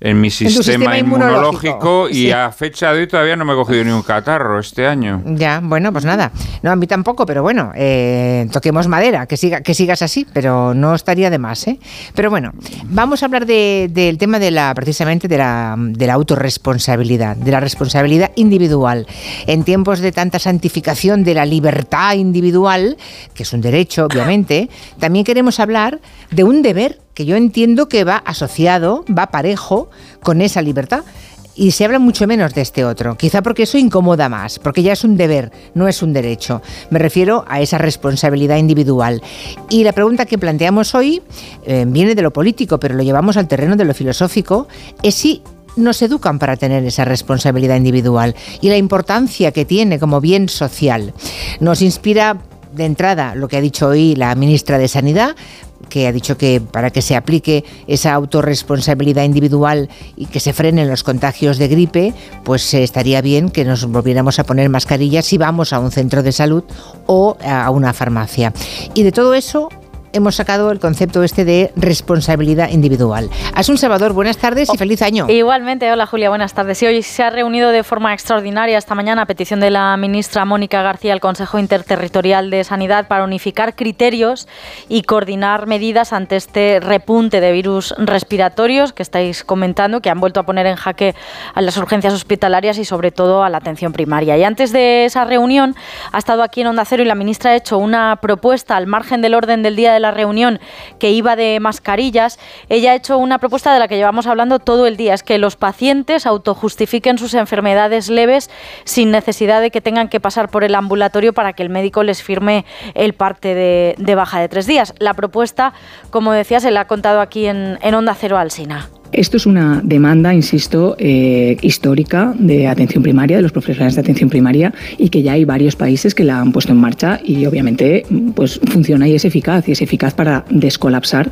en mi sistema, sistema inmunológico, inmunológico, y sí. a fecha de hoy todavía no me he cogido ni un catarro este año. Ya, bueno, pues nada. No, a mí tampoco, pero bueno, eh, toquemos madera, que, siga, que sigas así, pero no estaría de más, ¿eh? Pero bueno, vamos a hablar de- del tema de la, precisamente de la, de la autorresponsabilidad, de la responsabilidad individual. En tiempos de tanta santificación de la libertad individual, que es un derecho, obviamente, también queremos hablar de un deber que yo entiendo que va asociado, va parejo con esa libertad y se habla mucho menos de este otro. Quizá porque eso incomoda más, porque ya es un deber, no es un derecho. Me refiero a esa responsabilidad individual. Y la pregunta que planteamos hoy eh, viene de lo político, pero lo llevamos al terreno de lo filosófico, es si nos educan para tener esa responsabilidad individual y la importancia que tiene como bien social. Nos inspira de entrada lo que ha dicho hoy la ministra de Sanidad, que ha dicho que para que se aplique esa autorresponsabilidad individual y que se frenen los contagios de gripe, pues eh, estaría bien que nos volviéramos a poner mascarillas si vamos a un centro de salud o a una farmacia. Y de todo eso hemos sacado el concepto este de responsabilidad individual. Asun Salvador, buenas tardes y feliz año. Igualmente, hola Julia, buenas tardes. Sí, hoy se ha reunido de forma extraordinaria esta mañana a petición de la ministra Mónica García el Consejo Interterritorial de Sanidad para unificar criterios y coordinar medidas ante este repunte de virus respiratorios que estáis comentando, que han vuelto a poner en jaque a las urgencias hospitalarias y sobre todo a la atención primaria. Y antes de esa reunión ha estado aquí en Onda Cero y la ministra ha hecho una propuesta al margen del orden del día de la reunión que iba de mascarillas. Ella ha hecho una propuesta de la que llevamos hablando todo el día, es que los pacientes autojustifiquen sus enfermedades leves sin necesidad de que tengan que pasar por el ambulatorio para que el médico les firme el parte de, de baja de tres días. La propuesta, como decía, se la ha contado aquí en, en Onda Cero Alsina. Esto es una demanda, insisto, eh, histórica de atención primaria, de los profesionales de atención primaria, y que ya hay varios países que la han puesto en marcha y obviamente pues funciona y es eficaz, y es eficaz para descolapsar,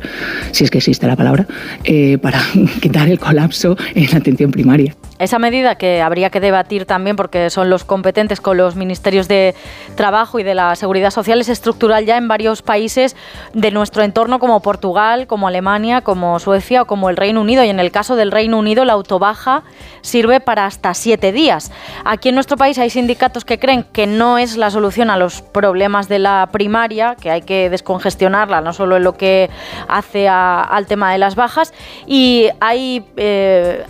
si es que existe la palabra, eh, para quitar el colapso en la atención primaria. Esa medida que habría que debatir también porque son los competentes con los ministerios de Trabajo y de la Seguridad Social es estructural ya en varios países de nuestro entorno como Portugal, como Alemania, como Suecia o como el Reino Unido. Y en el caso del Reino Unido la autobaja sirve para hasta siete días. Aquí en nuestro país hay sindicatos que creen que no es la solución a los problemas de la primaria, que hay que descongestionarla, no solo en lo que hace al tema de las bajas. Y hay... eh,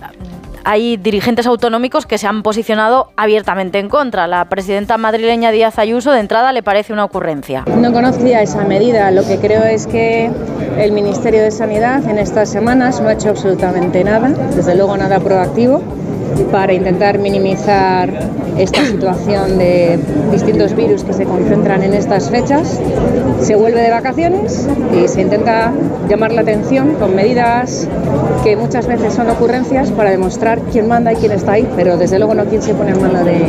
hay dirigentes autonómicos que se han posicionado abiertamente en contra. La presidenta madrileña Díaz Ayuso de entrada le parece una ocurrencia. No conocía esa medida. Lo que creo es que el Ministerio de Sanidad en estas semanas no ha hecho absolutamente nada, desde luego nada proactivo. para intentar minimizar esta situación de distintos virus que se concentran en estas fechas. Se vuelve de vacaciones y se intenta llamar la atención con medidas que muchas veces son ocurrencias para demostrar quién manda y quién está ahí, pero desde luego no quién se pone en mano de,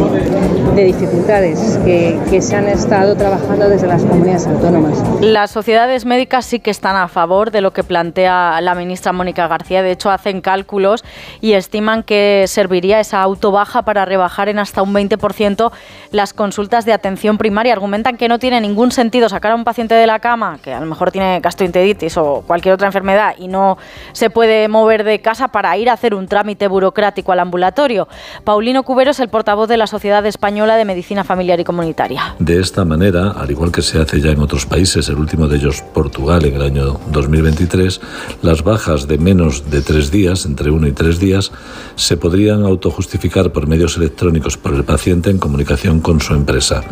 de dificultades que, que se han estado trabajando desde las comunidades autónomas. Las sociedades médicas sí que están a favor de lo que plantea la ministra Mónica García. De hecho, hacen cálculos y estiman que serviría esa autobaja para rebajar en hasta un 20% las consultas de atención primaria. Argumentan que no tiene ningún sentido sacar a un paciente de la cama, que a lo mejor tiene gastroenteritis o cualquier otra enfermedad y no se puede mover de casa para ir a hacer un trámite burocrático al ambulatorio. Paulino Cubero es el portavoz de la Sociedad Española de Medicina Familiar y Comunitaria. De esta manera, al igual que se hace ya en otros países, el último de ellos Portugal en el año 2023, las bajas de menos de tres días, entre uno y tres días, se podrían autojustificar por medios electrónicos por el paciente en comunicación con su empresa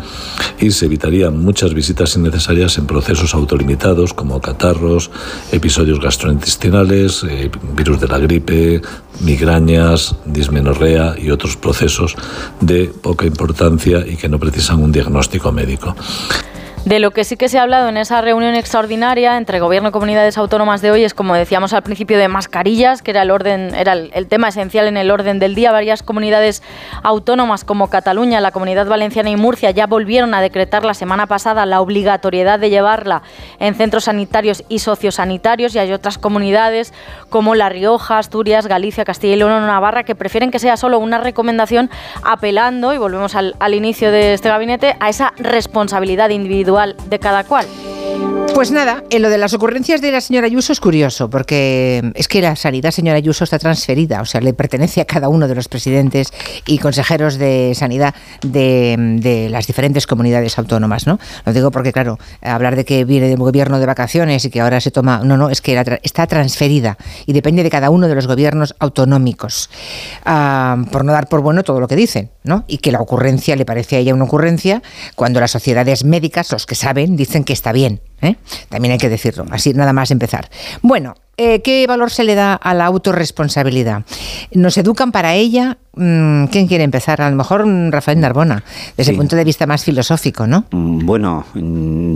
y se evitarían muchas visitas innecesarias en procesos autolimitados como catarros, episodios gastrointestinales, eh, virus de la gripe, migrañas, dismenorrea y otros procesos de poca importancia y que no precisan un diagnóstico médico. De lo que sí que se ha hablado en esa reunión extraordinaria entre gobierno y comunidades autónomas de hoy es, como decíamos al principio, de mascarillas, que era el orden, era el, tema esencial en el orden del día. Varias comunidades autónomas como Cataluña, la Comunidad Valenciana y Murcia ya volvieron a decretar la semana pasada la obligatoriedad de llevarla en centros sanitarios y sociosanitarios y hay otras comunidades como La Rioja, Asturias, Galicia, Castilla y León, Navarra que prefieren que sea solo una recomendación apelando, y volvemos al inicio de este gabinete, a esa responsabilidad individual de cada cual. Pues nada, en lo de las ocurrencias de la señora Ayuso es curioso, porque es que la sanidad, señora Ayuso, está transferida, o sea, le pertenece a cada uno de los presidentes y consejeros de sanidad de, las diferentes comunidades autónomas, ¿no? Lo digo porque, claro, hablar de que viene del gobierno de vacaciones y que ahora se toma. No, no, es que está transferida y depende de cada uno de los gobiernos autonómicos, Ah, por no dar por bueno todo lo que dicen, ¿no? Y que la ocurrencia le parece a ella una ocurrencia cuando las sociedades médicas, los que saben, dicen que está bien. ¿eh? También hay que decirlo, así nada más empezar. Bueno, eh, ¿qué valor se le da a la autorresponsabilidad? ¿Nos educan para ella? Mm, ¿Quién quiere empezar? A lo mejor mm, Rafael Narbona, desde el punto de vista más filosófico, ¿no? Mm, Bueno,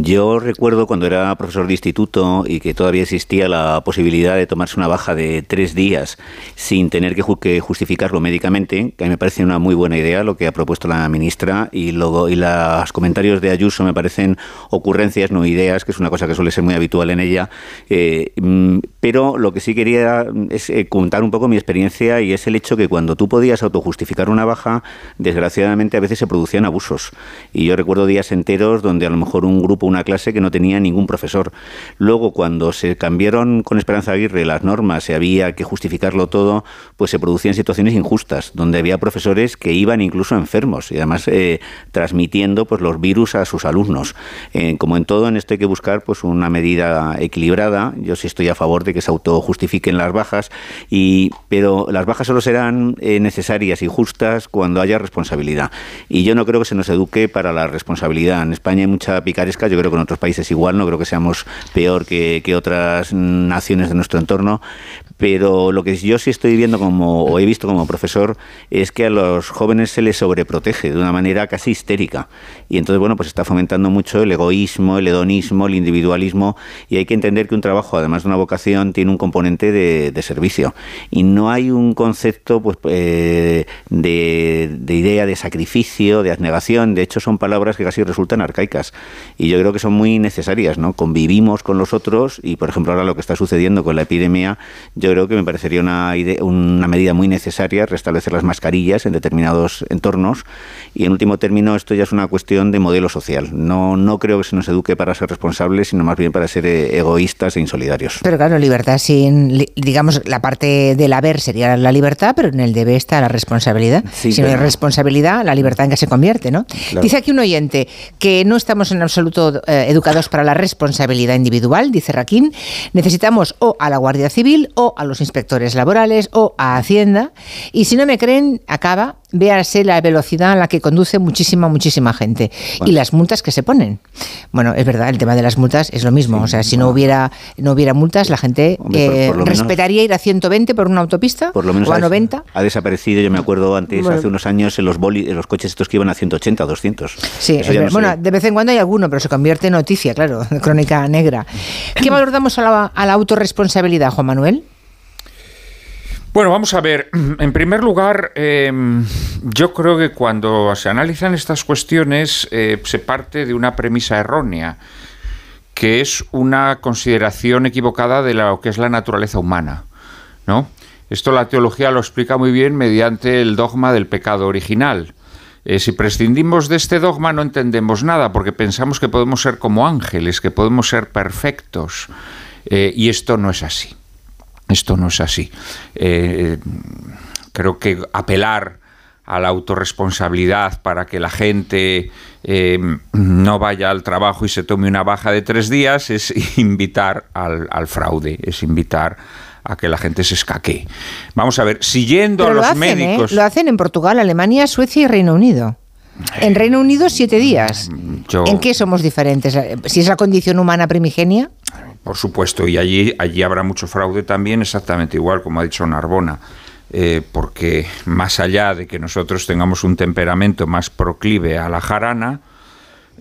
yo recuerdo cuando era profesor de instituto y que todavía existía la posibilidad de tomarse una baja de tres días sin tener que, ju- que justificarlo médicamente, que a mí me parece una muy buena idea lo que ha propuesto la ministra y luego y los comentarios de Ayuso me parecen ocurrencias, no ideas, que es una cosa que suele ser muy habitual en ella. Eh, pero lo que sí quería es eh, contar un poco mi experiencia y es el hecho que cuando tú podías autojustificar una baja, desgraciadamente a veces se producían abusos. Y yo recuerdo días enteros donde a lo mejor un grupo, una clase que no tenía ningún profesor. Luego, cuando se cambiaron con Esperanza Aguirre las normas y había que justificarlo todo, pues se producían situaciones injustas, donde había profesores que iban incluso enfermos y además eh, transmitiendo pues los virus a sus alumnos. Eh, como en todo, en esto hay que buscar pues una medida equilibrada. Yo sí estoy a favor de que se autojustifiquen las bajas, y, pero las bajas solo serán eh, necesarias y justas cuando haya responsabilidad. Y yo no creo que se nos eduque para la responsabilidad. En España hay mucha picaresca, yo creo que en otros países igual, no creo que seamos peor que, que otras naciones de nuestro entorno, pero lo que yo sí estoy viendo como, o he visto como profesor, es que a los jóvenes se les sobreprotege de una manera casi histérica. Y entonces, bueno, pues está fomentando mucho el egoísmo, el hedonismo, el individualismo, y hay que entender que un trabajo, además de una vocación, tiene un componente de, servicio. Y no hay un concepto pues, eh, de, de idea de sacrificio, de abnegación, de hecho son palabras que casi resultan arcaicas. Y yo creo que son muy necesarias, ¿no? Convivimos con los otros y, por ejemplo, ahora lo que está sucediendo con la epidemia, yo creo que me parecería una, ide- una medida muy necesaria restablecer las mascarillas en determinados entornos. Y en último término, esto ya es una cuestión de modelo social. No, no creo que se nos eduque para ser responsables, sino más bien para ser eh, egoístas e insolidarios. Pero claro, libertad sin, digamos, la parte del haber sería la libertad, pero en el debe está la responsabilidad. Sí, si no hay responsabilidad, la libertad en que se convierte, ¿no? Claro. Dice aquí un oyente que no estamos en absoluto eh, educados para la responsabilidad individual, dice Raquín. Necesitamos o a la Guardia Civil o a los inspectores laborales o a Hacienda. Y si no me creen, acaba, véase la velocidad a la que conduce muchísima, muchísima gente. Y las multas que se ponen. Bueno, es verdad, el tema de las multas es lo mismo. o sea, si no hubiera, no hubiera multas, la gente Hombre, por- eh, por lo menos- respetaría ir a 120 por una autopista Por lo menos o a ha des- 90. Ha desaparecido, yo me acuerdo antes, Bueno. hace unos años, en los, boli, en los coches estos que iban a 180, 200. Sí, es no bueno, de vez en cuando hay alguno, pero se convierte en noticia, claro, crónica negra. ¿Qué valor damos a la, a la autorresponsabilidad, Juan Manuel? Bueno, vamos a ver. En primer lugar, eh, yo creo que cuando se analizan estas cuestiones eh, se parte de una premisa errónea, que es una consideración equivocada de lo que es la naturaleza humana, ¿no? Esto la teología lo explica muy bien mediante el dogma del pecado original. Eh, si prescindimos de este dogma no entendemos nada, porque pensamos que podemos ser como ángeles, que podemos ser perfectos, eh, y esto no es así. Esto no es así. Eh, creo que apelar a la autorresponsabilidad para que la gente eh, no vaya al trabajo y se tome una baja de tres días es invitar al, al fraude, es invitar a que la gente se escaquee. Vamos a ver, siguiendo Pero a lo los ¿eh? médicos... Lo hacen en Portugal, Alemania, Suecia y Reino Unido. En Reino Unido, siete días. yo- ¿En qué somos diferentes? Si es la condición humana primigenia. Por supuesto, y allí, allí habrá mucho fraude también, exactamente igual, como ha dicho Narbona, eh, porque más allá de que nosotros tengamos un temperamento más proclive a la jarana,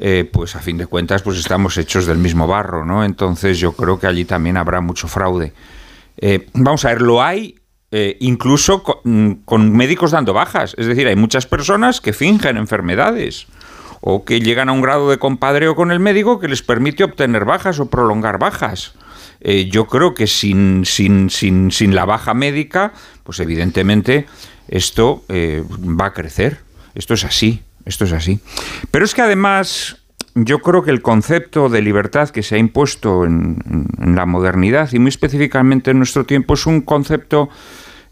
eh, pues a fin de cuentas pues estamos hechos del mismo barro, ¿no? Entonces yo creo que allí también habrá mucho fraude. Eh, vamos a ver, lo hay incluso mm, con médicos dando bajas, es decir, hay muchas personas que fingen enfermedades o que llegan a un grado de compadreo con el médico que les permite obtener bajas o prolongar bajas. Eh, yo creo que sin, sin, sin, sin la baja médica, pues evidentemente esto eh, va a crecer. Esto es así, esto es así. Pero es que además yo creo que el concepto de libertad que se ha impuesto en, la modernidad y muy específicamente en nuestro tiempo es un concepto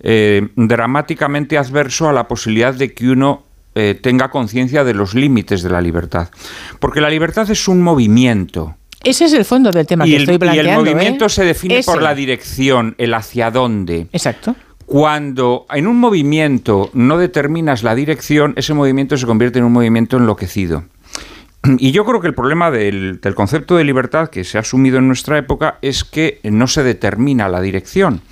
eh, dramáticamente adverso a la posibilidad de que uno eh, tenga conciencia de los límites de la libertad. Porque la libertad es un movimiento. Ese es el fondo del tema Y que el, estoy y el planteando. movimiento ¿eh? se define por la dirección, el hacia dónde. Exacto. Cuando en un movimiento no determinas la dirección, ese movimiento se convierte en un movimiento enloquecido. Y yo creo que el problema del, del concepto de libertad que se ha asumido en nuestra época es que no se determina la dirección.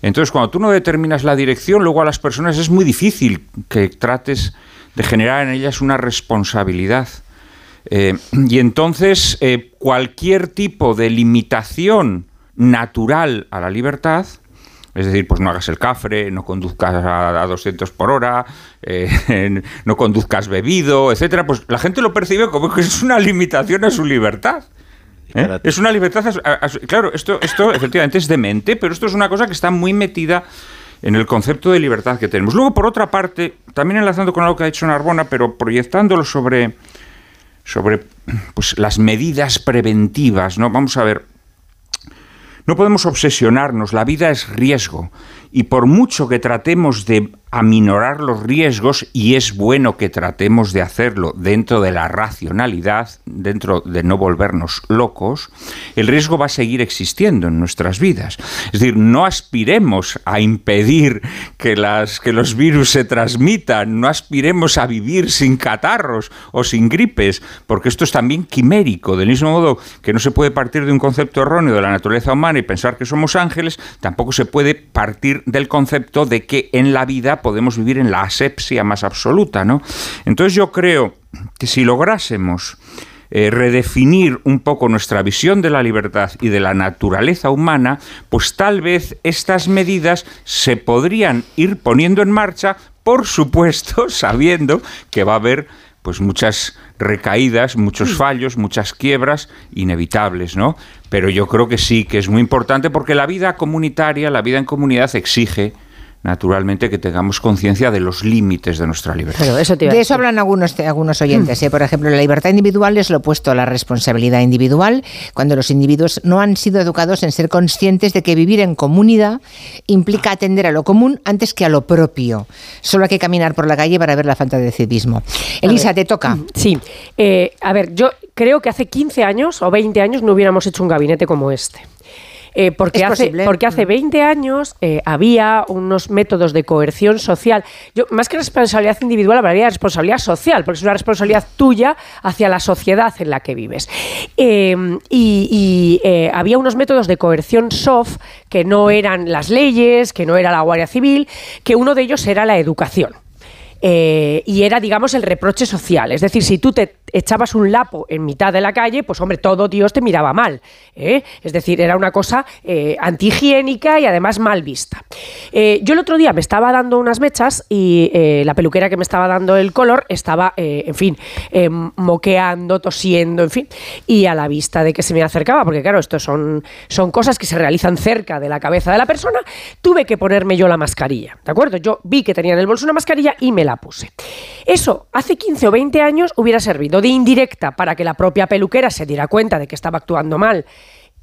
Entonces, cuando tú no determinas la dirección, luego a las personas es muy difícil que trates de generar en ellas una responsabilidad. Eh, y entonces, eh, cualquier tipo de limitación natural a la libertad, es decir, pues no hagas el cafre, no conduzcas a, a 200 por hora, eh, no conduzcas bebido, etcétera, pues la gente lo percibe como que es una limitación a su libertad. ¿eh? Es una libertad. a a- claro, esto, esto efectivamente es demente, pero esto es una cosa que está muy metida en el concepto de libertad que tenemos. Luego, por otra parte, también enlazando con algo que ha dicho Narbona, pero proyectándolo sobre, sobre pues, las medidas preventivas, ¿no? Vamos a ver. No podemos obsesionarnos, la vida es riesgo y por mucho que tratemos de aminorar los riesgos, y es bueno que tratemos de hacerlo dentro de la racionalidad, dentro de no volvernos locos, el riesgo va a seguir existiendo en nuestras vidas. Es decir, no aspiremos a impedir que, las, que los virus se transmitan, no aspiremos a vivir sin catarros o sin gripes, porque esto es también quimérico, del mismo modo que no se puede partir de un concepto erróneo de la naturaleza humana y pensar que somos ángeles, tampoco se puede partir del concepto de que en la vida podemos vivir en la asepsia más absoluta, ¿no? Entonces yo creo que si lográsemos eh, redefinir un poco nuestra visión de la libertad y de la naturaleza humana, pues tal vez estas medidas se podrían ir poniendo en marcha, por supuesto, sabiendo que va a haber pues muchas recaídas, muchos fallos, muchas quiebras inevitables, ¿no? Pero yo creo que sí, que es muy importante porque la vida comunitaria, la vida en comunidad exige naturalmente que tengamos conciencia de los límites de nuestra libertad. de eso hablan algunos, algunos oyentes. ¿eh? Por ejemplo, la libertad individual es lo opuesto a la responsabilidad individual, cuando los individuos no han sido educados en ser conscientes de que vivir en comunidad implica atender a lo común antes que a lo propio. Solo hay que caminar por la calle para ver la falta de civismo. Elisa, te toca. Sí. Eh, a ver, yo creo que hace 15 años o 20 años no hubiéramos hecho un gabinete como este. Eh, porque, Es hace, posible. porque hace 20 años eh, había unos métodos de coerción social. Yo, más que responsabilidad individual, hablaría de responsabilidad social, porque es una responsabilidad tuya hacia la sociedad en la que vives. Eh, y y, eh, había unos métodos de coerción soft que no eran las leyes, que no era la Guardia Civil, que uno de ellos era la educación. Eh, y era, digamos, el reproche social. Es decir, si tú te echabas un lapo en mitad de la calle, pues hombre, todo Dios te miraba mal. ¿eh? Es decir, era una cosa eh, antihigiénica y además mal vista. Eh, yo el otro día me estaba dando unas mechas y la peluquera que me estaba dando el color estaba, en fin, moqueando, tosiendo, en fin, y a la vista de que se me acercaba, porque claro, esto son, son cosas que se realizan cerca de la cabeza de la persona, tuve que ponerme yo la mascarilla, ¿de acuerdo? Yo vi que tenía en el bolso una mascarilla y me la puse. Eso, hace 15 o 20 años hubiera servido de indirecta para que la propia peluquera se diera cuenta de que estaba actuando mal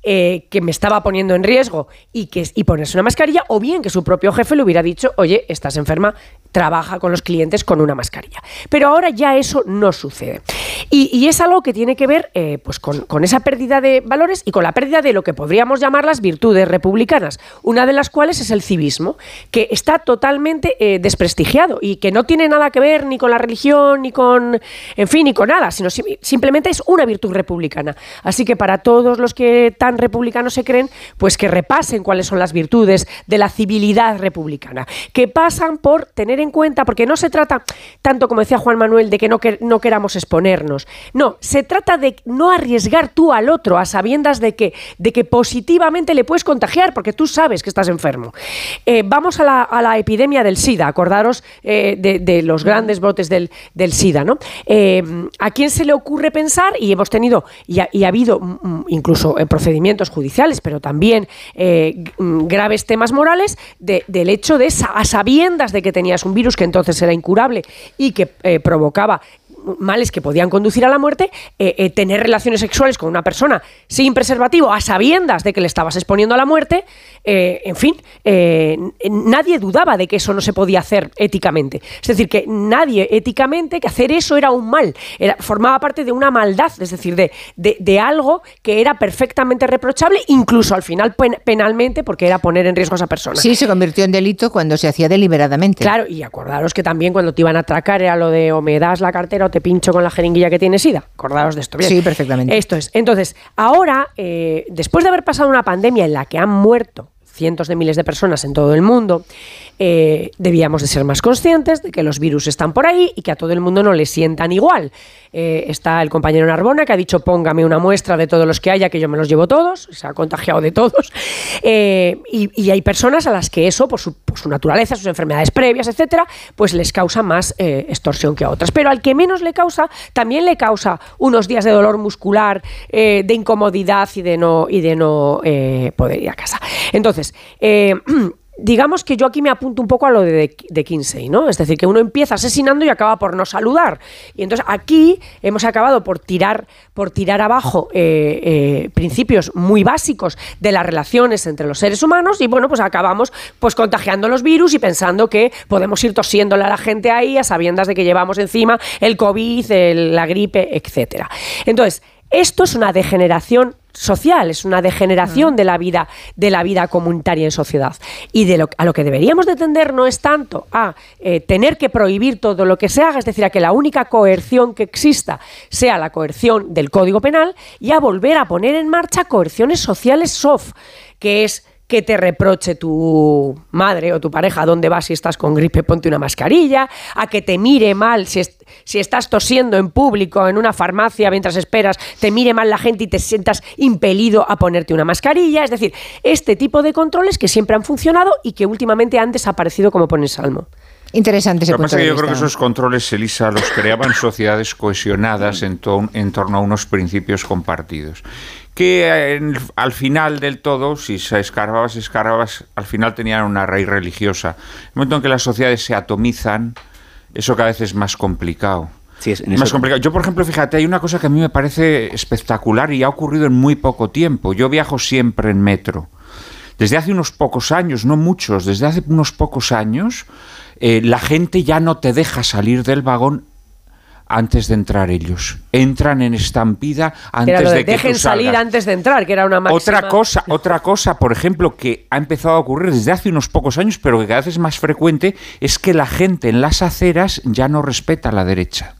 eh, que me estaba poniendo en riesgo y, que, y ponerse una mascarilla, o bien que su propio jefe le hubiera dicho, oye, estás enferma, trabaja con los clientes con una mascarilla. Pero ahora ya eso no sucede. Y, es algo que tiene que ver eh, pues con, esa pérdida de valores y con la pérdida de lo que podríamos llamar las virtudes republicanas, una de las cuales es el civismo, que está totalmente eh, desprestigiado y que no tiene nada que ver ni con la religión, ni con, en fin, ni con nada, sino sim- simplemente es una virtud republicana. Así que para todos los que tan republicanos se creen, pues que repasen cuáles son las virtudes de la civilidad republicana, que pasan por tener en cuenta, porque no se trata tanto, como decía Juan Manuel, de que no, que- no queramos exponernos, no, se trata de no arriesgar tú al otro a sabiendas de que, de que positivamente le puedes contagiar, porque tú sabes que estás enfermo. Eh, vamos a la, a la epidemia del SIDA, acordaros eh, de, de los grandes brotes del, del SIDA, ¿no? Eh, ¿A quién se le ocurre pensar? Y hemos tenido, y ha, y ha habido mm, incluso eh, procedimientos judiciales, pero también mm, graves temas morales de- del hecho de, a sabiendas de que tenías un virus que entonces era incurable y que provocaba males que podían conducir a la muerte, eh, eh, tener relaciones sexuales con una persona sin preservativo, a sabiendas de que le estabas exponiendo a la muerte, eh, en fin, eh, nadie dudaba de que eso no se podía hacer éticamente. Es decir, que nadie éticamente, que hacer eso era un mal, era, formaba parte de una maldad, es decir, de, de- de algo que era perfectamente reprochable, incluso al final pen- penalmente, porque era poner en riesgo a esa persona. Sí, se convirtió en delito cuando se hacía deliberadamente. Claro, y acordaros que también cuando te iban a atracar era lo de o me das la cartera o te pincho con la jeringuilla que tiene SIDA. Acordaros de esto. Bien. Sí, perfectamente. Esto es. Entonces, ahora, eh, después de haber pasado una pandemia en la que han muerto cientos de miles de personas en todo el mundo, eh, debíamos de ser más conscientes de que los virus están por ahí y que a todo el mundo no le sientan igual. Eh, está el compañero Narbona que ha dicho póngame una muestra de todos los que haya, que yo me los llevo todos, se ha contagiado de todos. Eh, y, hay personas a las que eso, por su, naturaleza, sus enfermedades previas, etcétera, pues les causa más extorsión que a otras. Pero al que menos le causa, también le causa unos días de dolor muscular, de incomodidad y de no, y de no poder ir a casa. Entonces, digamos que yo aquí me apunto un poco a lo de, de Kinsey, ¿no? Es decir, que uno empieza asesinando y acaba por no saludar. Y entonces aquí hemos acabado por tirar, por tirar abajo eh, eh, principios muy básicos de las relaciones entre los seres humanos y bueno, pues acabamos pues contagiando los virus y pensando que podemos ir tosiéndole a la gente ahí a sabiendas de que llevamos encima el COVID, la gripe, etcétera. Entonces, esto es una degeneración social, es una degeneración de la vida de la vida comunitaria en sociedad. Y de lo, a lo que deberíamos de tender no es tanto a eh, tener que prohibir todo lo que se haga, es decir, a que la única coerción que exista sea la coerción del Código Penal y a volver a poner en marcha coerciones sociales soft, que es que te reproche tu madre o tu pareja dónde vas si estás con gripe, ponte una mascarilla, a que te mire mal si, si estás tosiendo en público en una farmacia mientras esperas, te mire mal la gente y te sientas impelido a ponerte una mascarilla. Es decir, este tipo de controles que siempre han funcionado y que últimamente han desaparecido como pone el Salmo. Interesante ese Lo que punto pasa es de que yo creo que esos controles, Elisa, los creaban sociedades cohesionadas en, to- en torno a unos principios compartidos. Que eh, en- al final del todo, si se escarbabas, escarbabas, al final tenían una raíz religiosa. En el momento en que las sociedades se atomizan, eso cada vez es más complicado. Sí, es- en Más eso- complicado. Yo, por ejemplo, fíjate, hay una cosa que a mí me parece espectacular y ha ocurrido en muy poco tiempo. Yo viajo siempre en metro. Desde hace unos pocos años, no muchos, desde hace unos pocos años, eh, la gente ya no te deja salir del vagón antes de entrar ellos. Entran en estampida antes lo de, de que dejen tú salir antes de entrar, que era una máxima. Otra cosa, otra cosa, por ejemplo, que ha empezado a ocurrir desde hace unos pocos años, pero que cada vez es más frecuente, es que la gente en las aceras ya no respeta la derecha.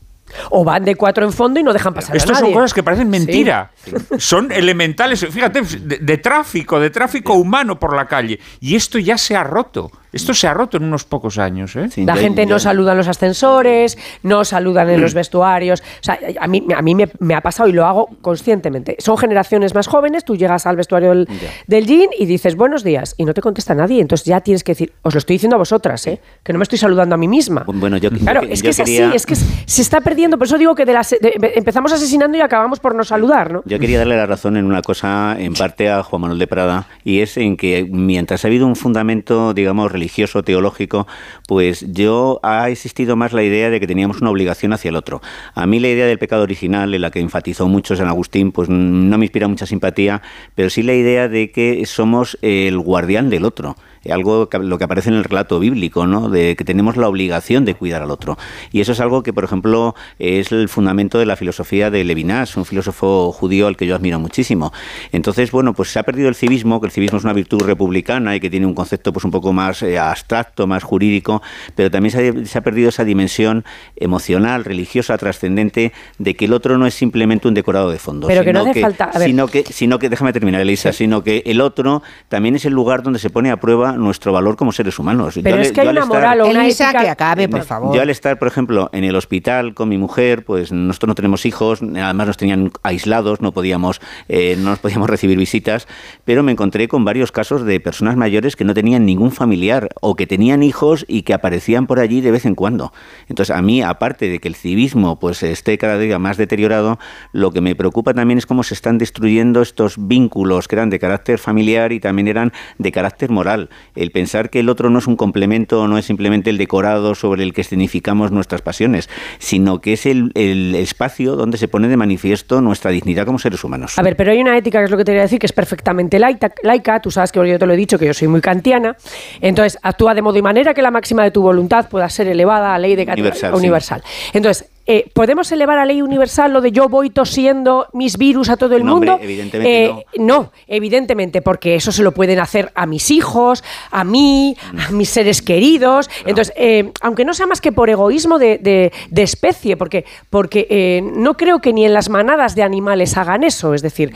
O van de cuatro en fondo y no dejan pasar a Estas son cosas que parecen Sí. mentira. Son elementales, fíjate, de, de tráfico, de tráfico humano por la calle. Y esto ya se ha roto. Esto se ha roto en unos pocos años. ¿eh? La gente no saluda en los ascensores, no saludan en los vestuarios. O sea, a mí, a mí me, me ha pasado y lo hago conscientemente. Son generaciones más jóvenes, tú llegas al vestuario del, del jean y dices buenos días y no te contesta nadie. Entonces ya tienes que decir, os lo estoy diciendo a vosotras, ¿eh? que no me estoy saludando a mí misma. Bueno, yo, Claro, yo- es yo que es quería- así, es que es- se está perdiendo. Por eso digo que de las, de- empezamos asesinando y acabamos por no saludar, ¿no? Yo quería darle la razón en una cosa, en parte a Juan Manuel de Prada, y es en que mientras ha habido un fundamento, digamos, religioso, teológico, pues yo ha existido más la idea de que teníamos una obligación hacia el otro. A mí la idea del pecado original, en la que enfatizó mucho San Agustín, pues no me inspira mucha simpatía, pero sí la idea de que somos el guardián del otro algo que, lo que aparece en el relato bíblico, ¿no? De que tenemos la obligación de cuidar al otro. Y eso es algo que, por ejemplo, es el fundamento de la filosofía de Levinas, un filósofo judío al que yo admiro muchísimo. Entonces, bueno, pues se ha perdido el civismo, que el civismo es una virtud republicana y que tiene un concepto pues un poco más eh, abstracto, más jurídico, pero también se ha, se ha perdido esa dimensión emocional, religiosa, trascendente, de que el otro no es simplemente un decorado de fondo. Pero que no sino hace falta- a ver. Sino que, sino que, déjame terminar, Elisa, sino que el otro también es el lugar donde se pone a prueba nuestro valor como seres humanos. Pero Yo es le- que hay una estar- moral o una ética... que acabe, por favor. yo al estar, por ejemplo, en el hospital con mi mujer, pues nosotros no tenemos hijos, además nos tenían aislados, no podíamos, eh, no nos podíamos recibir visitas, pero me encontré con varios casos de personas mayores que no tenían ningún familiar o que tenían hijos y que aparecían por allí de vez en cuando. Entonces, a mí, aparte de que el civismo pues esté cada día más deteriorado, lo que me preocupa también es cómo se están destruyendo estos vínculos que eran de carácter familiar y también eran de carácter moral. El pensar que el otro no es un complemento, no es simplemente el decorado sobre el que escenificamos nuestras pasiones, sino que es el, el espacio donde se pone de manifiesto nuestra dignidad como seres humanos. A ver, pero hay una ética, que es lo que te quería decir, que es perfectamente laica, laica. Tú sabes que yo te lo he dicho, que yo soy muy kantiana. Entonces, actúa de modo y manera que la máxima de tu voluntad pueda ser elevada a ley de Universal, sí. universal. Entonces, eh, ¿podemos elevar a ley universal lo de yo voy tosiendo mis virus a todo el No, hombre, mundo? evidentemente Eh, no, evidentemente, porque eso se lo pueden hacer a mis hijos, a mí, a mis seres queridos. Entonces, eh, aunque no sea más que por egoísmo de, de- de especie, porque, porque no creo que ni en las manadas de animales hagan eso. Es decir,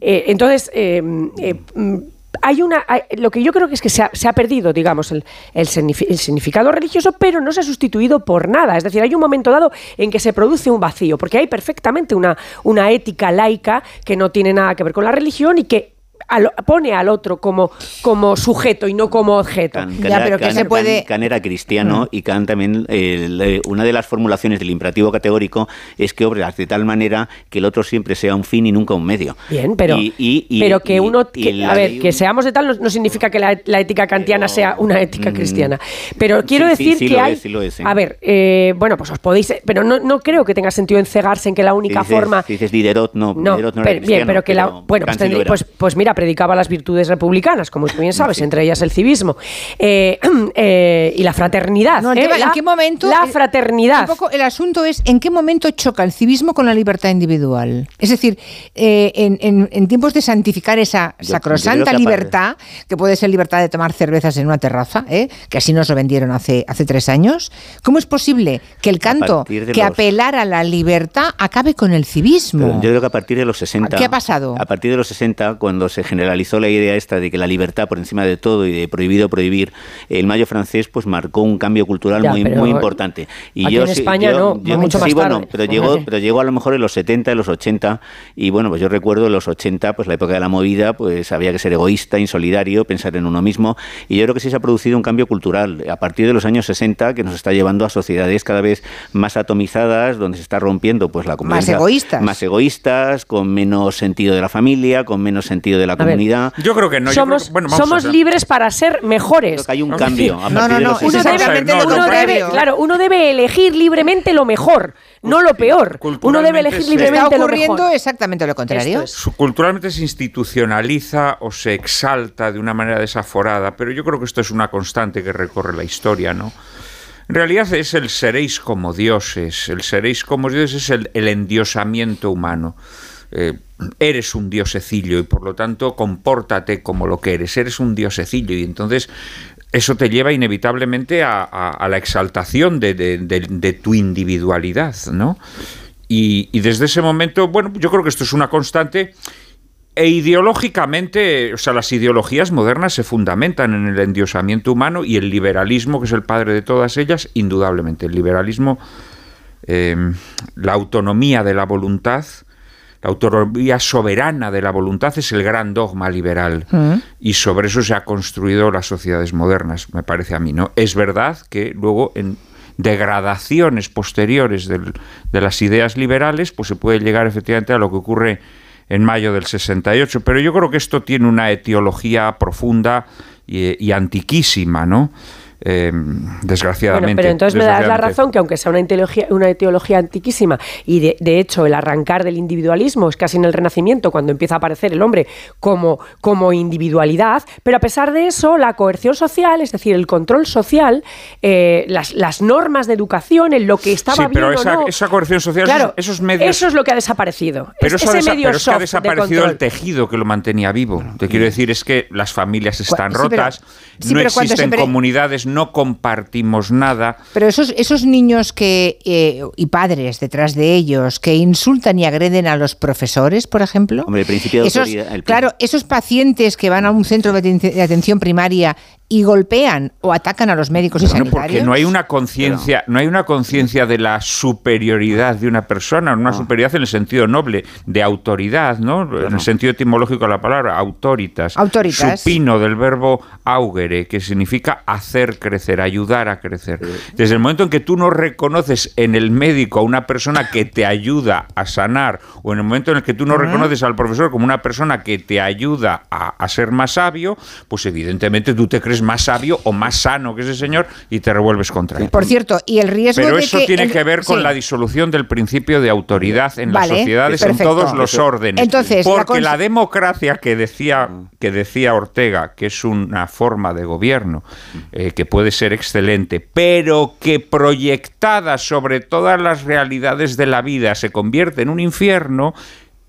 entonces, hay una, lo que yo creo que es que se ha, perdido, digamos, el, el significado religioso, pero no se ha sustituido por nada. Es decir, hay un momento dado en que se produce un vacío, porque hay perfectamente una, una ética laica que no tiene nada que ver con la religión y que al- pone al otro como, como sujeto y no como objeto. Kant era- cristiano y Kant también, eh, le- una de las formulaciones del imperativo categórico es que obras de tal manera que el otro siempre sea un fin y nunca un medio. Bien, pero, Y- y- y- pero que y- uno, que- a ver, que seamos de tal no, no significa que la, la ética kantiana sea una ética cristiana. Pero quiero Mm. Sí, sí, decir sí que lo hay, es, sí lo es, sí. a ver, eh, bueno, pues os podéis, pero no, no creo que tenga sentido encegarse en que la Si única dices, forma si dices Diderot, no, no, Diderot no era pero- bien, pero que la, bueno, pues, sí pues, pues mira, predicaba las virtudes republicanas, como tú bien sabes, entre ellas el civismo eh, eh, y la fraternidad. No, ¿en, ¿eh? qué, en La- qué momento? La fraternidad. Un poco el asunto es en qué momento choca el civismo con la libertad individual. Es decir, eh, en, en- en tiempos de santificar esa Yo- yo sacrosanta creo que aparte- libertad, que puede ser libertad de tomar cervezas en una terraza, ¿eh? que así nos lo vendieron hace, hace tres años, ¿cómo es posible que el canto que los- apelar a la libertad acabe con el civismo? Pero yo creo que a partir de los 60. ¿Qué ha pasado? A partir de los 60, cuando se generalizó la idea esta de que la libertad por encima de todo y de prohibido prohibir, el mayo francés pues marcó un cambio cultural Ya, muy, muy importante. Y aquí yo en sí- España yo- no, yo- mucho sí, más bueno, tarde. pero llegó, pero llegó a lo mejor en los 70, en los 80, y bueno, pues yo recuerdo en los 80, pues la época de la movida, pues había que ser egoísta, insolidario, pensar en uno mismo, y yo creo que sí se ha producido un cambio cultural a partir de los años 60 que nos está llevando a sociedades cada vez más atomizadas, donde se está rompiendo pues la convivencia- egoístas. más egoístas, con menos sentido de la familia, con menos sentido de la comunidad. Yo creo que no. somos que- bueno, somos libres para ser mejores. Creo que hay un cambio. a No, no, de no, uno 60. exactamente no, lo no, uno contrario. debe, claro, uno debe elegir libremente lo mejor, no lo peor. Uno debe elegir libremente Está lo ocurriendo mejor. exactamente lo contrario. Es. Culturalmente se institucionaliza o se exalta de una manera desaforada, pero yo creo que esto es una constante que recorre la historia, ¿no? En realidad es el seréis como dioses. El seréis como dioses es el, el endiosamiento humano. Eh, eres un diosecillo y por lo tanto compórtate como lo que eres. Eres un diosecillo y entonces eso te lleva inevitablemente a, la exaltación de, tu individualidad, ¿no? Y, y desde ese momento, bueno, yo creo que esto es una constante. E ideológicamente, o sea, las ideologías modernas se fundamentan en el endiosamiento humano y el liberalismo, que es el padre de todas ellas, indudablemente. El liberalismo, eh, la autonomía de la voluntad, la autonomía soberana de la voluntad es el gran dogma liberal. Y sobre eso se ha construido las sociedades modernas, me parece a mí, ¿no? Es verdad que luego en degradaciones posteriores del- de las ideas liberales, pues se puede llegar efectivamente a lo que ocurre en mayo del 68. Pero yo creo que esto tiene una etiología profunda y, y antiquísima, ¿no? Eh, desgraciadamente. Bueno, pero entonces me das la razón que aunque sea una etiología, una etiología antiquísima y de, de hecho el arrancar del individualismo es casi en el Renacimiento cuando empieza a aparecer el hombre como, como individualidad, pero a pesar de eso la coerción social, es decir, el control social, eh, las, las normas de educación, en lo que estaba Sí, pero bien esa, o no, esa coerción social, Claro, esos, esos medios... eso es lo que ha desaparecido. Pero, Es- eso ese desa- medio pero es que ha de desaparecido el tejido que lo mantenía vivo. Te quiero decir, es que las familias están sí, pero- rotas, sí, no existen comunidades, no compartimos nada. Pero esos, esos niños que eh, y padres detrás de ellos que insultan y agreden a los profesores, por ejemplo. Hombre, el principio de esos, autoridad- el claro, esos pacientes que van a un centro de atención primaria y golpean o atacan a los médicos y Bueno, sanitarios. porque no hay una conciencia, no hay una conciencia de la superioridad de una persona, una superioridad en el sentido noble, de autoridad, ¿no? En el sentido etimológico de la palabra, autoritas. Autoritas. Supino del verbo augere, que significa hacer crecer, ayudar a crecer. Desde el momento en que tú no reconoces en el médico a una persona que te ayuda a sanar, o en el momento en el que tú no reconoces al profesor como una persona que te ayuda a, a ser más sabio, pues evidentemente tú te crees más sabio o más sano que ese señor y te revuelves contra él. Por cierto, y el riesgo Pero de eso que tiene el- que ver con sí. la disolución del principio de autoridad en Vale, las sociedades, en todos los órdenes. Entonces, Porque la, democracia que decía, que decía Ortega, que es una forma de gobierno eh, que puede ser excelente, pero que proyectada sobre todas las realidades de la vida se convierte en un infierno,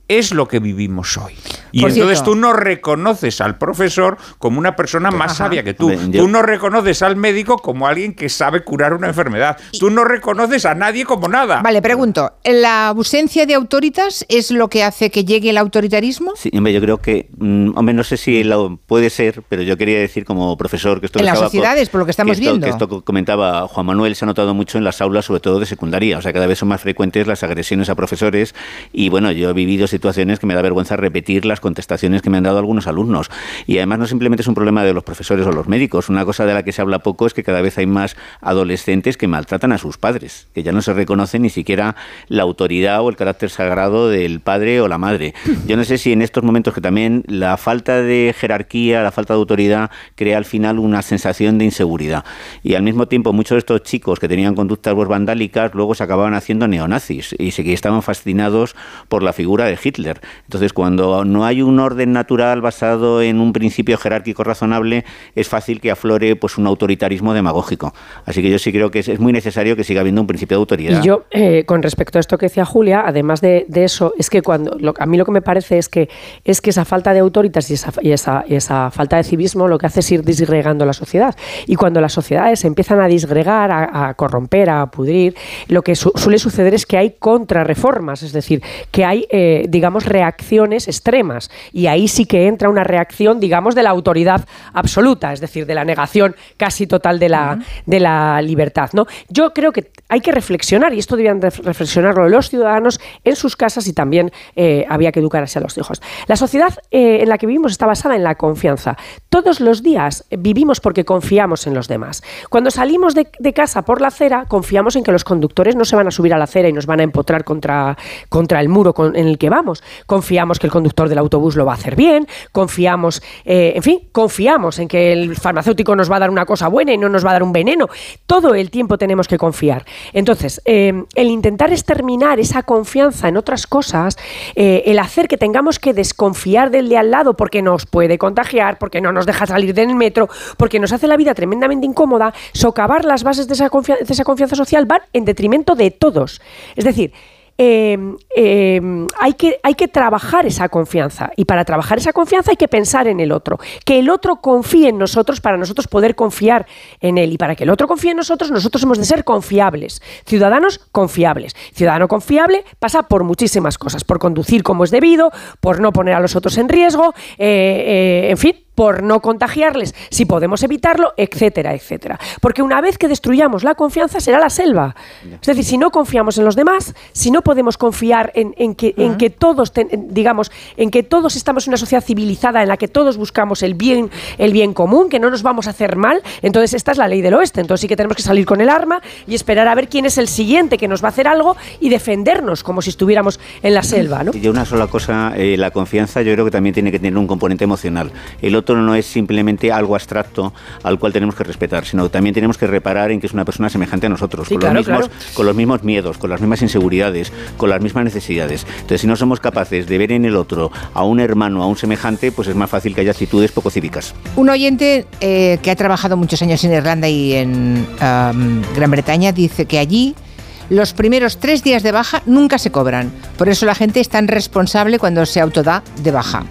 es lo que vivimos hoy. Y Por entonces cierto. tú no reconoces al profesor como una persona más Ajá. sabia que tú. Tú no reconoces al médico como alguien que sabe curar una enfermedad. Tú no reconoces a nadie como nada. Vale, pregunto, ¿la ausencia de autoritas es lo que hace que llegue el autoritarismo? Sí, hombre, yo creo que, mm, hombre, no sé si lo puede ser, pero yo quería decir como profesor que esto En las sociedades, por lo que estamos esto, viendo. Que esto co- comentaba Juan Manuel, se ha notado mucho en las aulas, sobre todo de secundaria. O sea, cada vez son más frecuentes las agresiones a profesores y bueno, yo he vivido situaciones que me da vergüenza repetir las contestaciones que me han dado algunos alumnos. Y además no simplemente es un problema de los profesores o los médicos. Una cosa de la que se habla poco es que cada vez hay más adolescentes que maltratan a sus padres, que ya no se reconoce ni siquiera la autoridad o el carácter sagrado del padre o la madre. Yo no sé si en estos momentos que también la falta de jerarquía, la falta de autoridad crea al final una sensación de inseguridad. Y al mismo tiempo muchos de estos chicos que tenían conductas vandálicas luego se acababan haciendo neonazis y se estaban fascinados por la figura de Hitler. Entonces cuando no hay un orden natural basado en un principio jerárquico razonable, es fácil que aflore pues un autoritarismo demagógico. Así que yo sí creo que es, muy necesario que siga habiendo un principio de autoridad. Y yo, eh, con respecto a esto que decía Julia, además de, eso, es que cuando a mí lo que me parece es que es que esa falta de autoritas y esa, y esa, y esa falta de civismo lo que hace es ir disgregando la sociedad. Y cuando las sociedades empiezan a disgregar, a, a corromper, a pudrir, lo que su- suele suceder es que hay contrarreformas, es decir, que hay, eh, digamos, reacciones extremas. Y ahí sí que entra una reacción, digamos, de la autoridad absoluta, es decir, de la negación casi total de la, de la libertad. ¿no? Yo creo que hay que reflexionar, y esto debían de reflexionarlo los ciudadanos en sus casas y también eh, había que educar así a los hijos. La sociedad eh, en la que vivimos está basada en la confianza. Todos los días vivimos porque confiamos en los demás. Cuando salimos de, de casa por la acera, confiamos en que los conductores no se van a subir a la acera y nos van a empotrar contra, contra el muro con- en el que vamos. Confiamos que el conductor del autobús lo va a hacer bien, confiamos, eh, en fin, confiamos en que el farmacéutico nos va a dar una cosa buena y no nos va a dar un veneno. Todo el tiempo tenemos que confiar. Entonces, eh, el intentar exterminar esa confianza en otras cosas, eh, el hacer que tengamos que desconfiar del de al lado porque nos puede contagiar, porque no nos deja salir del metro, porque nos hace la vida tremendamente incómoda, socavar las bases de esa, de esa confianza social van en detrimento de todos. Es decir, eh, eh, hay, que, hay que trabajar esa confianza y para trabajar esa confianza hay que pensar en el otro, que el otro confíe en nosotros para nosotros poder confiar en él y para que el otro confíe en nosotros nosotros hemos de ser confiables, ciudadanos confiables. Ciudadano confiable pasa por muchísimas cosas, por conducir como es debido, por no poner a los otros en riesgo, eh, eh, en fin, por no contagiarles, si podemos evitarlo, etcétera, etcétera. Porque una vez que destruyamos la confianza será la selva. Es decir, si no confiamos en los demás, si no podemos confiar en, en que, en que todos, ten- en- digamos, en que todos estamos en una sociedad civilizada en la que todos buscamos el bien, el bien común, que no nos vamos a hacer mal, entonces esta es la ley del oeste. Entonces sí que tenemos que salir con el arma y esperar a ver quién es el siguiente que nos va a hacer algo y defendernos como si estuviéramos en la selva, ¿no? Y una sola cosa, eh, la confianza yo creo que también tiene que tener un componente emocional. El otro no es simplemente algo abstracto al cual tenemos que respetar, sino que también tenemos que reparar en que es una persona semejante a nosotros, Sí, con, claro, los mismos, claro. con los mismos miedos, con las mismas inseguridades, con las mismas necesidades. Entonces, si no somos capaces de ver en el otro a un hermano, a un semejante, pues es más fácil que haya actitudes poco cívicas. Un oyente eh, que ha trabajado muchos años en Irlanda y en Gran Bretaña dice que allí los primeros tres días de baja nunca se cobran. Por eso la gente es tan responsable cuando se autoda de baja.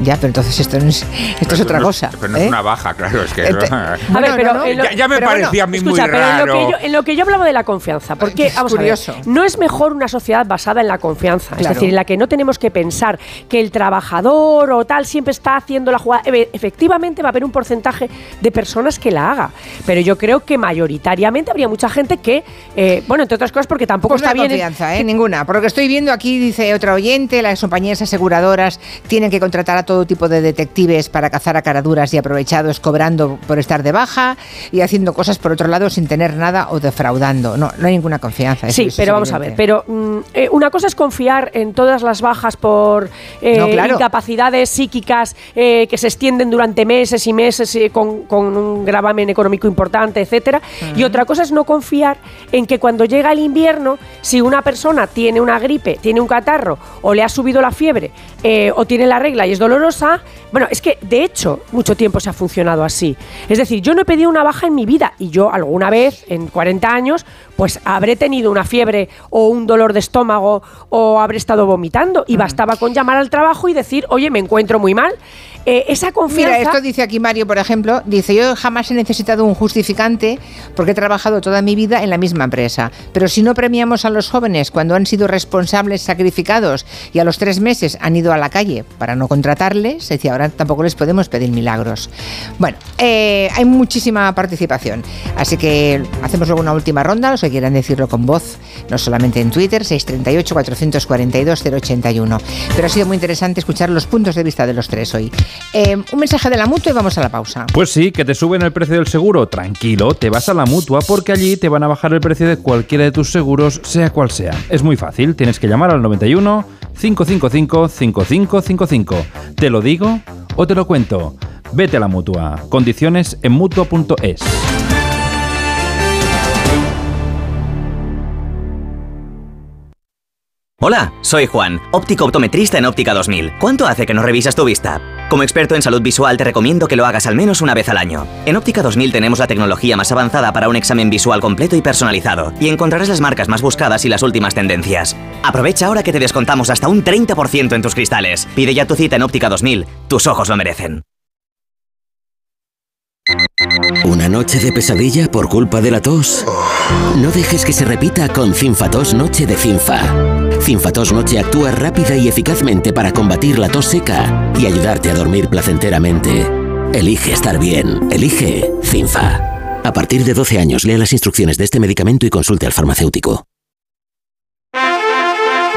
Ya, pero entonces esto, no es, esto es otra no cosa. Pero no es ¿eh? una baja, claro, es que... Eh, te- A ver, pero en lo- ya, ya me pero parecía a mí Escucha, muy pero en lo, raro. que yo, en lo que yo hablaba de la confianza, porque Es vamos curioso. a ver, no es mejor una sociedad basada en la confianza, es Claro. decir, en la que no tenemos que pensar que el trabajador o tal siempre está haciendo la jugada. Efectivamente va a haber un porcentaje de personas que la haga, pero yo creo que mayoritariamente habría mucha gente que, eh, bueno, entre otras cosas porque tampoco Pues no está hay bien. confianza, ¿eh? ninguna. Por lo que estoy viendo aquí, dice otro oyente, las compañías aseguradoras tienen que contratar a todo tipo de detectives para cazar a caraduras y aprovechados cobrando por estar de baja y haciendo cosas por otro lado sin tener nada o defraudando. No, no hay ninguna confianza. Sí, pero vamos a ver, pero mm, eh, una cosa es confiar en todas las bajas por eh, No, claro. incapacidades psíquicas eh, que se extienden durante meses y meses con, con un gravamen económico importante, etcétera. Y otra cosa es no confiar en que cuando llega el invierno, si una persona tiene una gripe, tiene un catarro o le ha subido la fiebre eh, o tiene la regla y es dolorosa, bueno, es que de hecho mucho tiempo se ha funcionado así. Es decir, yo no he pedido una baja en mi vida y yo alguna vez en 40 años pues habré tenido una fiebre o un dolor de estómago o habré estado vomitando y bastaba con llamar al trabajo y decir, oye, me encuentro muy mal. Eh, esa confianza... Mira, esto dice aquí Mario, por ejemplo, dice, yo jamás he necesitado un justificante porque he trabajado toda mi vida en la misma empresa. Pero si no premiamos a los jóvenes cuando han sido responsables, sacrificados y a los tres meses han ido a la calle para no contratarles, decía, ahora tampoco les podemos pedir milagros. Bueno, eh, hay muchísima participación, así que hacemos luego una última ronda, los que quieran decirlo con voz, no solamente en Twitter, 638-442-081. Pero ha sido muy interesante escuchar los puntos de vista de los tres hoy. Eh, un mensaje de la mutua y vamos a la pausa. Pues sí, que te suben el precio del seguro. Tranquilo, te vas a la mutua porque allí te van a bajar el precio de cualquiera de tus seguros, sea cual sea. Es muy fácil, tienes que llamar al 91 555 5555. ¿Te lo digo o te lo cuento? Vete a la mutua. Condiciones en mutua.es. Hola, soy Juan, óptico optometrista en Óptica 2000. ¿Cuánto hace que no revisas tu vista? Como experto en salud visual te recomiendo que lo hagas al menos una vez al año. En Óptica 2000 tenemos la tecnología más avanzada para un examen visual completo y personalizado, y encontrarás las marcas más buscadas y las últimas tendencias. Aprovecha ahora que te descontamos hasta un 30% en tus cristales. Pide ya tu cita en Óptica 2000, tus ojos lo merecen. ¿Una noche de pesadilla por culpa de la tos? No dejes que se repita con Cinfatos Noche de Cinfa. Cinfatos Noche actúa rápida y eficazmente para combatir la tos seca y ayudarte a dormir placenteramente. Elige estar bien. Elige Cinfa. A partir de 12 años, lea las instrucciones de este medicamento y consulte al farmacéutico.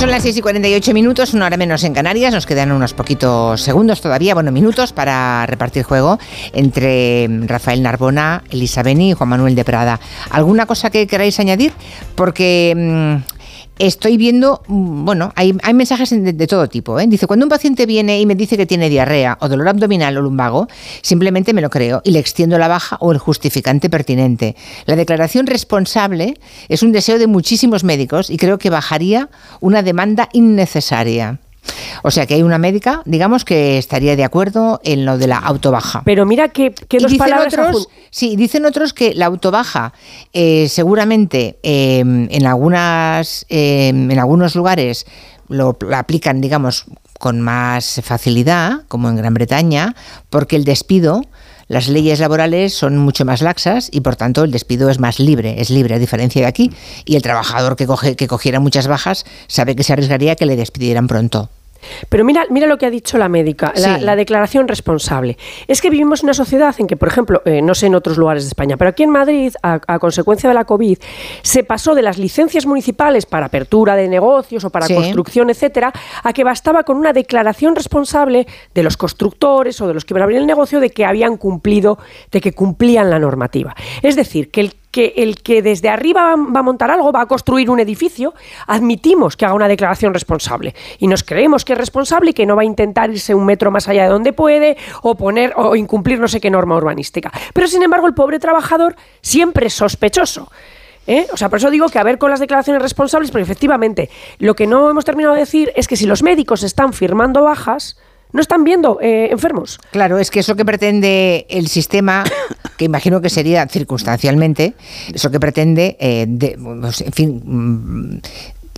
Son las 6 y 48 minutos, una hora menos en Canarias. Nos quedan unos poquitos segundos todavía, bueno, minutos para repartir juego entre Rafael Narbona, Elisa Beni y Juan Manuel de Prada. ¿Alguna cosa que queráis añadir? Porque. mm, Estoy viendo, mm, bueno, hay, hay mensajes de, todo tipo. ¿eh? Dice, cuando un paciente viene y me dice que tiene diarrea o dolor abdominal o lumbago, simplemente me lo creo y le extiendo la baja o el justificante pertinente. La declaración responsable es un deseo de muchísimos médicos y creo que bajaría una demanda innecesaria. O sea que hay una médica, digamos, que estaría de acuerdo en lo de la autobaja. Pero mira que, que dos dicen palabras otros, sí, dicen otros que la autobaja eh, seguramente eh, en algunas eh, en algunos lugares lo, lo aplican, digamos, con más facilidad, como en Gran Bretaña, porque el despido las leyes laborales son mucho más laxas y por tanto el despido es más libre, es libre a diferencia de aquí. Y el trabajador que, coge, que cogiera muchas bajas sabe que se arriesgaría que le despidieran pronto. Pero mira, mira lo que ha dicho la médica, la, declaración responsable. Es que vivimos en una sociedad en que, por ejemplo, eh, no sé en otros lugares de España, pero aquí en Madrid, a, a consecuencia de la COVID, se pasó de las licencias municipales para apertura de negocios o para Sí. construcción, etcétera, a que bastaba con una declaración responsable de los constructores o de los que iban a abrir el negocio de que habían cumplido, de que cumplían la normativa. Es decir, que el que el que desde arriba va a montar algo, va a construir un edificio, admitimos que haga una declaración responsable y nos creemos que es responsable y que no va a intentar irse un metro más allá de donde puede o poner o incumplir no sé qué norma urbanística. Pero sin embargo, el pobre trabajador siempre es sospechoso. ¿eh? O sea, por eso digo que a ver con las declaraciones responsables, porque efectivamente lo que no hemos terminado de decir es que si los médicos están firmando bajas, no están viendo eh, enfermos. Claro, es que eso que pretende el sistema, que imagino que sería circunstancialmente, eso que pretende, eh, de- pues, en fin,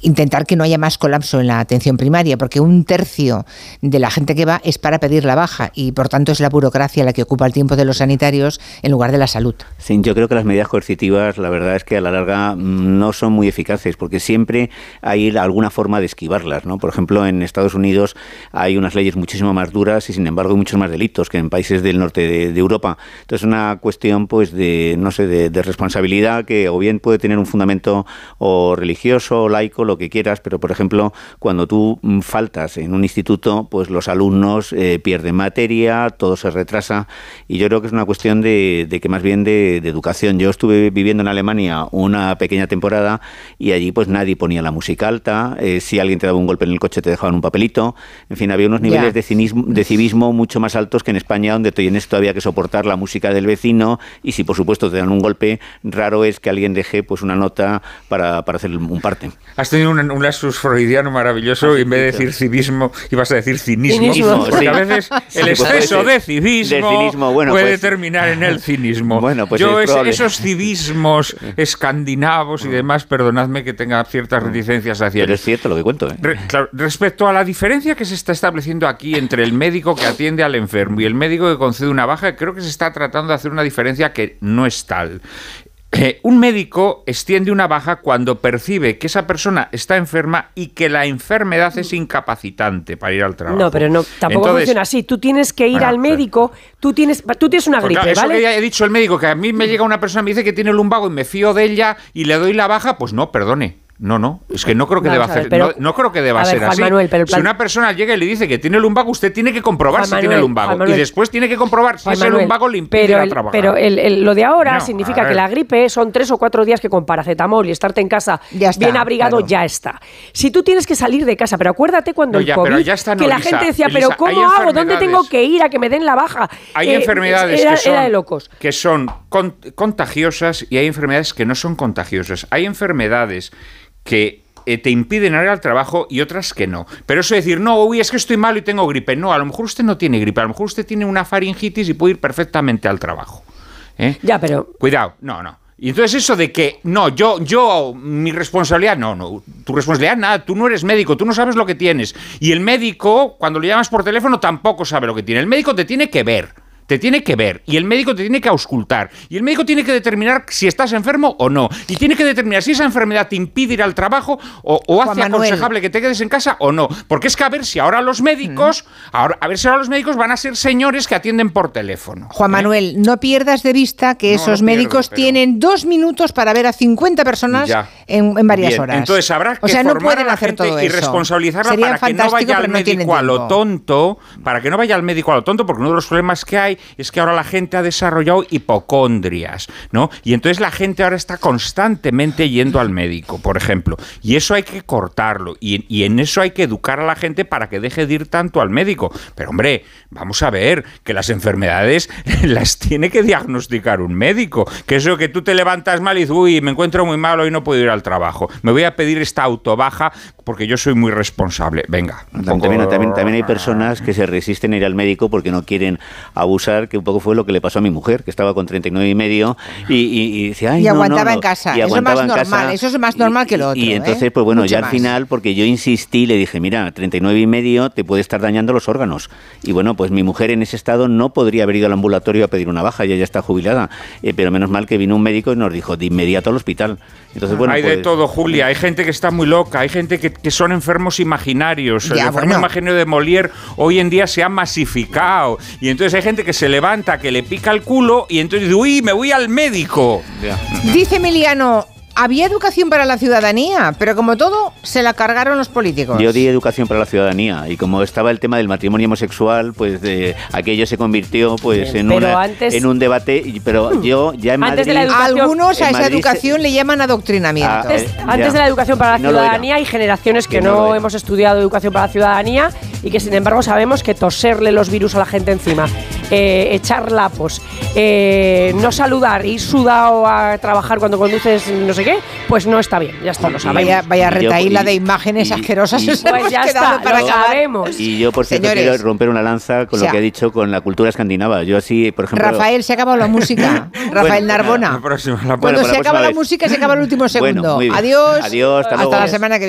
intentar que no haya más colapso en la atención primaria, porque un tercio de la gente que va es para pedir la baja y por tanto es la burocracia la que ocupa el tiempo de los sanitarios en lugar de la salud. Sí, yo creo que las medidas coercitivas, la verdad es que a la larga mm, no son muy eficaces, porque siempre hay alguna forma de esquivarlas, ¿no? Por ejemplo, en Estados Unidos hay unas leyes muchísimo más duras y sin embargo muchos más delitos que en países del norte de, de Europa. Entonces, es una cuestión, pues, de, no sé, de, de responsabilidad que o bien puede tener un fundamento o religioso o laico, lo que quieras, pero por ejemplo, cuando tú mm, faltas en un instituto, pues los alumnos eh, pierden materia, todo se retrasa y yo creo que es una cuestión de, de que más bien de, de educación. Yo estuve viviendo en Alemania una pequeña temporada y allí pues nadie ponía la música alta, eh, si alguien te daba un golpe en el coche te dejaban un papelito, en fin, había unos niveles de cinismo, de civismo mucho más altos que en España, donde tienes todavía que soportar la música del vecino y si por supuesto te dan un golpe, raro es que alguien deje pues una nota para, para hacer un parte. Has tenido un, un lapsus freudiano maravilloso y en vez de decir civismo ibas a decir cinismo. Cinismo, porque sí. a veces el exceso de civismo, De cinismo, bueno, puede pues- terminar en el cinismo. Bueno, pues Yo es es- probable. esos civismos escandinavos y demás, perdonadme que tenga ciertas reticencias hacia Pero es cierto lo que cuento. ¿eh? Re- claro, respecto a la diferencia que se está estableciendo aquí entre el médico que atiende al enfermo y el médico que concede una baja, creo que se está tratando de hacer una diferencia que no es tal. Eh, un médico extiende una baja cuando percibe que esa persona está enferma y que la enfermedad es incapacitante para ir al trabajo. No, pero no, tampoco Entonces, funciona así. Tú tienes que ir Bueno, al médico, tú tienes, tú tienes una gripe, claro, eso ¿vale? que ya he dicho el médico, que a mí me llega una persona y me dice que tiene lumbago y me fío de ella y le doy la baja, pues no, perdone. No, no, es que no creo que Vamos deba ver, hacer, pero- no, no creo que deba a ver, ser Juan así. Manuel, pero el Si una persona llega y le dice que tiene lumbago, usted tiene que comprobar Juan si Manuel, tiene lumbago Manuel. y después tiene que comprobar si Juan ese Manuel, lumbago le impide pero el- trabajar. Pero el- el- lo de ahora No, significa que la gripe son tres o cuatro días que con paracetamol y estarte en casa está, bien abrigado claro. ya está. Si tú tienes que salir de casa, pero acuérdate cuando No, el ya, COVID, pero ya está, no, que la gente decía, pero ¿cómo hago? ¿Dónde tengo que ir a que me den la baja? Hay Eh, enfermedades era, que, son, era de locos. que son con- contagiosas y hay enfermedades que no son contagiosas. Hay enfermedades que eh, te impiden ir al trabajo y otras que no. Pero eso de decir, no, uy, es que estoy malo y tengo gripe. No, a lo mejor usted no tiene gripe, a lo mejor usted tiene una faringitis y puede ir perfectamente al trabajo. ¿eh? Ya, pero Cuidado, no, no. Y entonces eso de que, no, yo, yo, mi responsabilidad, no, no, tu responsabilidad nada, tú no eres médico, tú no sabes lo que tienes. Y el médico, cuando lo llamas por teléfono, tampoco sabe lo que tiene. El médico te tiene que ver. Te tiene que ver y el médico te tiene que auscultar y el médico tiene que determinar si estás enfermo o no y tiene que determinar si esa enfermedad te impide ir al trabajo o, o hace Manuel. aconsejable que te quedes en casa o no. Porque es que a ver si ahora los médicos ahora, a ver si ahora los médicos van a ser señores que atienden por teléfono Juan Manuel, no pierdas de vista que No, esos no pierdo, médicos pero- tienen dos minutos para ver a 50 personas en, en varias Bien, horas. Entonces habrá que o sea, no pueden a la hacer gente todo y responsabilizarla Sería para que no vaya al médico a lo tonto, para que no vaya al médico a lo tonto, porque uno de los problemas que hay es que ahora la gente ha desarrollado hipocondrias, ¿no? Y entonces la gente ahora está constantemente yendo al médico, por ejemplo, y eso hay que cortarlo, y, y en eso hay que educar a la gente para que deje de ir tanto al médico. Pero hombre, vamos a ver que las enfermedades las tiene que diagnosticar un médico, que eso que tú te levantas mal y dices, uy, me encuentro muy mal, hoy no puedo ir al trabajo, me voy a pedir esta autobaja porque yo soy muy responsable. Venga. También, también, también hay personas que se resisten a ir al médico porque no quieren abusar, que un poco fue lo que le pasó a mi mujer, que estaba con 39 y medio y, y, y decía, "Ay, Y no, no, aguantaba no". en casa. Y Eso es aguantaba más en normal. casa. Eso es más normal que lo otro. Y entonces, ¿eh? pues bueno, Mucho ya al más. final, porque yo insistí, le dije, mira, 39 y medio te puede estar dañando los órganos. Y bueno, pues mi mujer en ese estado no podría haber ido al ambulatorio a pedir una baja, ella ya está jubilada. Eh, pero menos mal que vino un médico y nos dijo, de inmediato al hospital. Entonces, bueno, hay de pues- todo, Julia. Hay gente que está muy loca, hay gente que, que son enfermos imaginarios. el Ya, enfermo bueno. imaginario de Molière hoy en día se ha masificado. Y entonces hay gente que se levanta, que le pica el culo y entonces dice, uy, me voy al médico. Dice Emiliano, había educación para la ciudadanía, pero como todo, se la cargaron los políticos. Yo di educación para la ciudadanía y como estaba el tema del matrimonio homosexual, pues de aquello se convirtió pues en, Pero una- antes- en un debate. Pero yo ya en Antes de la educación- Algunos a esa Madrid se- educación le llaman adoctrinamiento. Ah, Antes, eh, antes de la educación para la No ciudadanía hay generaciones que, Que no hemos estudiado educación para la ciudadanía y que sin embargo sabemos que toserle los virus a la gente encima, eh, echar lapos, eh, no saludar, ir sudado a trabajar cuando conduces no sé qué, pues no está bien, ya está, lo sabemos. Vaya, vaya retaíla de imágenes y- asquerosas. y- Pues hemos ya quedado está, para lo sabemos. Y yo, por cierto, Señores. quiero romper una lanza con O sea, lo que ha dicho con la cultura escandinava. Yo así, por ejemplo... Rafael, se ha acabado la música. Bueno, Rafael Narbona. La próxima, la Bueno, Cuando se la acaba la música, se acaba el último segundo. Adiós. Adiós, hasta la semana que viene.